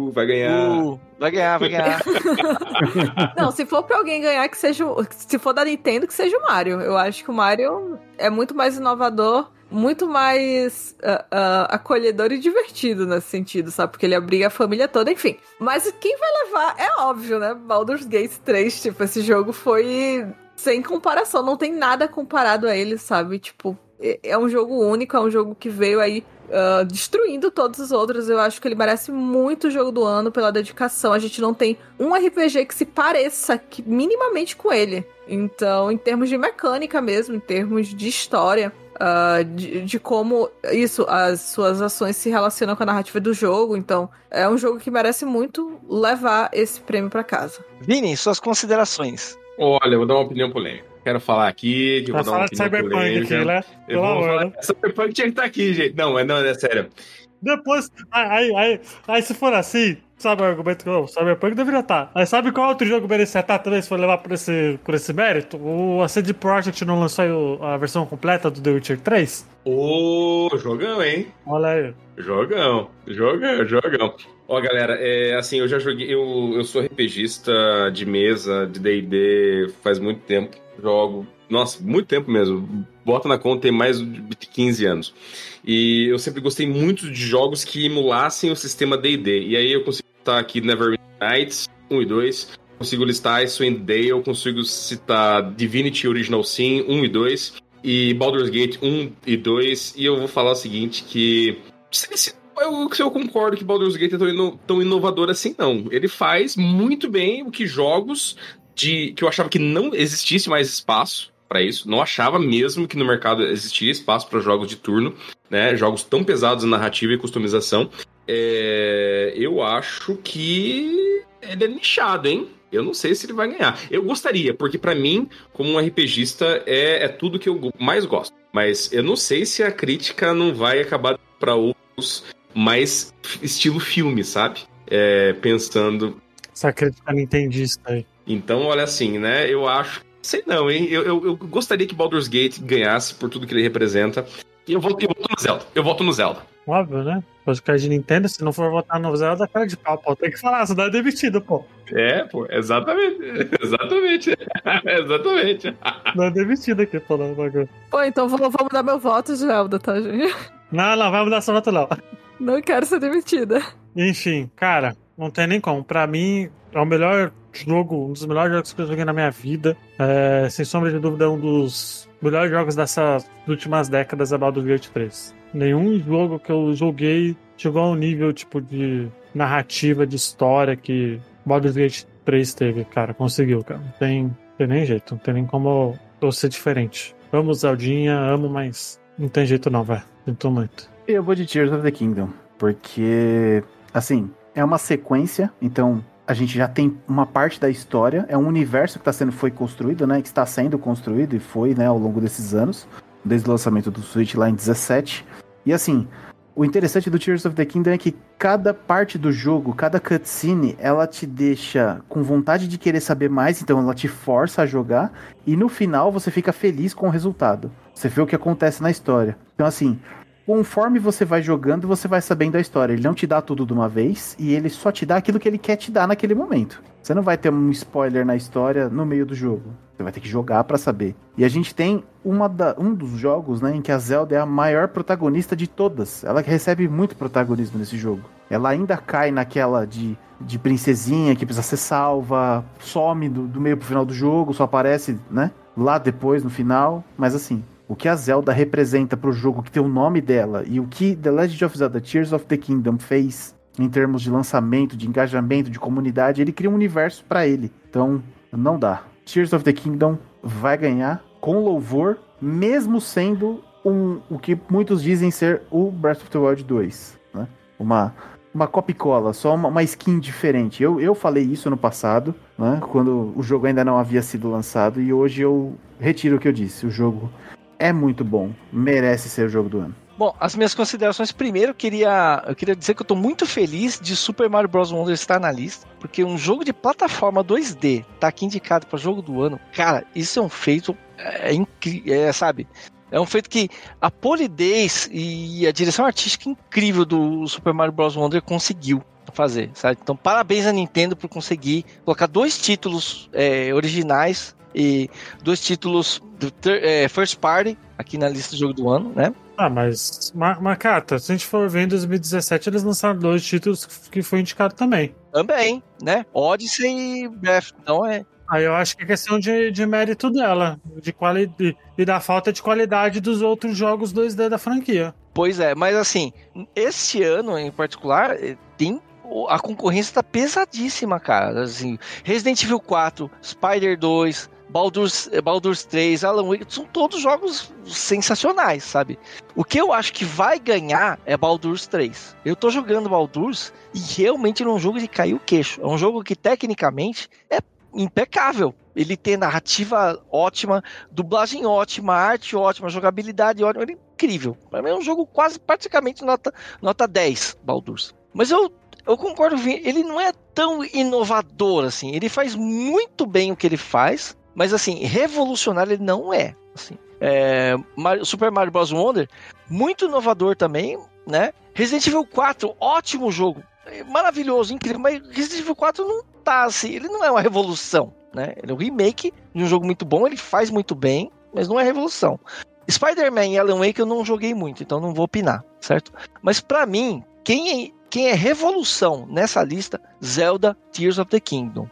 uh, vai ganhar. Uh, vai ganhar, vai ganhar. Não, se for pra alguém ganhar, que seja. o- Se for da Nintendo, que seja o Mario. Eu acho que o Mario é muito mais inovador, muito mais ah, ah, acolhedor e divertido nesse sentido, sabe? Porque ele abriga a família toda, enfim. Mas quem vai levar é óbvio, né? Baldur's Gate 3, tipo, esse jogo foi sem comparação, não tem nada comparado a ele, sabe? Tipo, é- é um jogo único, é um jogo que veio aí ah, destruindo todos os outros. Eu acho que ele merece muito o jogo do ano pela dedicação. A gente não tem um RPG que se pareça que- minimamente com ele. Então, em termos de mecânica mesmo, em termos de história, ah, de, de como isso, as suas ações se relacionam com a narrativa do jogo. Então, é um jogo que merece muito levar esse prêmio pra casa. Vini, suas considerações. Olha, eu vou dar uma opinião polêmica. Quero falar aqui que eu uma falar de Cyberpunk aqui, né? Eu Pelo amor, né? Cyberpunk tinha que estar aqui, gente. Não, é, não, é sério. Depois, aí, aí, aí se for assim, sabe o argumento que o Cyberpunk deveria estar. Aí sabe qual outro jogo merecia estar também se for levar por esse, por esse mérito? O a CD Projekt não lançou aí a versão completa do The Witcher 3? Ô, jogão, hein? Olha aí. Jogão, jogão, jogão. Ó, galera, é, assim, eu já joguei. Eu, eu sou RPGista de mesa, de DD, faz muito tempo. Jogo. Nossa, muito tempo mesmo. Bota na conta, tem mais de 15 anos. E eu sempre gostei muito de jogos que emulassem o sistema DD. E aí eu consigo citar aqui Neverwinter Nights 1 e 2. Consigo listar Icewind Dale, consigo citar Divinity Original Sin 1 e 2 e Baldur's Gate 1 e 2. E eu vou falar o seguinte: que. se- Eu, eu concordo que Baldur's Gate é tão, ino- tão inovador assim, não. Ele faz muito bem o que jogos de. que eu achava que não existisse mais espaço para isso. Não achava mesmo que no mercado existiria espaço para jogos de turno, né? Jogos tão pesados em narrativa e customização. É, eu acho que ele é nichado, hein? Eu não sei se ele vai ganhar. Eu gostaria, porque pra mim, como um RPGista, é, é tudo que eu mais gosto. Mas eu não sei se a crítica não vai acabar pra outros mais f- estilo filme, sabe? É, pensando. Essa crítica nintendista aí. Então, olha assim, né? Eu acho. Sei não, hein? Eu, eu, eu gostaria que Baldur's Gate ganhasse por tudo que ele representa. E eu voto, eu voto no Zelda. Eu voto no Zelda. Óbvio, né? Podcast de Nintendo, se não for votar no Zelda, cara de pau, pô. Tem que falar, senão é demitido, pô. É, pô, exatamente. Exatamente. exatamente. Não é demitido aqui, pô, não, bagulho. Pô, então vou, vou mudar meu voto, Zelda, tá, gente? Não, não, vai mudar seu voto, não. Não quero ser demitida. Enfim, cara, não tem nem como. Pra mim, é o melhor jogo, um dos melhores jogos que eu joguei na minha vida. É, sem sombra de dúvida, é um dos melhores jogos dessas últimas décadas é Baldur's Gate 3. Nenhum jogo que eu joguei chegou ao nível, tipo, de narrativa, de história que Baldur's Gate 3 teve, cara. Conseguiu, cara. Não tem, tem nem jeito, não tem nem como eu ser diferente. Amo Zeldinha, amo, mas não tem jeito não, velho. Sinto muito. Eu vou de Tears of the Kingdom, porque, assim, é uma sequência, então a gente já tem uma parte da história, é um universo que tá sendo, foi construído, né, que está sendo construído e foi, né, ao longo desses anos, desde o lançamento do Switch lá em 17. E assim, o interessante do Tears of the Kingdom é que cada parte do jogo, cada cutscene, ela te deixa com vontade de querer saber mais, então ela te força a jogar, e no final você fica feliz com o resultado. Você vê o que acontece na história. Então assim, conforme você vai jogando, você vai sabendo a história. Ele não te dá tudo de uma vez e ele só te dá aquilo que ele quer te dar naquele momento. Você não vai ter um spoiler na história no meio do jogo. Você vai ter que jogar pra saber. E a gente tem uma da- um dos jogos né, em que a Zelda é a maior protagonista de todas. Ela recebe muito protagonismo nesse jogo. Ela ainda cai naquela de, de princesinha que precisa ser salva, some do, do meio pro final do jogo, só aparece, né? Lá depois, no final. Mas assim, o que a Zelda representa pro jogo que tem o nome dela e o que The Legend of Zelda Tears of the Kingdom fez em termos de lançamento, de engajamento, de comunidade, ele cria um universo pra ele. Então, não dá. Tears of the Kingdom vai ganhar com louvor, mesmo sendo um, o que muitos dizem ser o Breath of the Wild 2, né? Uma uma copy-cola, só uma, uma skin diferente. Eu, eu falei isso no passado, né? Quando o jogo ainda não havia sido lançado, e hoje eu retiro o que eu disse. O jogo é muito bom, merece ser o jogo do ano. Bom, as minhas considerações. Primeiro, eu queria, eu queria dizer que eu tô muito feliz de Super Mario Bros. Wonder estar na lista, porque um jogo de plataforma 2D tá aqui indicado para jogo do ano. Cara, isso é um feito é, incrível, é, sabe? É um feito que a polidez e a direção artística incrível do Super Mario Bros. Wonder conseguiu fazer, sabe? Então, parabéns à Nintendo por conseguir colocar dois títulos é, originais e dois títulos do é, First Party aqui na lista do jogo do ano, né? Ah, mas, Ma- Macata, se a gente for ver em 2017, eles lançaram dois títulos que foi indicado também. Também, né? Odyssey e Breath. Então é. Aí eu acho que é questão de, de mérito dela, de qualidade e da falta de qualidade dos outros jogos 2D da franquia. Pois é, mas assim, este ano em particular, eh, tem. A concorrência tá pesadíssima, cara. Assim, Resident Evil 4, Spider 2, Baldur's, Baldur's 3, Alan Wake, são todos jogos sensacionais, sabe? O que eu acho que vai ganhar é Baldur's 3. Eu tô jogando Baldur's e realmente não é um jogo de cair o queixo. É um jogo que tecnicamente é impecável. Ele tem narrativa ótima, dublagem ótima, arte ótima, jogabilidade ótima, ele é incrível. Mim é um jogo quase praticamente nota, nota 10, Baldur's. Mas eu, eu concordo, ele não é tão inovador assim. Ele faz muito bem o que ele faz, mas assim, revolucionário ele não é. Assim. É, Super Mario Bros. Wonder, muito inovador também, né? Resident Evil 4, ótimo jogo. É Maravilhoso, incrível, mas Resident Evil 4 não tá assim, ele não é uma revolução, né? Ele é um remake de um jogo muito bom, ele faz muito bem, mas não é revolução. Spider-Man e Alan Wake eu não joguei muito, então não vou opinar, certo? Mas pra mim, quem é, quem é revolução nessa lista, Zelda Tears of the Kingdom.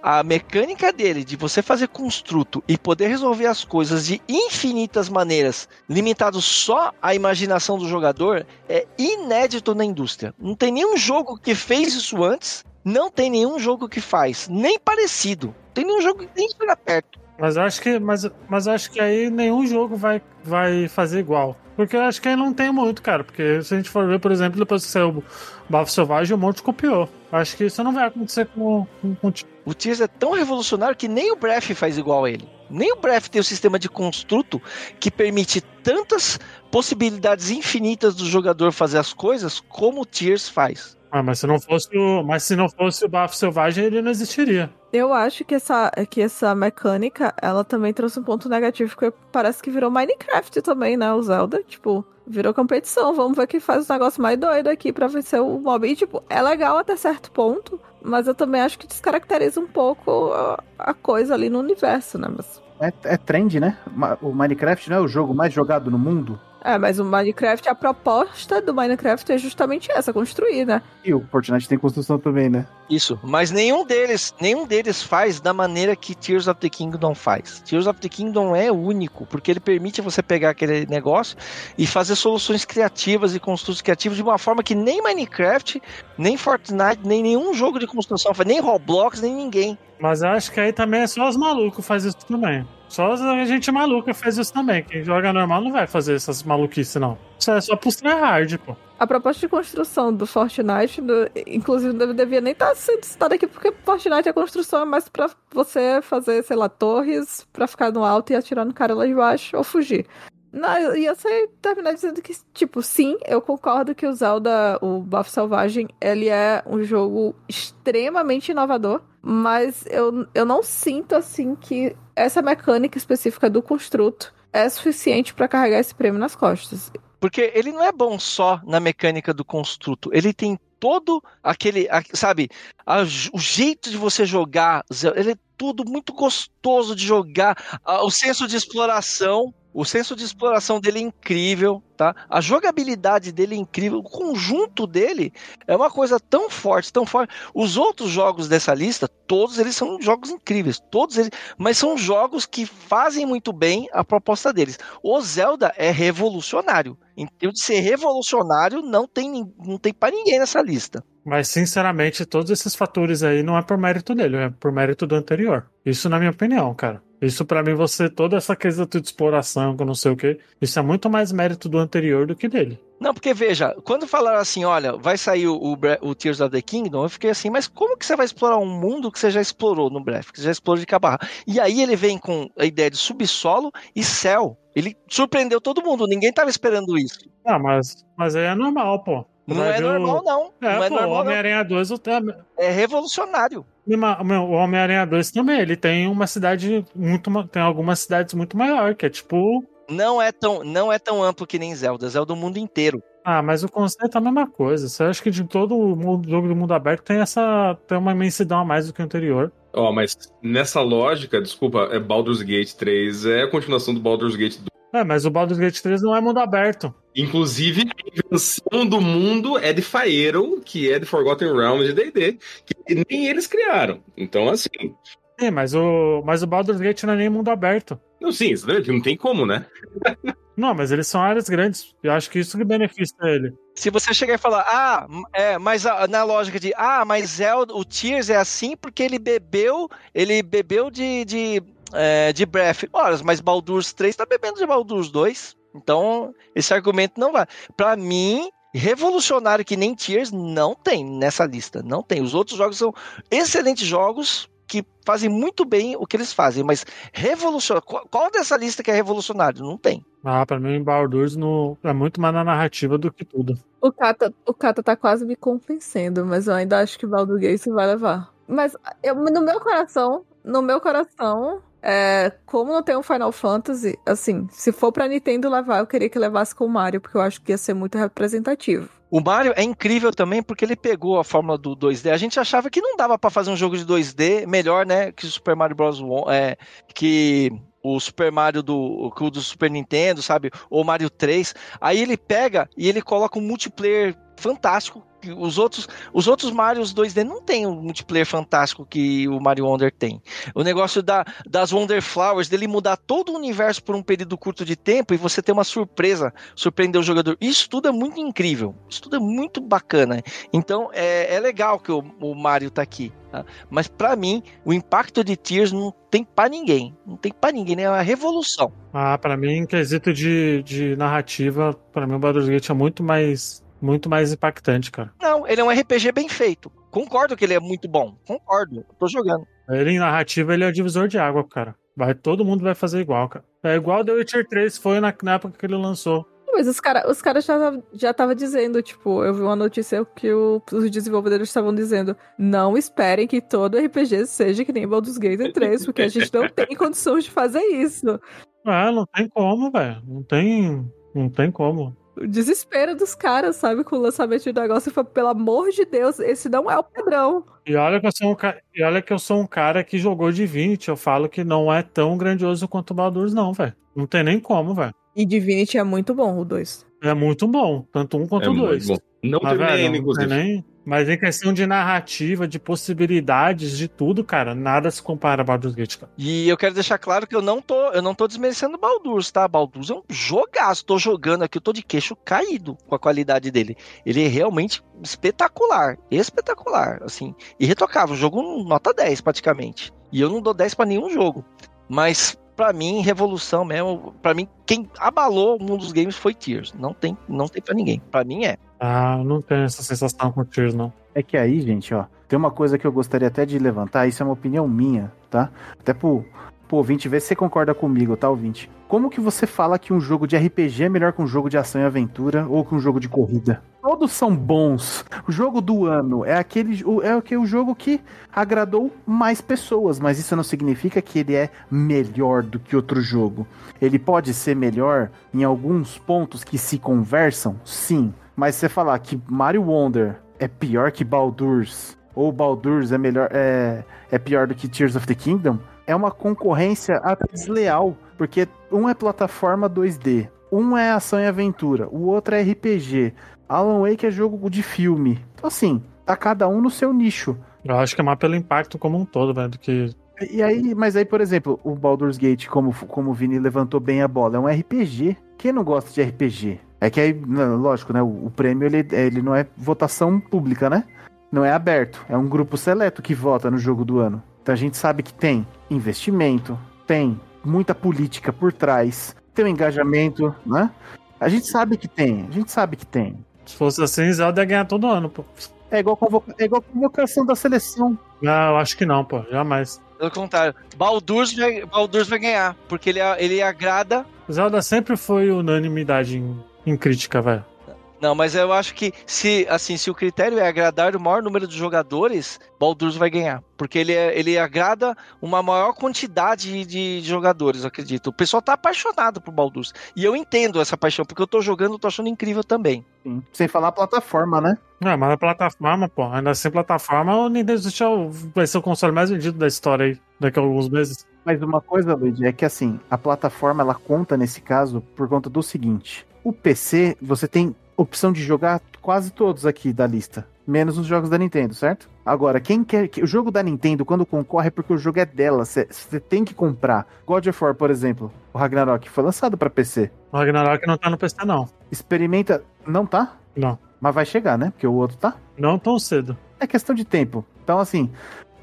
A mecânica dele de você fazer construto e poder resolver as coisas de infinitas maneiras, limitado só à imaginação do jogador, é inédito na indústria. Não tem nenhum jogo que fez isso antes, não tem nenhum jogo que faz, nem parecido. Tem nenhum jogo que nem chega perto. Mas eu acho que, mas, mas acho que aí nenhum jogo vai, vai fazer igual. Porque eu acho que aí não tem muito, cara. Porque se a gente for ver, por exemplo, depois que saiu o Bafo Selvagem, um monte copiou. Acho que isso não vai acontecer com, com, com O Tears é tão revolucionário que nem o Breath faz igual a ele. Nem o Breath tem o sistema de construto que permite tantas possibilidades infinitas do jogador fazer as coisas como o Tears faz. Ah, mas se não fosse o, mas se não fosse o Bafo Selvagem, ele não existiria. Eu acho que essa, que essa mecânica, ela também trouxe um ponto negativo, porque parece que virou Minecraft também, né? O Zelda, tipo, virou competição. Vamos ver quem faz o negócio mais doido aqui pra vencer o mob. E, tipo, é legal até certo ponto, mas eu também acho que descaracteriza um pouco a, a coisa ali no universo, né? Mas... É, é trend, né? O Minecraft não é o jogo mais jogado no mundo? É, mas o Minecraft, a proposta do Minecraft é justamente essa, construir, né? E o Fortnite tem construção também, né? Isso, mas nenhum deles, nenhum deles faz da maneira que Tears of the Kingdom faz. Tears of the Kingdom é único, porque ele permite você pegar aquele negócio e fazer soluções criativas e construtos criativos de uma forma que nem Minecraft, nem Fortnite, nem nenhum jogo de construção nem Roblox, nem ninguém. Mas eu acho que aí também é só os malucos fazem isso também. Só a gente maluca faz isso também. Quem joga normal não vai fazer essas maluquices, não. Isso é só pros tryhard, pô. A proposta de construção do Fortnite, do- inclusive, não devia nem estar sendo citada aqui, porque Fortnite a construção é mais pra você fazer, sei lá, torres pra ficar no alto e atirar no cara lá de baixo ou fugir. Não, eu ser terminar dizendo que, tipo, sim, eu concordo que o Zelda, o Bafo Selvagem, ele é um jogo extremamente inovador, mas eu, eu não sinto, assim, que essa mecânica específica do construto é suficiente pra carregar esse prêmio nas costas. Porque ele não é bom só na mecânica do construto, ele tem todo aquele, sabe, o jeito de você jogar, ele é tudo muito gostoso de jogar, o senso de exploração, o senso de exploração dele é incrível, tá? A jogabilidade dele é incrível, o conjunto dele é uma coisa tão forte, tão forte. Os outros jogos dessa lista, todos eles são jogos incríveis, todos eles, mas são jogos que fazem muito bem a proposta deles. O Zelda é revolucionário. Termos de ser revolucionário, não tem, não tem para ninguém nessa lista. Mas, sinceramente, todos esses fatores aí não é por mérito dele, é por mérito do anterior. Isso na minha opinião, cara. Isso pra mim, você, toda essa questão de exploração, que eu não sei o que, isso é muito mais mérito do anterior do que dele. Não, porque veja, quando falaram assim, olha, vai sair o, o o Tears of the Kingdom, eu fiquei assim, mas como que você vai explorar um mundo que você já explorou no Breath, que você já explorou de cabarra? E aí ele vem com a ideia de subsolo e céu. Ele surpreendeu todo mundo, ninguém tava esperando isso. Ah, mas, mas aí é normal, pô. Não é normal, não. É, não é pô, o normal. Homem-Aranha 2 o- é, É revolucionário. O Homem-Aranha 2 também, ele tem uma cidade muito. Tem algumas cidades muito maior, que é tipo. Não é tão, não é tão amplo que nem Zelda, Zelda do mundo inteiro. Ah, mas o conceito é a mesma coisa. Você acha que de todo o jogo do mundo aberto tem essa. tem uma imensidão a mais do que o anterior. Ó, mas nessa lógica, desculpa, é Baldur's Gate 3 é a continuação do Baldur's Gate 2. É, mas o Baldur's Gate 3 não é mundo aberto. Inclusive, a invenção do mundo é de Faero, que é de Forgotten Realms de D&D, que nem eles criaram. Então, assim... Sim, mas o, mas o Baldur's Gate não é nem mundo aberto. Não, sim, não tem como, né? Não, mas eles são áreas grandes. Eu acho que isso que beneficia ele. Se você chegar e falar, ah, é, mas a- na lógica de, ah, mas Zelda, o Tears é assim porque ele bebeu, ele bebeu de, de, é, de Breath. Ora, mas Baldur's 3 tá bebendo de Baldur's 2. Então, esse argumento não vai. Pra mim, revolucionário que nem Tears não tem nessa lista. Não tem. Os outros jogos são excelentes jogos que fazem muito bem o que eles fazem, mas revolucionário. Qual, qual dessa lista que é revolucionário? Não tem. Ah, pra mim, Baldur's no, é muito mais na narrativa do que tudo. O Kata, o Kata tá quase me convencendo, mas eu ainda acho que Baldur Gate vai levar. Mas eu, no meu coração, no meu coração, é, como não tem um Final Fantasy, assim, se for pra Nintendo levar, eu queria que levasse com o Mario, porque eu acho que ia ser muito representativo. O Mario é incrível também porque ele pegou a fórmula do 2D. A gente achava que não dava pra fazer um jogo de 2D melhor, né, que o Super Mario Bros. Won- É, que o Super Mario do, o do Super Nintendo, sabe? Ou Mario 3. Aí ele pega e ele coloca um multiplayer fantástico, Os outros, os outros Marios 2D não tem o multiplayer fantástico que o Mario Wonder tem. O negócio da, das Wonder Flowers, dele mudar todo o universo por um período curto de tempo e você ter uma surpresa, surpreender o jogador. Isso tudo é muito incrível. Isso tudo é muito bacana. Então é, é legal que o, o Mario tá aqui. tá? Mas pra mim, o impacto de Tears não tem pra ninguém. Não tem pra ninguém, né? É uma revolução. Ah, pra mim, em quesito de, de narrativa, pra mim o Baldur's Gate é muito mais, muito mais impactante, cara. Não, ele é um RPG bem feito. Concordo que ele é muito bom. Concordo. Tô jogando. Ele em narrativa, ele é o divisor de água, cara. Vai, todo mundo vai fazer igual, cara. É igual The Witcher 3 foi na, na época que ele lançou. Mas os caras os cara já já tava dizendo, tipo, eu vi uma notícia que o- os desenvolvedores estavam dizendo: não esperem que todo RPG seja que nem Baldur's Gate 3, porque a gente não tem condições de fazer isso. Ah, não tem como, velho. Não tem, não tem como. O desespero dos caras, sabe, com o lançamento do negócio. Foi, pelo amor de Deus, esse não é o padrão. E olha que eu sou um cara, e olha que eu sou um cara que jogou Divinity, eu falo que não é tão grandioso quanto o Baldur's não, velho. Não tem nem como, velho. E Divinity é muito bom, o 2. É muito bom, tanto um quanto É o muito dois. bom. Não Mas, terminei velho, ainda, não tem inclusive. nem... Mas em questão de narrativa, de possibilidades, de tudo, cara, nada se compara a Baldur's Gate, cara. E eu quero deixar claro que eu não tô, eu não tô desmerecendo Baldur's, tá? Baldur's é um jogaço. Tô jogando aqui, eu tô de queixo caído com a qualidade dele. Ele é realmente espetacular, espetacular, assim, irretocável. Jogo nota 10 praticamente. E eu não dou 10 pra nenhum jogo. Mas pra mim, revolução mesmo, Pra mim quem abalou o mundo dos games foi Tears. Não tem, não tem para ninguém. Pra mim é. Ah, não tenho essa sensação com Tears, não. É que aí, gente, ó, tem uma coisa que eu gostaria até de levantar, isso é uma opinião minha, tá? Até pro, pro ouvinte ver se você concorda comigo, tá, ouvinte? Como que você fala que um jogo de RPG é melhor que um jogo de ação e aventura ou que um jogo de corrida? Todos são bons. O jogo do ano é aquele o- é o que o jogo que agradou mais pessoas, mas isso não significa que ele é melhor do que outro jogo. Ele pode ser melhor em alguns pontos que se conversam, sim. Mas você falar que Mario Wonder é pior que Baldur's, ou Baldur's é melhor é, é pior do que Tears of the Kingdom, é uma concorrência até desleal, porque um é plataforma 2D, um é ação e aventura, o outro é RPG. Alan Wake é jogo de filme. Então assim, tá cada um no seu nicho. Eu acho que é mais pelo impacto como um todo, velho, do que. E aí, mas aí, por exemplo, o Baldur's Gate, como, como o Vini levantou bem a bola, é um RPG. Quem não gosta de RPG? É que aí, não, lógico, né? O, o prêmio ele, ele não é votação pública, né? Não é aberto. É um grupo seleto que vota no jogo do ano. Então a gente sabe que tem investimento, tem muita política por trás, tem um engajamento, né? A gente sabe que tem, a gente sabe que tem. Se fosse assim, Zelda ia ganhar todo ano, pô. É igual, convoca... é igual convocação da seleção. Não, eu acho que não, pô. Jamais. Pelo contrário, Baldur's vai, Baldur's vai ganhar, porque ele, ele agrada. Zelda sempre foi unanimidade em, em crítica, velho. Não, mas eu acho que se assim, se o critério é agradar o maior número de jogadores, Baldur's vai ganhar, porque ele, é- ele agrada uma maior quantidade de jogadores, eu acredito. O pessoal tá apaixonado por Baldur's, e eu entendo essa paixão, porque eu tô jogando, eu tô achando incrível também. Sim. Sem falar a plataforma, né? Não, mas a plataforma, pô, ainda sem plataforma, o Nintendo Switch é vai ser o console mais vendido da história aí, daqui a alguns meses. Mas uma coisa, Luigi, é que assim, a plataforma ela conta nesse caso por conta do seguinte: o PC, você tem opção de jogar quase todos aqui da lista, menos os jogos da Nintendo, certo? Agora, quem quer que o jogo da Nintendo quando concorre é porque o jogo é dela, você tem que comprar. God of War, por exemplo, o Ragnarok foi lançado pra PC. O Ragnarok não tá no PC, não. Experimenta, não tá? Não. Mas vai chegar, né? Porque o outro tá. Não tão cedo. É questão de tempo. Então, assim,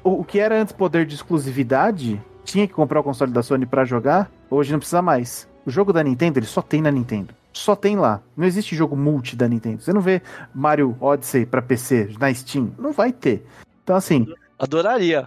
o, o que era antes poder de exclusividade, tinha que comprar o console da Sony pra jogar, hoje não precisa mais. O jogo da Nintendo, ele só tem na Nintendo. Só tem lá. Não existe jogo multi da Nintendo. Você não vê Mario Odyssey pra PC na Steam. Não vai ter. Então, assim, Adoraria.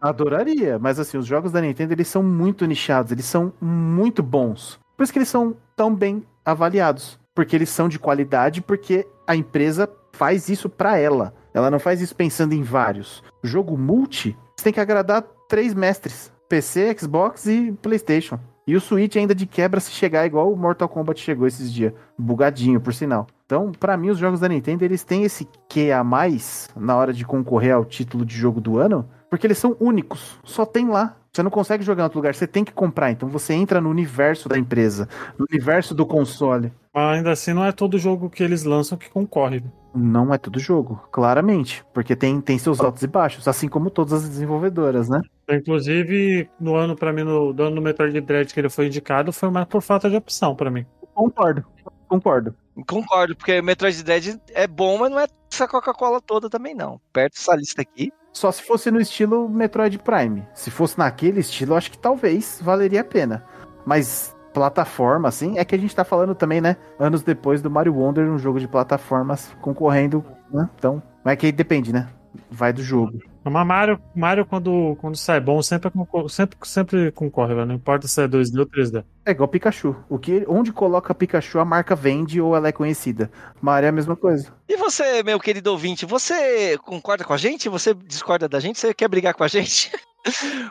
adoraria. Mas, assim, os jogos da Nintendo, eles são muito nichados. Eles são muito bons. Por isso que eles são tão bem avaliados. Porque eles são de qualidade, porque a empresa faz isso pra ela. Ela não faz isso pensando em vários. Jogo multi, você tem que agradar três mestres: PC, Xbox e PlayStation. E o Switch ainda de quebra se chegar igual o Mortal Kombat chegou esses dias, bugadinho por sinal. Então, pra mim os jogos da Nintendo eles têm esse que a mais na hora de concorrer ao título de jogo do ano, porque eles são únicos, só tem lá. Você não consegue jogar em outro lugar, você tem que comprar. Então você entra no universo da empresa, no universo do console. Mas ainda assim, não é todo jogo que eles lançam que concorre. Não é todo jogo, claramente. Porque tem, tem seus altos e baixos, assim como todas as desenvolvedoras, né? Inclusive, no ano, pra mim, no, do ano do Metroid Dread que ele foi indicado, foi mais por falta de opção pra mim. Concordo. Concordo. Concordo, porque Metroid Dread é bom, mas não é essa Coca-Cola toda também, não. Perto dessa lista aqui. Só se fosse no estilo Metroid Prime. Se fosse naquele estilo, acho que talvez valeria a pena. Mas plataforma, assim, é que a gente tá falando também, né? Anos depois do Mario Wonder, um jogo de plataformas concorrendo, né? Então, mas é que aí depende, né? Vai do jogo. Mas Mario, Mario quando, quando sai bom, sempre, sempre, sempre concorre, velho. Não importa se é 2D ou 3D. É igual Pikachu. O que, onde coloca Pikachu, a marca vende ou ela é conhecida. Mario é a mesma coisa. E você, meu querido ouvinte, você concorda com a gente? Você discorda da gente? Você quer brigar com a gente?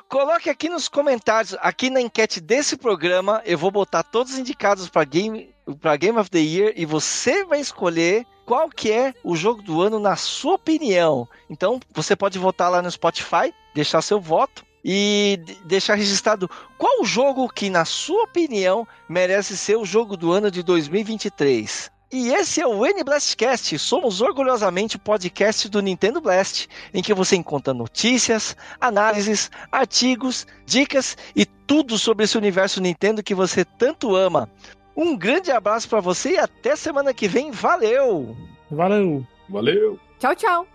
Coloque aqui nos comentários, aqui na enquete desse programa, eu vou botar todos os indicados para Game, pra Game of the Year e você vai escolher qual que é o jogo do ano na sua opinião. Então, você pode votar lá no Spotify, deixar seu voto e de- deixar registrado qual o jogo que, na sua opinião, merece ser o jogo do ano de 2023. E esse é o N Blastcast. Somos orgulhosamente o podcast do Nintendo Blast, em que você encontra notícias, análises, artigos, dicas e tudo sobre esse universo Nintendo que você tanto ama. Um grande abraço para você e até semana que vem. Valeu! Valeu! Valeu! Tchau, tchau.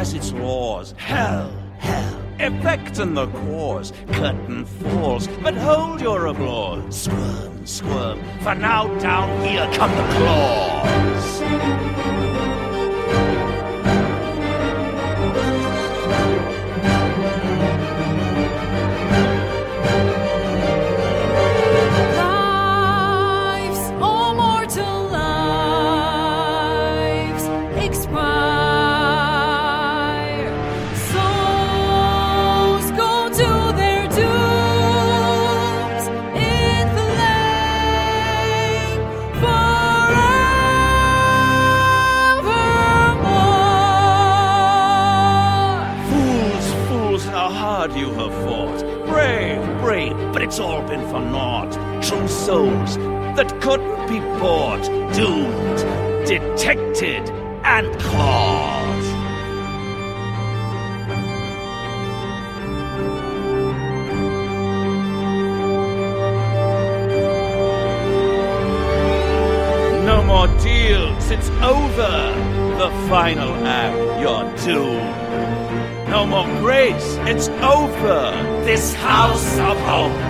Has its laws. Hell, hell, effect and the cause, curtain falls, but hold your applause. Squirm, squirm, for now down here come the claws. All been for naught. True souls that couldn't be bought. Doomed, detected, and caught. No more deals, it's over. The final act, you're doomed. No more grace, it's over. This house of hope.